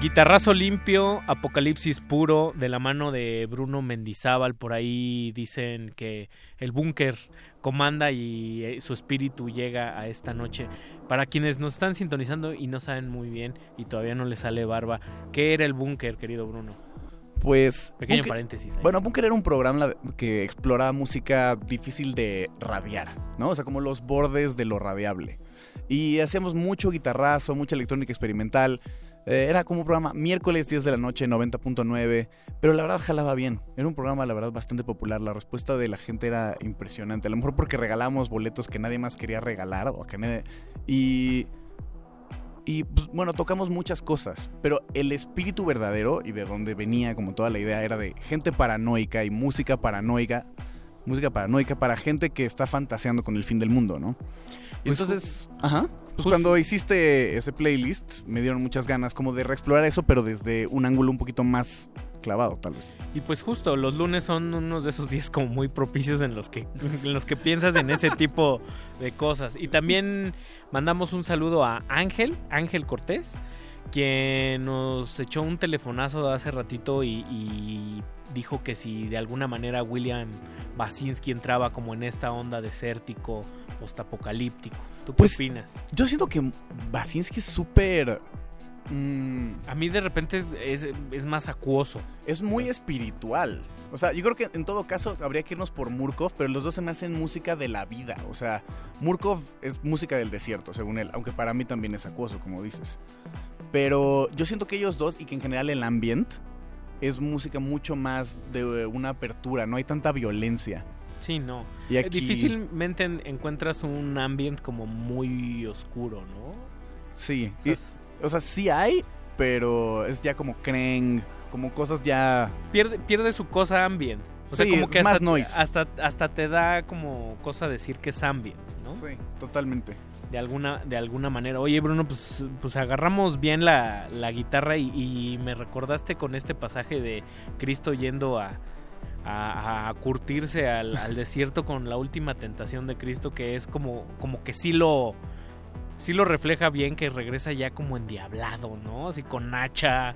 Guitarrazo limpio, Apocalipsis puro, de la mano de Bruno Mendizábal. Por ahí dicen que el búnker comanda y eh, su espíritu llega a esta noche. Para quienes nos están sintonizando y no saben muy bien y todavía no les sale barba, ¿qué era el búnker, querido Bruno? Pues. Pequeño Bunker- paréntesis. ahí. Bueno, Bunker era un programa que exploraba música difícil de radiar, ¿no? O sea, como los bordes de lo radiable. Y hacíamos mucho guitarrazo, mucha electrónica experimental. Eh, era como un programa miércoles 10 de la noche, 90.9. Pero la verdad jalaba bien. Era un programa, la verdad, bastante popular. La respuesta de la gente era impresionante. A lo mejor porque regalamos boletos que nadie más quería regalar. O que nadie- Y. Y pues, bueno, tocamos muchas cosas, pero el espíritu verdadero y de donde venía como toda la idea era de gente paranoica y música paranoica, música paranoica para gente que está fantaseando con el fin del mundo, ¿no? Y Pues, entonces, ajá, pues justo- cuando hiciste ese playlist me dieron muchas ganas como de reexplorar eso, pero desde un ángulo un poquito más clavado, tal vez. Y pues justo, los lunes son unos de esos días como muy propicios en los que, en los que piensas en ese tipo de cosas. Y también mandamos un saludo a Ángel, Ángel Cortés, quien nos echó un telefonazo hace ratito y, y dijo que si de alguna manera William Basinski entraba como en esta onda desértico, postapocalíptico. ¿Tú qué Pues, opinas? Yo siento que Basinski es súper... mm, A mí de repente es, es- es más acuoso. es muy espiritual. O sea, yo creo que en todo caso habría que irnos por Murkov, pero los dos se me hacen música de la vida. O sea, Murkov es música del desierto, según él, aunque para mí también es acuoso, como dices. Pero yo siento que ellos dos y que en general el ambiente es música mucho más de una apertura, no hay tanta violencia. Sí, no. Y Eh, aquí- Difícilmente en- encuentras un ambiente como muy oscuro, ¿no? Sí, O sea, o sea, sí hay, pero es ya como Kreng, como cosas ya... Pierde, pierde su cosa ambient. O sea, Sí, como es que más hasta, noise. hasta, hasta te da como cosa decir que es ambient, ¿no? Sí, totalmente. De alguna, de alguna manera. Oye, Bruno, pues, pues agarramos bien la, la guitarra y, y me recordaste con este pasaje de Cristo yendo a, a, a curtirse al, al desierto con la última tentación de Cristo, que es como, como que sí lo, sí lo refleja bien, que regresa ya como endiablado, ¿no? Así con hacha.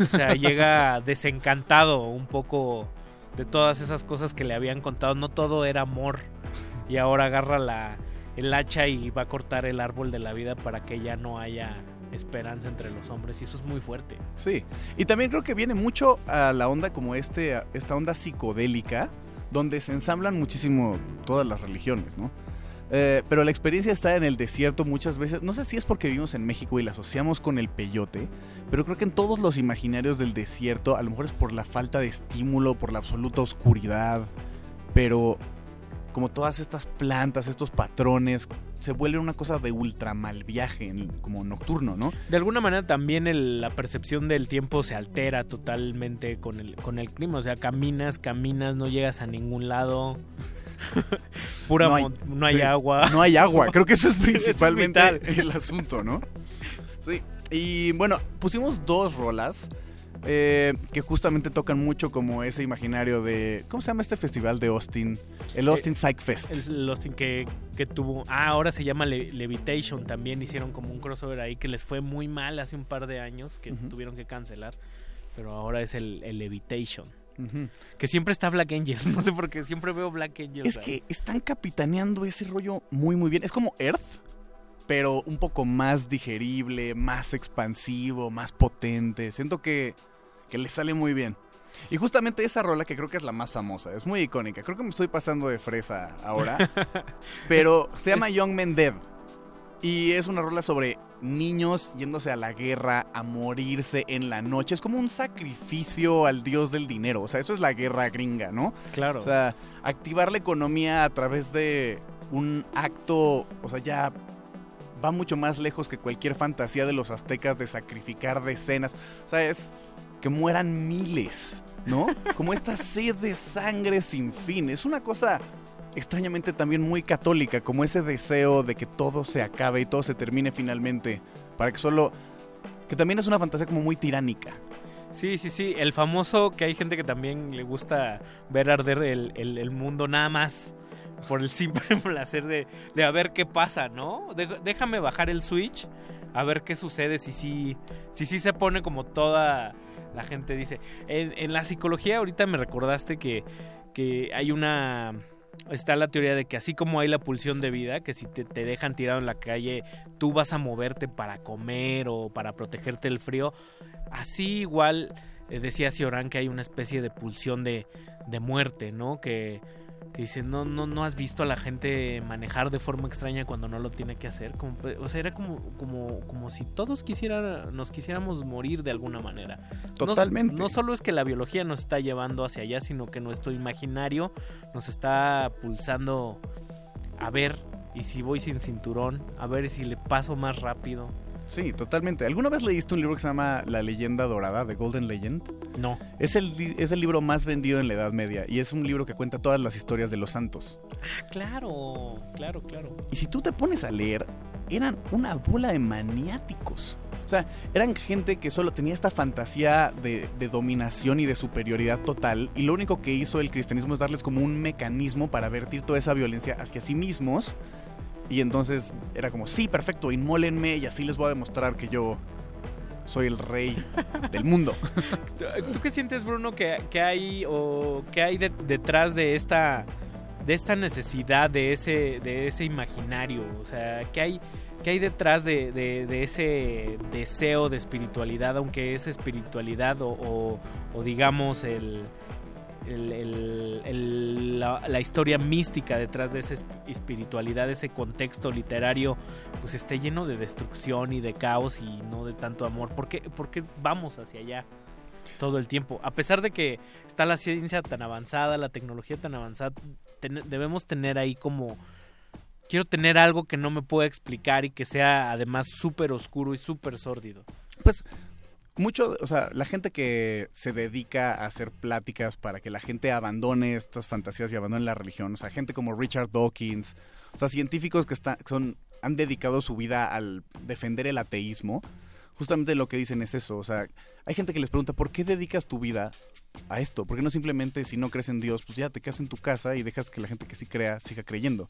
O sea, llega desencantado un poco de todas esas cosas que le habían contado. No todo era amor. Y ahora agarra la, el hacha y va a cortar el árbol de la vida para que ya no haya esperanza entre los hombres. Y eso es muy fuerte. Sí, y también creo que viene mucho a la onda como este, esta onda psicodélica, donde se ensamblan muchísimo todas las religiones, ¿no? Eh, pero la experiencia estar en el desierto muchas veces, no sé si es porque vivimos en México y la asociamos con el peyote, pero creo que en todos los imaginarios del desierto, a lo mejor es por la falta de estímulo, por la absoluta oscuridad, pero como todas estas plantas, estos patrones, se vuelven una cosa de ultra mal viaje, como nocturno, ¿no? De alguna manera también el- la percepción del tiempo se altera totalmente con el, con el clima. O sea, caminas, caminas, no llegas a ningún lado. Pura No hay- no hay sí, agua. No hay agua. Creo que eso es principalmente el asunto, ¿no? Sí. Y bueno, pusimos dos rolas eh, que justamente tocan mucho como ese imaginario de. ¿Cómo se llama este festival de Austin? El Austin Psych Fest. El Austin que, que tuvo. Ah, ahora se llama Le- Levitation. También hicieron como un crossover ahí que les fue muy mal hace un par de años que tuvieron que cancelar. Pero ahora es el, el Levitation. Que siempre está Black Angels. No sé por qué siempre veo Black Angels. Es ahí. que están capitaneando ese rollo muy, muy bien. Es como Earth, pero un poco más digerible, más expansivo, más potente. Siento que, que le sale muy bien. Y justamente esa rola que creo que es la más famosa, es muy icónica. Creo que me estoy pasando de fresa ahora. pero se llama Young Men Dead. Y es una rola sobre niños yéndose a la guerra, a morirse en la noche. Es como un sacrificio al dios del dinero. O sea, eso es la guerra gringa, ¿no? Claro. O sea, activar la economía a través de un acto, o sea, ya va mucho más lejos que cualquier fantasía de los aztecas de sacrificar decenas. O sea, es que mueran miles, ¿no? Como esta sed de sangre sin fin. Es una cosa extrañamente también muy católica, como ese deseo de que todo se acabe y todo se termine finalmente, para que solo... que también es una fantasía como muy tiránica. Sí, sí, sí. El famoso que hay gente que también le gusta ver arder el, el- mundo nada más por el simple placer de, de a ver qué pasa, ¿no? Déjame bajar el switch a ver qué sucede si sí, si sí se pone como toda la gente dice. En, la psicología ahorita me recordaste que, que hay una... Está la teoría de que así como hay la pulsión de vida, que si te, te dejan tirado en la calle, tú vas a moverte para comer o para protegerte del frío, así igual eh, decía Cioran que hay una especie de pulsión de, de muerte, ¿no? Que, que dice, no, no, no has visto a la gente manejar de forma extraña cuando no lo tiene que hacer. Como, o sea, era como, como, como si todos quisieran, nos quisiéramos morir de alguna manera. No- Totalmente. No, solo es que la biología nos está llevando hacia allá, sino que nuestro imaginario nos está pulsando a ver, y si voy sin cinturón, a ver si le paso más rápido. Sí, totalmente. ¿Alguna vez leíste un libro que se llama La leyenda dorada, The Golden Legend? No. Es el, es el libro más vendido en la Edad Media y es un libro que cuenta todas las historias de los santos. Ah, claro, claro, claro. Y si tú te pones a leer, eran una bola de maniáticos. O sea, eran gente que solo tenía esta fantasía de, de dominación y de superioridad total. Y lo único que hizo el cristianismo es darles como un mecanismo para vertir toda esa violencia hacia sí mismos. Y entonces era como, sí, perfecto, inmólenme y así les voy a demostrar que yo soy el rey del mundo. ¿Tú qué sientes, Bruno, que, que hay o que hay de- detrás de esta de esta necesidad de ese de ese imaginario? O sea, ¿qué hay qué hay detrás de, de- ese deseo de espiritualidad, aunque es espiritualidad o digamos el el- el- la, historia mística detrás de esa esp- espiritualidad, ese contexto literario, pues esté lleno de destrucción y de caos y no de tanto amor. ¿Por qué, por qué vamos hacia allá todo el tiempo? A pesar de que está la ciencia tan avanzada, la tecnología tan avanzada, debemos tener ahí como... Quiero tener algo que no me pueda explicar y que sea además súper oscuro y súper sórdido. Pues mucho, o sea, la gente que se dedica a hacer pláticas para que la gente abandone estas fantasías y abandone la religión, o sea, gente como Richard Dawkins, o sea, científicos que están, son, han dedicado su vida al defender el ateísmo, justamente lo que dicen es eso, o sea, hay gente que les pregunta, ¿por qué dedicas tu vida a esto? ¿Por qué no simplemente, si no crees en Dios, pues ya te quedas en tu casa y dejas que la gente que sí crea siga creyendo?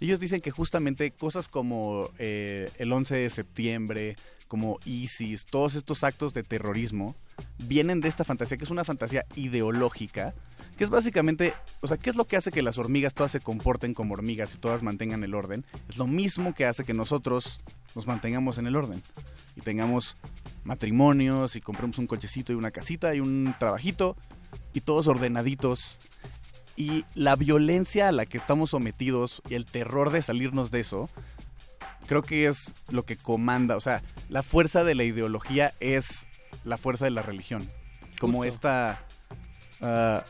Ellos dicen que justamente cosas como eh, el 11 de septiembre, como ISIS, todos estos actos de terrorismo, vienen de esta fantasía, que es una fantasía ideológica, que es básicamente, o sea, ¿qué es lo que hace que las hormigas todas se comporten como hormigas y todas mantengan el orden? Es lo mismo que hace que nosotros nos mantengamos en el orden y tengamos matrimonios y compremos un cochecito y una casita y un trabajito y todos ordenaditos y la violencia a la que estamos sometidos y el terror de salirnos de eso, creo que es lo que comanda. O sea, la fuerza de la ideología es la fuerza de la religión. Como Justo. esta... ah,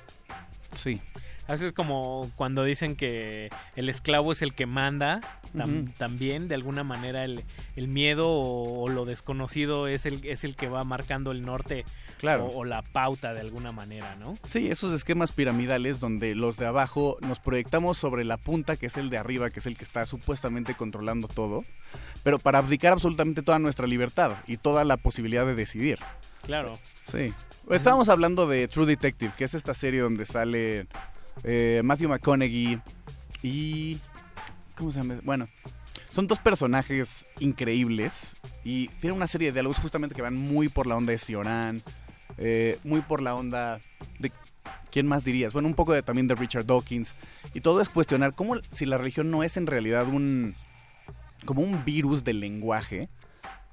sí. Así es como cuando dicen que el esclavo es el que manda, tam- también de alguna manera el, el miedo o, o lo desconocido es el, es el que va marcando el norte Claro. o, o la pauta de alguna manera, ¿no? Sí, esos esquemas piramidales donde los de abajo nos proyectamos sobre la punta, que es el de arriba, que es el que está supuestamente controlando todo, pero para abdicar absolutamente toda nuestra libertad y toda la posibilidad de decidir. Claro. Sí. Estábamos hablando de True Detective, que es esta serie donde sale eh, Matthew McConaughey y... ¿Cómo se llama? Bueno, son dos personajes increíbles y tienen una serie de diálogos justamente que van muy por la onda de Cioran, eh, muy por la onda de... ¿Quién más dirías? Bueno, un poco de, también de Richard Dawkins. Y todo es cuestionar cómo si la religión no es en realidad un... como un virus del lenguaje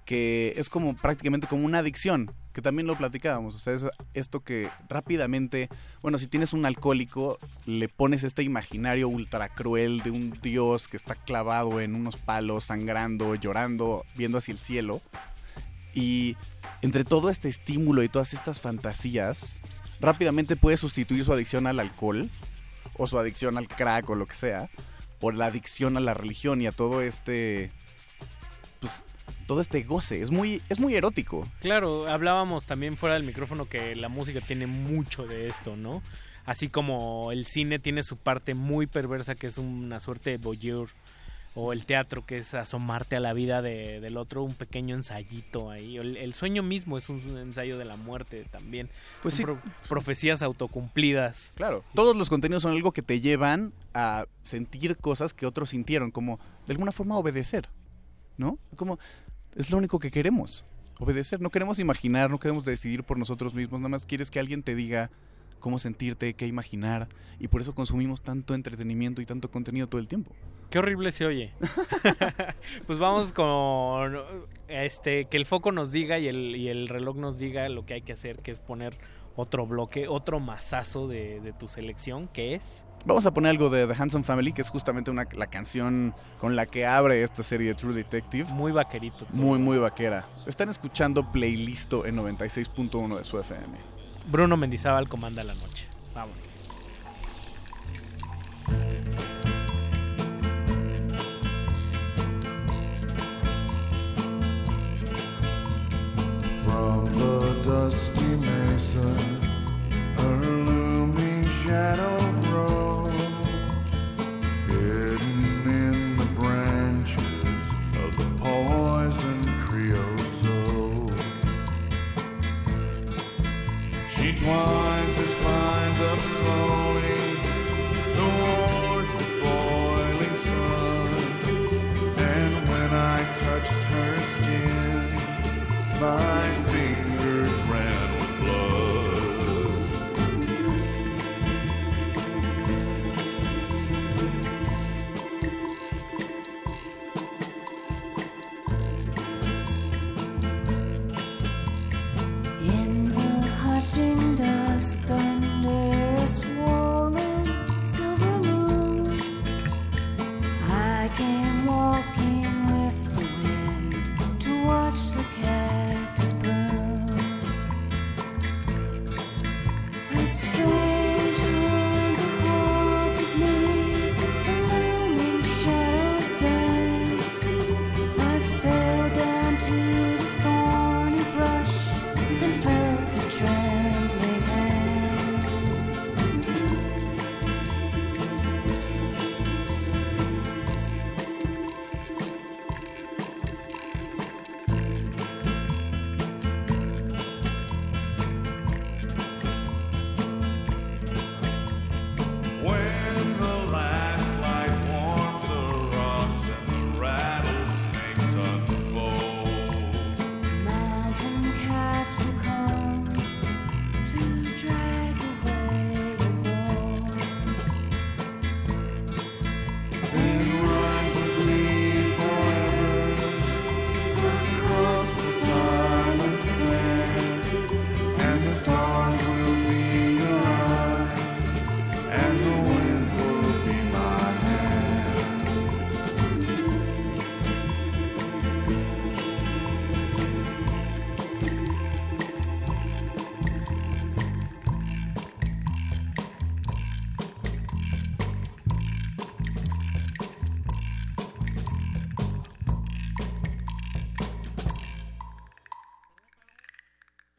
que es como prácticamente como una adicción, que también lo platicábamos, o sea, es esto que rápidamente, bueno, si tienes un alcohólico, le pones este imaginario ultra cruel de un dios que está clavado en unos palos, sangrando, llorando, viendo hacia el cielo, y entre todo este estímulo y todas estas fantasías, rápidamente puede sustituir su adicción al alcohol, o su adicción al crack o lo que sea, por la adicción a la religión y a todo este todo este goce, es muy es muy erótico. Claro, hablábamos también fuera del micrófono que la música tiene mucho de esto, ¿no? Así como el cine tiene su parte muy perversa que es una suerte de voyeur o el teatro que es asomarte a la vida de- del otro, un pequeño ensayito ahí. El, el sueño mismo es un ensayo de la muerte también. Pues sí. pro- profecías autocumplidas. Claro, todos los contenidos son algo que te llevan a sentir cosas que otros sintieron, como de alguna forma obedecer, ¿no? Como es lo único que queremos, obedecer. No queremos imaginar, no queremos decidir por nosotros mismos, nada más quieres que alguien te diga cómo sentirte, qué imaginar, y por eso consumimos tanto entretenimiento y tanto contenido todo el tiempo. Qué horrible se oye. pues vamos con este que el foco nos diga y el, y el reloj nos diga lo que hay que hacer, que es poner otro bloque, otro mazazo de, de tu selección, que es Vamos a poner algo de The Handsome Family, que es justamente una, la canción con la que abre esta serie de True Detective. muy vaquerito. todo. Muy, muy vaquera. Están escuchando Playlisto en 96.1 de su FM. Bruno Mendizábal comanda la noche. Vámonos. From the dusty mesa, her looming shadow grows,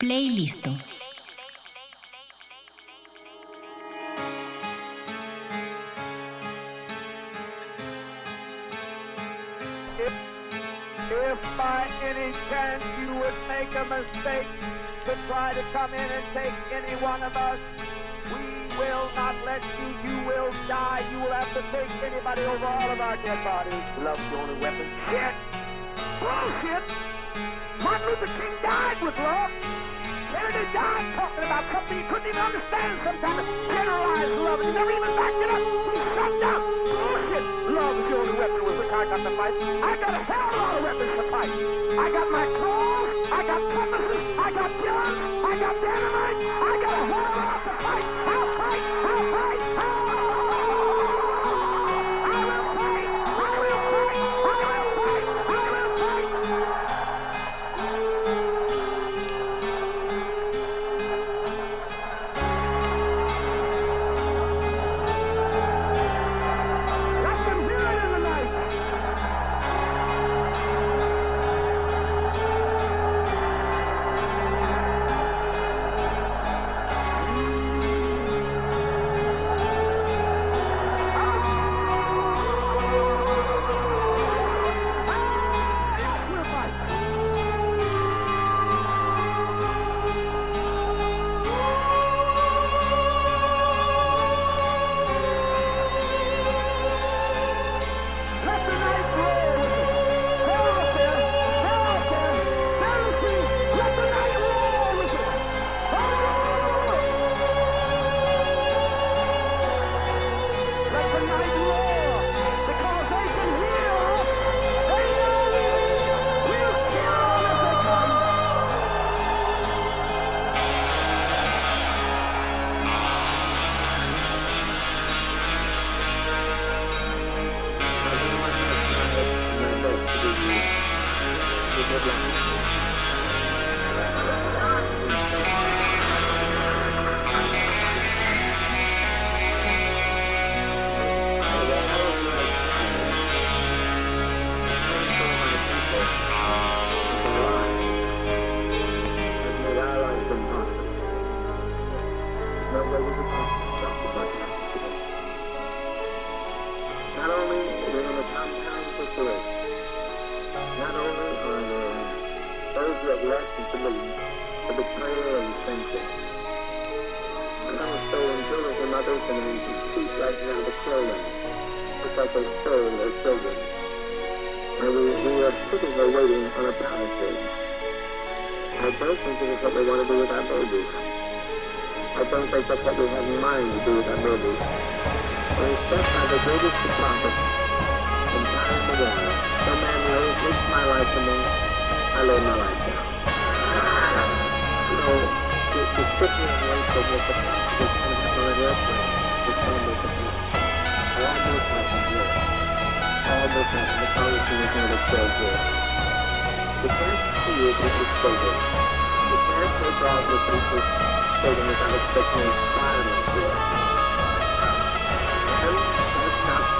Playlisto. If, if by any chance you would make a mistake to try to come in and take any one of us, we will not let you. You will die. You will have to take anybody over all of our dead bodies. Love's the only weapon. Shit! Bullshit! Martin Luther King died with love. Talking about something he couldn't even understand sometimes. Generalized love. He never even backed it up. He shut down. Bullshit. Love is the only weapon with which I got to fight. I got a hell of a lot of weapons to fight. I got my claws. I got compasses. I got guns. I got dynamite. set by the greatest photographer. prophets from time immemorial. No man lays my life to me, I lay my life down. You know, the, the scripture in one so with the prophets and the resurrection is going to make a difference. All those things. All those things are the promise of the Lord so good. The chance to you is just so. The chance to God with Jesus so that I inspiring to us.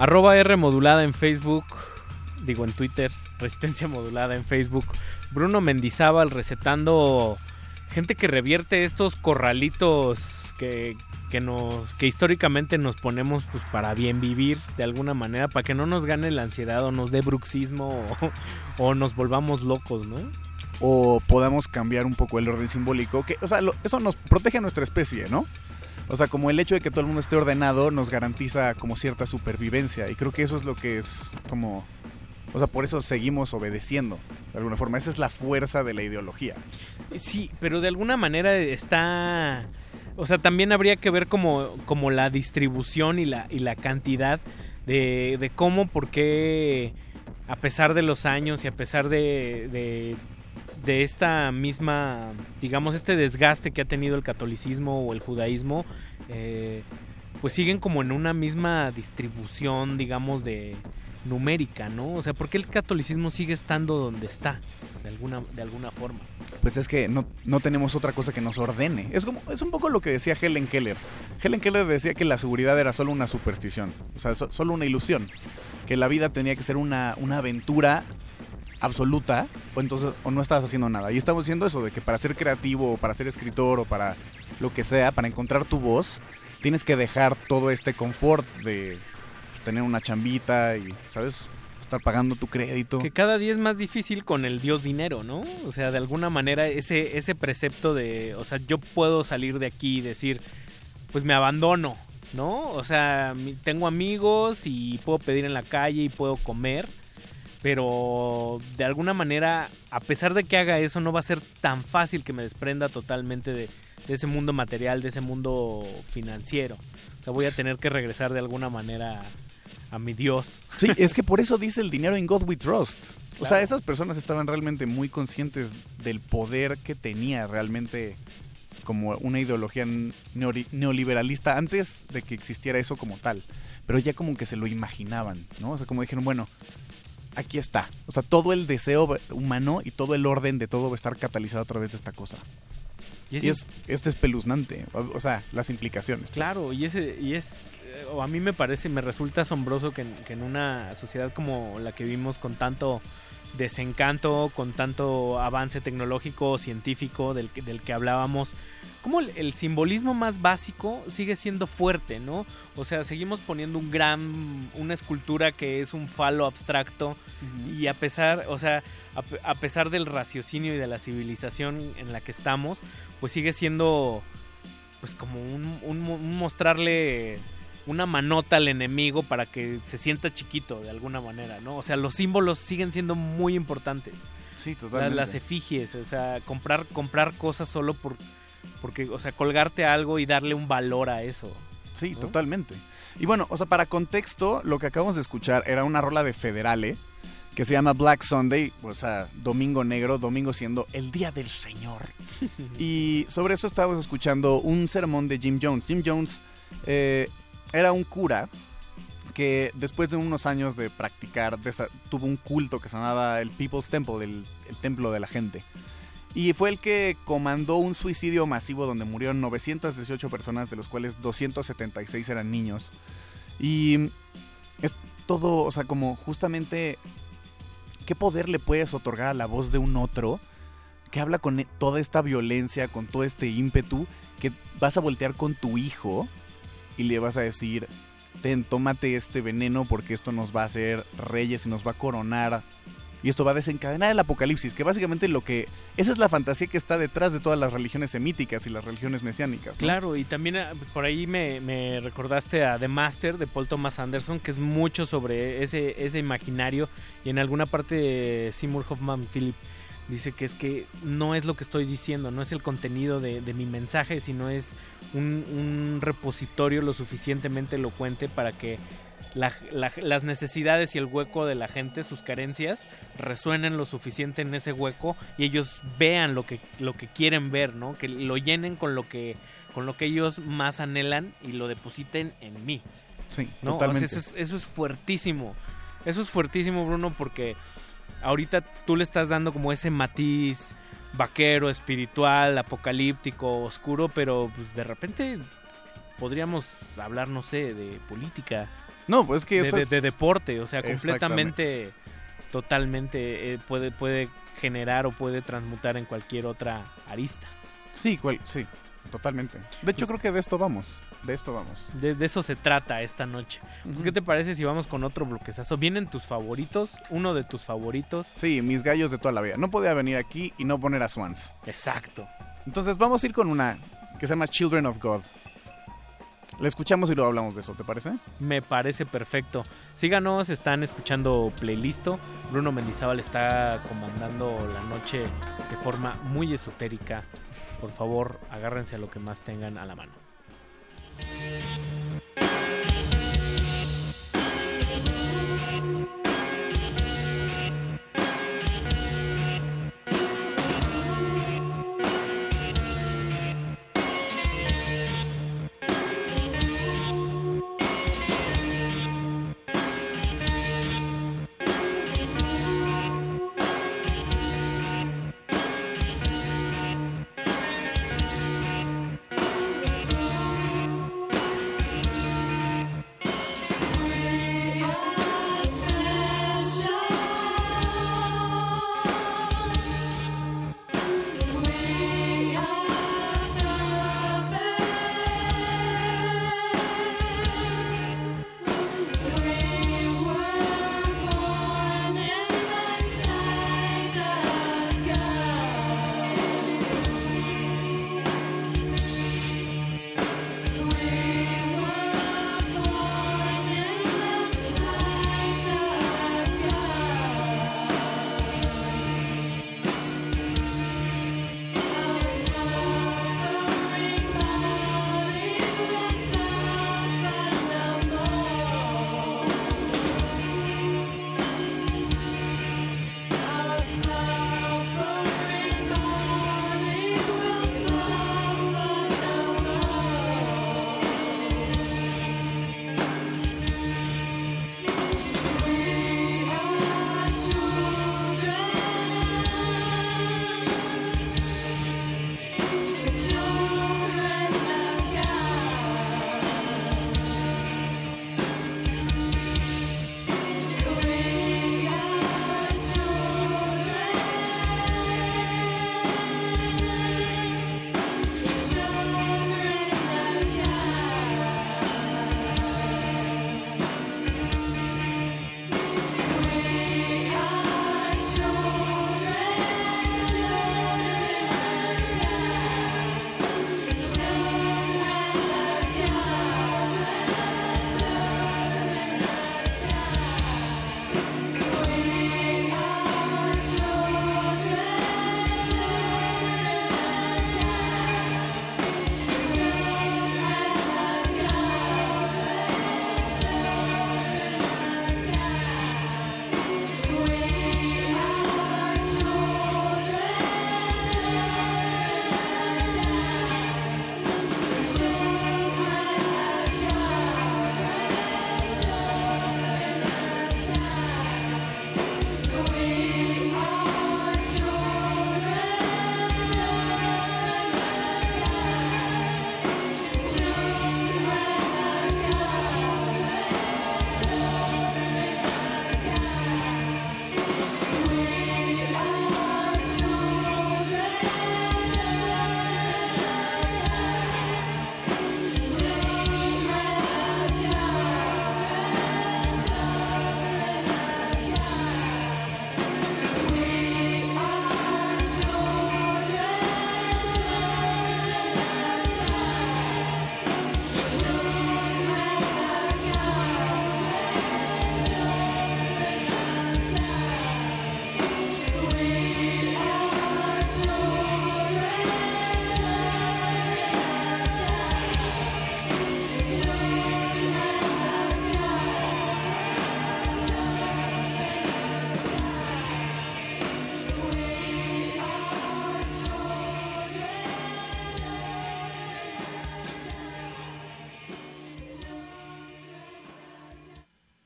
Arroba R modulada en Facebook, digo en Twitter, Resistencia modulada en Facebook. Bruno Mendizábal recetando gente que revierte estos corralitos que, que nos que históricamente nos ponemos pues para bien vivir de alguna manera para que no nos gane la ansiedad o nos dé bruxismo o, nos volvamos locos, ¿no? o podamos cambiar un poco el orden simbólico, que, o sea, eso nos protege a nuestra especie, ¿no? O sea, como el hecho de que todo el mundo esté ordenado nos garantiza como cierta supervivencia y creo que eso es lo que es como, o sea, por eso seguimos obedeciendo, de alguna forma, esa es la fuerza de la ideología. Sí, pero de alguna manera está... O sea, también habría que ver como, como la distribución y la, y la cantidad de, de cómo, por qué, a pesar de los años y a pesar de, de, de esta misma, digamos, este desgaste que ha tenido el catolicismo o el judaísmo, eh, pues siguen como en una misma distribución, digamos, de numérica, ¿no? O sea, ¿por qué el catolicismo sigue estando donde está? De alguna, de alguna forma. Pues es que no, no tenemos otra cosa que nos ordene. Es como es un poco lo que decía Helen Keller. Helen Keller decía que la seguridad era solo una superstición, o sea, so- solo una ilusión, que la vida tenía que ser una, una aventura absoluta o entonces o no estabas haciendo nada. Y estamos diciendo eso de que para ser creativo o para ser escritor o para lo que sea, para encontrar tu voz, tienes que dejar todo este confort de pues, tener una chambita y, ¿sabes? Estar pagando tu crédito. Que cada día es más difícil con el dios dinero, ¿no? O sea, de alguna manera ese, ese precepto de, o sea, yo puedo salir de aquí y decir, pues me abandono, ¿no? O sea, tengo amigos y puedo pedir en la calle y puedo comer, pero de alguna manera, a pesar de que haga eso, no va a ser tan fácil que me desprenda totalmente de, de ese mundo material, de ese mundo financiero. O sea, voy a tener que regresar de alguna manera a mi dios. Sí, es que por eso dice el dinero in God we trust. O sea, esas personas estaban realmente muy conscientes del poder que tenía realmente como una ideología neoliberalista antes de que existiera eso como tal. Pero ya como que se lo imaginaban, ¿no? O sea, como dijeron, bueno, aquí está. O sea, todo el deseo humano y todo el orden de todo va a estar catalizado a través de esta cosa. Y Y es es, es espeluznante. O, o sea, las implicaciones. pues. Claro, y ese y es eh, o a mí me parece, me resulta asombroso que, en- que en una sociedad como la que vivimos con tanto desencanto, con tanto avance tecnológico, científico del del que hablábamos, como el, el simbolismo más básico sigue siendo fuerte, ¿no? O sea, seguimos poniendo un gran, una escultura que es un falo abstracto y a pesar, o sea, a, pe- a pesar del raciocinio y de la civilización en la que estamos, pues sigue siendo pues como un, un mo- un mostrarle una manota al enemigo para que se sienta chiquito de alguna manera, ¿no? O sea, los símbolos siguen siendo muy importantes. Sí, Las, totalmente. las efigies, o sea, comprar comprar cosas solo por porque, o sea, colgarte algo y darle un valor a eso. Sí, totalmente. Y bueno, o sea, para contexto, lo que acabamos de escuchar era una rola de Federale, que se llama Black Sunday, o sea, Domingo Negro, Domingo siendo el Día del Señor. Y sobre eso estábamos escuchando un sermón de Jim Jones. Jim Jones eh, era un cura que después de unos años de practicar tuvo un culto que se llamaba el People's Temple, el, el templo de la gente. Y fue el que comandó un suicidio masivo donde murieron 918 personas, de los cuales 276 eran niños. Y es todo, o sea, como justamente, ¿qué poder le puedes otorgar a la voz de un otro que habla con e- toda esta violencia, con todo este ímpetu, que vas a voltear con tu hijo y le vas a decir, ten, tómate este veneno porque esto nos va a hacer reyes y nos va a coronar. Y esto va a desencadenar el apocalipsis, que básicamente lo que... Esa es la fantasía que está detrás de todas las religiones semíticas y las religiones mesiánicas. Claro, y también ah, por ahí me, me recordaste a The Master de Paul Thomas Anderson, que es mucho sobre ese, ese imaginario. Y en alguna parte de Seymour Hoffman Philip dice que es que no es lo que estoy diciendo, no es el contenido de, de mi mensaje, sino es un, un repositorio lo suficientemente elocuente para que la- la- las necesidades y el hueco de la gente, sus carencias, resuenen lo suficiente en ese hueco y ellos vean lo que, lo que quieren ver, ¿no? Que lo llenen con lo que, con lo que ellos más anhelan y lo depositen en mí. Sí, ¿no? O sea, totalmente. eso, es, eso es fuertísimo. Eso es fuertísimo, Bruno, porque ahorita tú le estás dando como ese matiz vaquero, espiritual, apocalíptico, oscuro, pero pues de repente podríamos hablar, no sé, de política. No, pues es que de- es- de deporte, o sea, completamente, totalmente eh, puede, puede generar o puede transmutar en cualquier otra arista. Sí, cual- sí, totalmente. De hecho, creo que de esto vamos. De esto vamos. De, de eso se trata esta noche. Pues. ¿Qué te parece si vamos con otro bloquezazo? ¿Vienen tus favoritos? ¿Uno de tus favoritos? Sí, mis gallos de toda la vida. No podía venir aquí y no poner a Swans. Exacto. Entonces vamos a ir con una que se llama Children of God. La escuchamos y luego hablamos de eso, ¿te parece? Me parece perfecto. Síganos, están escuchando Playlisto. Bruno Mendizábal está comandando la noche de forma muy esotérica. Por favor, agárrense a lo que más tengan a la mano.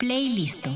Playlisto.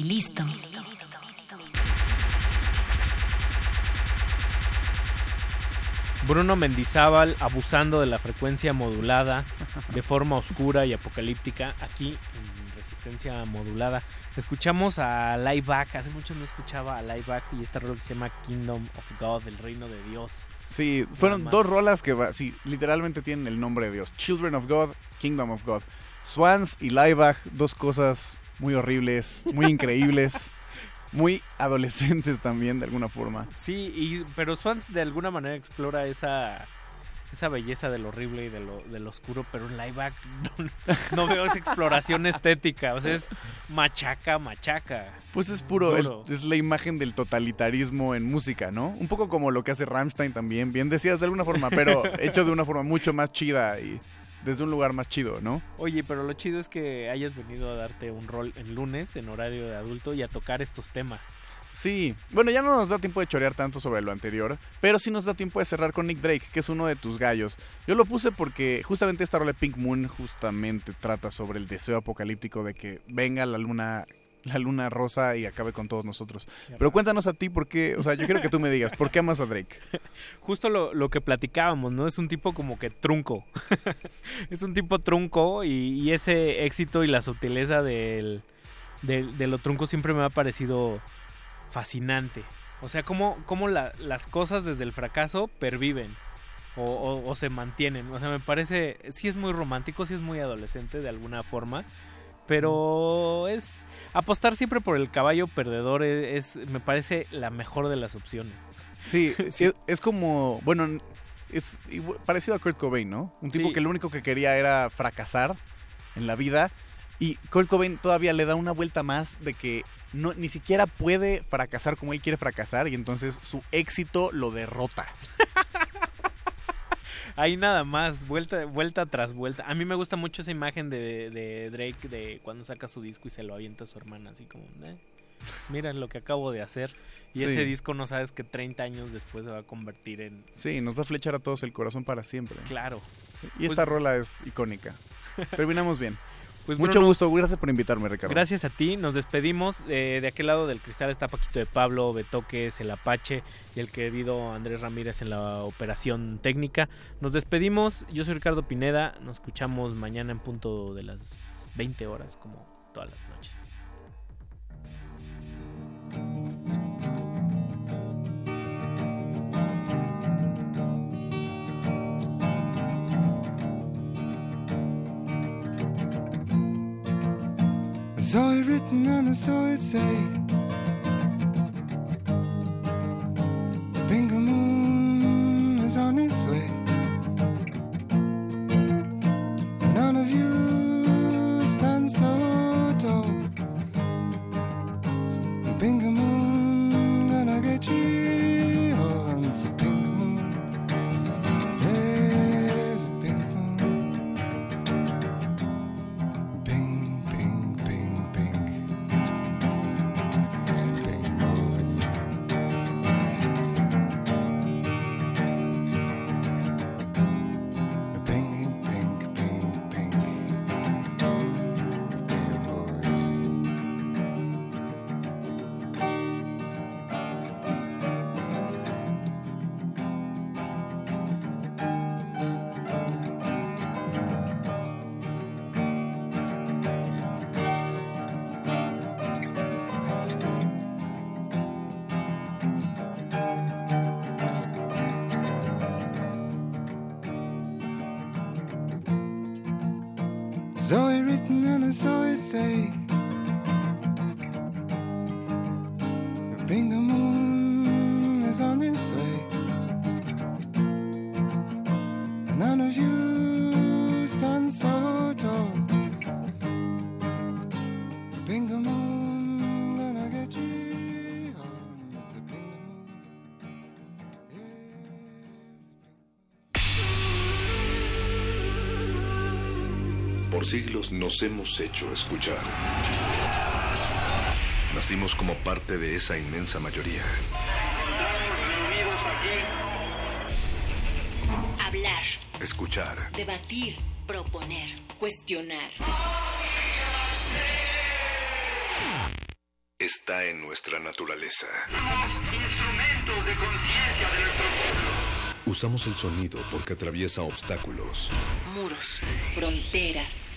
Playlisto. Bruno Mendizábal abusando de la frecuencia modulada de forma oscura y apocalíptica aquí en Resistencia Modulada. Escuchamos a Lieback, hace mucho no escuchaba a Lieback y esta rola que se llama Kingdom of God, el reino de Dios. Sí, fueron dos rolas que sí, literalmente tienen el nombre de Dios. Children of God, Kingdom of God. Swans y Lieback, dos cosas muy horribles, muy increíbles, muy adolescentes también de alguna forma. Sí, y, pero Swans de alguna manera explora esa esa belleza del horrible y de lo, del oscuro, pero en Lieback no, no veo esa exploración estética, o sea, es machaca, machaca. Pues es puro, es, es la imagen del totalitarismo en música, ¿no? Un poco como lo que hace Rammstein también, bien decías de alguna forma, pero hecho de una forma mucho más chida y desde un lugar más chido, ¿no? Oye, pero lo chido es que hayas venido a darte un rol en lunes, en horario de adulto, y a tocar estos temas. Sí, bueno, ya no nos da tiempo de chorear tanto sobre lo anterior, pero sí nos da tiempo de cerrar con Nick Drake, que es uno de tus gallos. Yo lo puse porque justamente esta rola de Pink Moon justamente trata sobre el deseo apocalíptico de que venga la luna la luna rosa y acabe con todos nosotros. Pero cuéntanos a ti por qué, o sea, yo quiero que tú me digas, ¿por qué amas a Drake? Justo lo, lo que platicábamos, ¿no? Es un tipo como que trunco. es un tipo trunco y, y ese éxito y la sutileza del, del- de lo trunco siempre me ha parecido fascinante. O sea, cómo, cómo la- las cosas desde el fracaso perviven o, o- o se mantienen. O sea, me parece, sí es muy romántico, sí es muy adolescente de alguna forma, pero es apostar siempre por el caballo perdedor es, es- me parece la mejor de las opciones. Sí, Es, es como, bueno, es parecido a Kurt Cobain, ¿no? Un tipo Sí. que lo único que quería era fracasar en la vida y Kurt Cobain todavía le da una vuelta más de que no ni siquiera puede fracasar como él quiere fracasar y entonces su éxito lo derrota. Ahí nada más, vuelta, vuelta tras vuelta. A mí me gusta mucho esa imagen de, de Drake de cuando saca su disco y se lo avienta a su hermana, así como, "Eh, mira lo que acabo de hacer. Y Sí. ese disco no sabes que 30 años después se va a convertir en... Sí, nos va a flechar a todos el corazón para siempre. Claro. Y esta rola es icónica. Terminamos bien. Pues Mucho Bruno, gusto, gracias por invitarme, Ricardo. Gracias a ti, nos despedimos. Eh, de aquel lado del cristal está Paquito de Pablo, Betoques, el Apache y el querido Andrés Ramírez en la operación técnica. Nos despedimos, yo soy Ricardo Pineda, nos escuchamos mañana en punto de las 20 horas, como todas las saw it written and I saw it say Bingo Moon is on his way. None of you stand so Nos hemos hecho escuchar. Nacimos como parte de esa inmensa mayoría. Hablar, Escuchar. debatir, proponer, cuestionar. está en nuestra naturaleza. Instrumentos de conciencia de nuestro pueblo. Usamos el sonido porque atraviesa obstáculos, Muros, fronteras.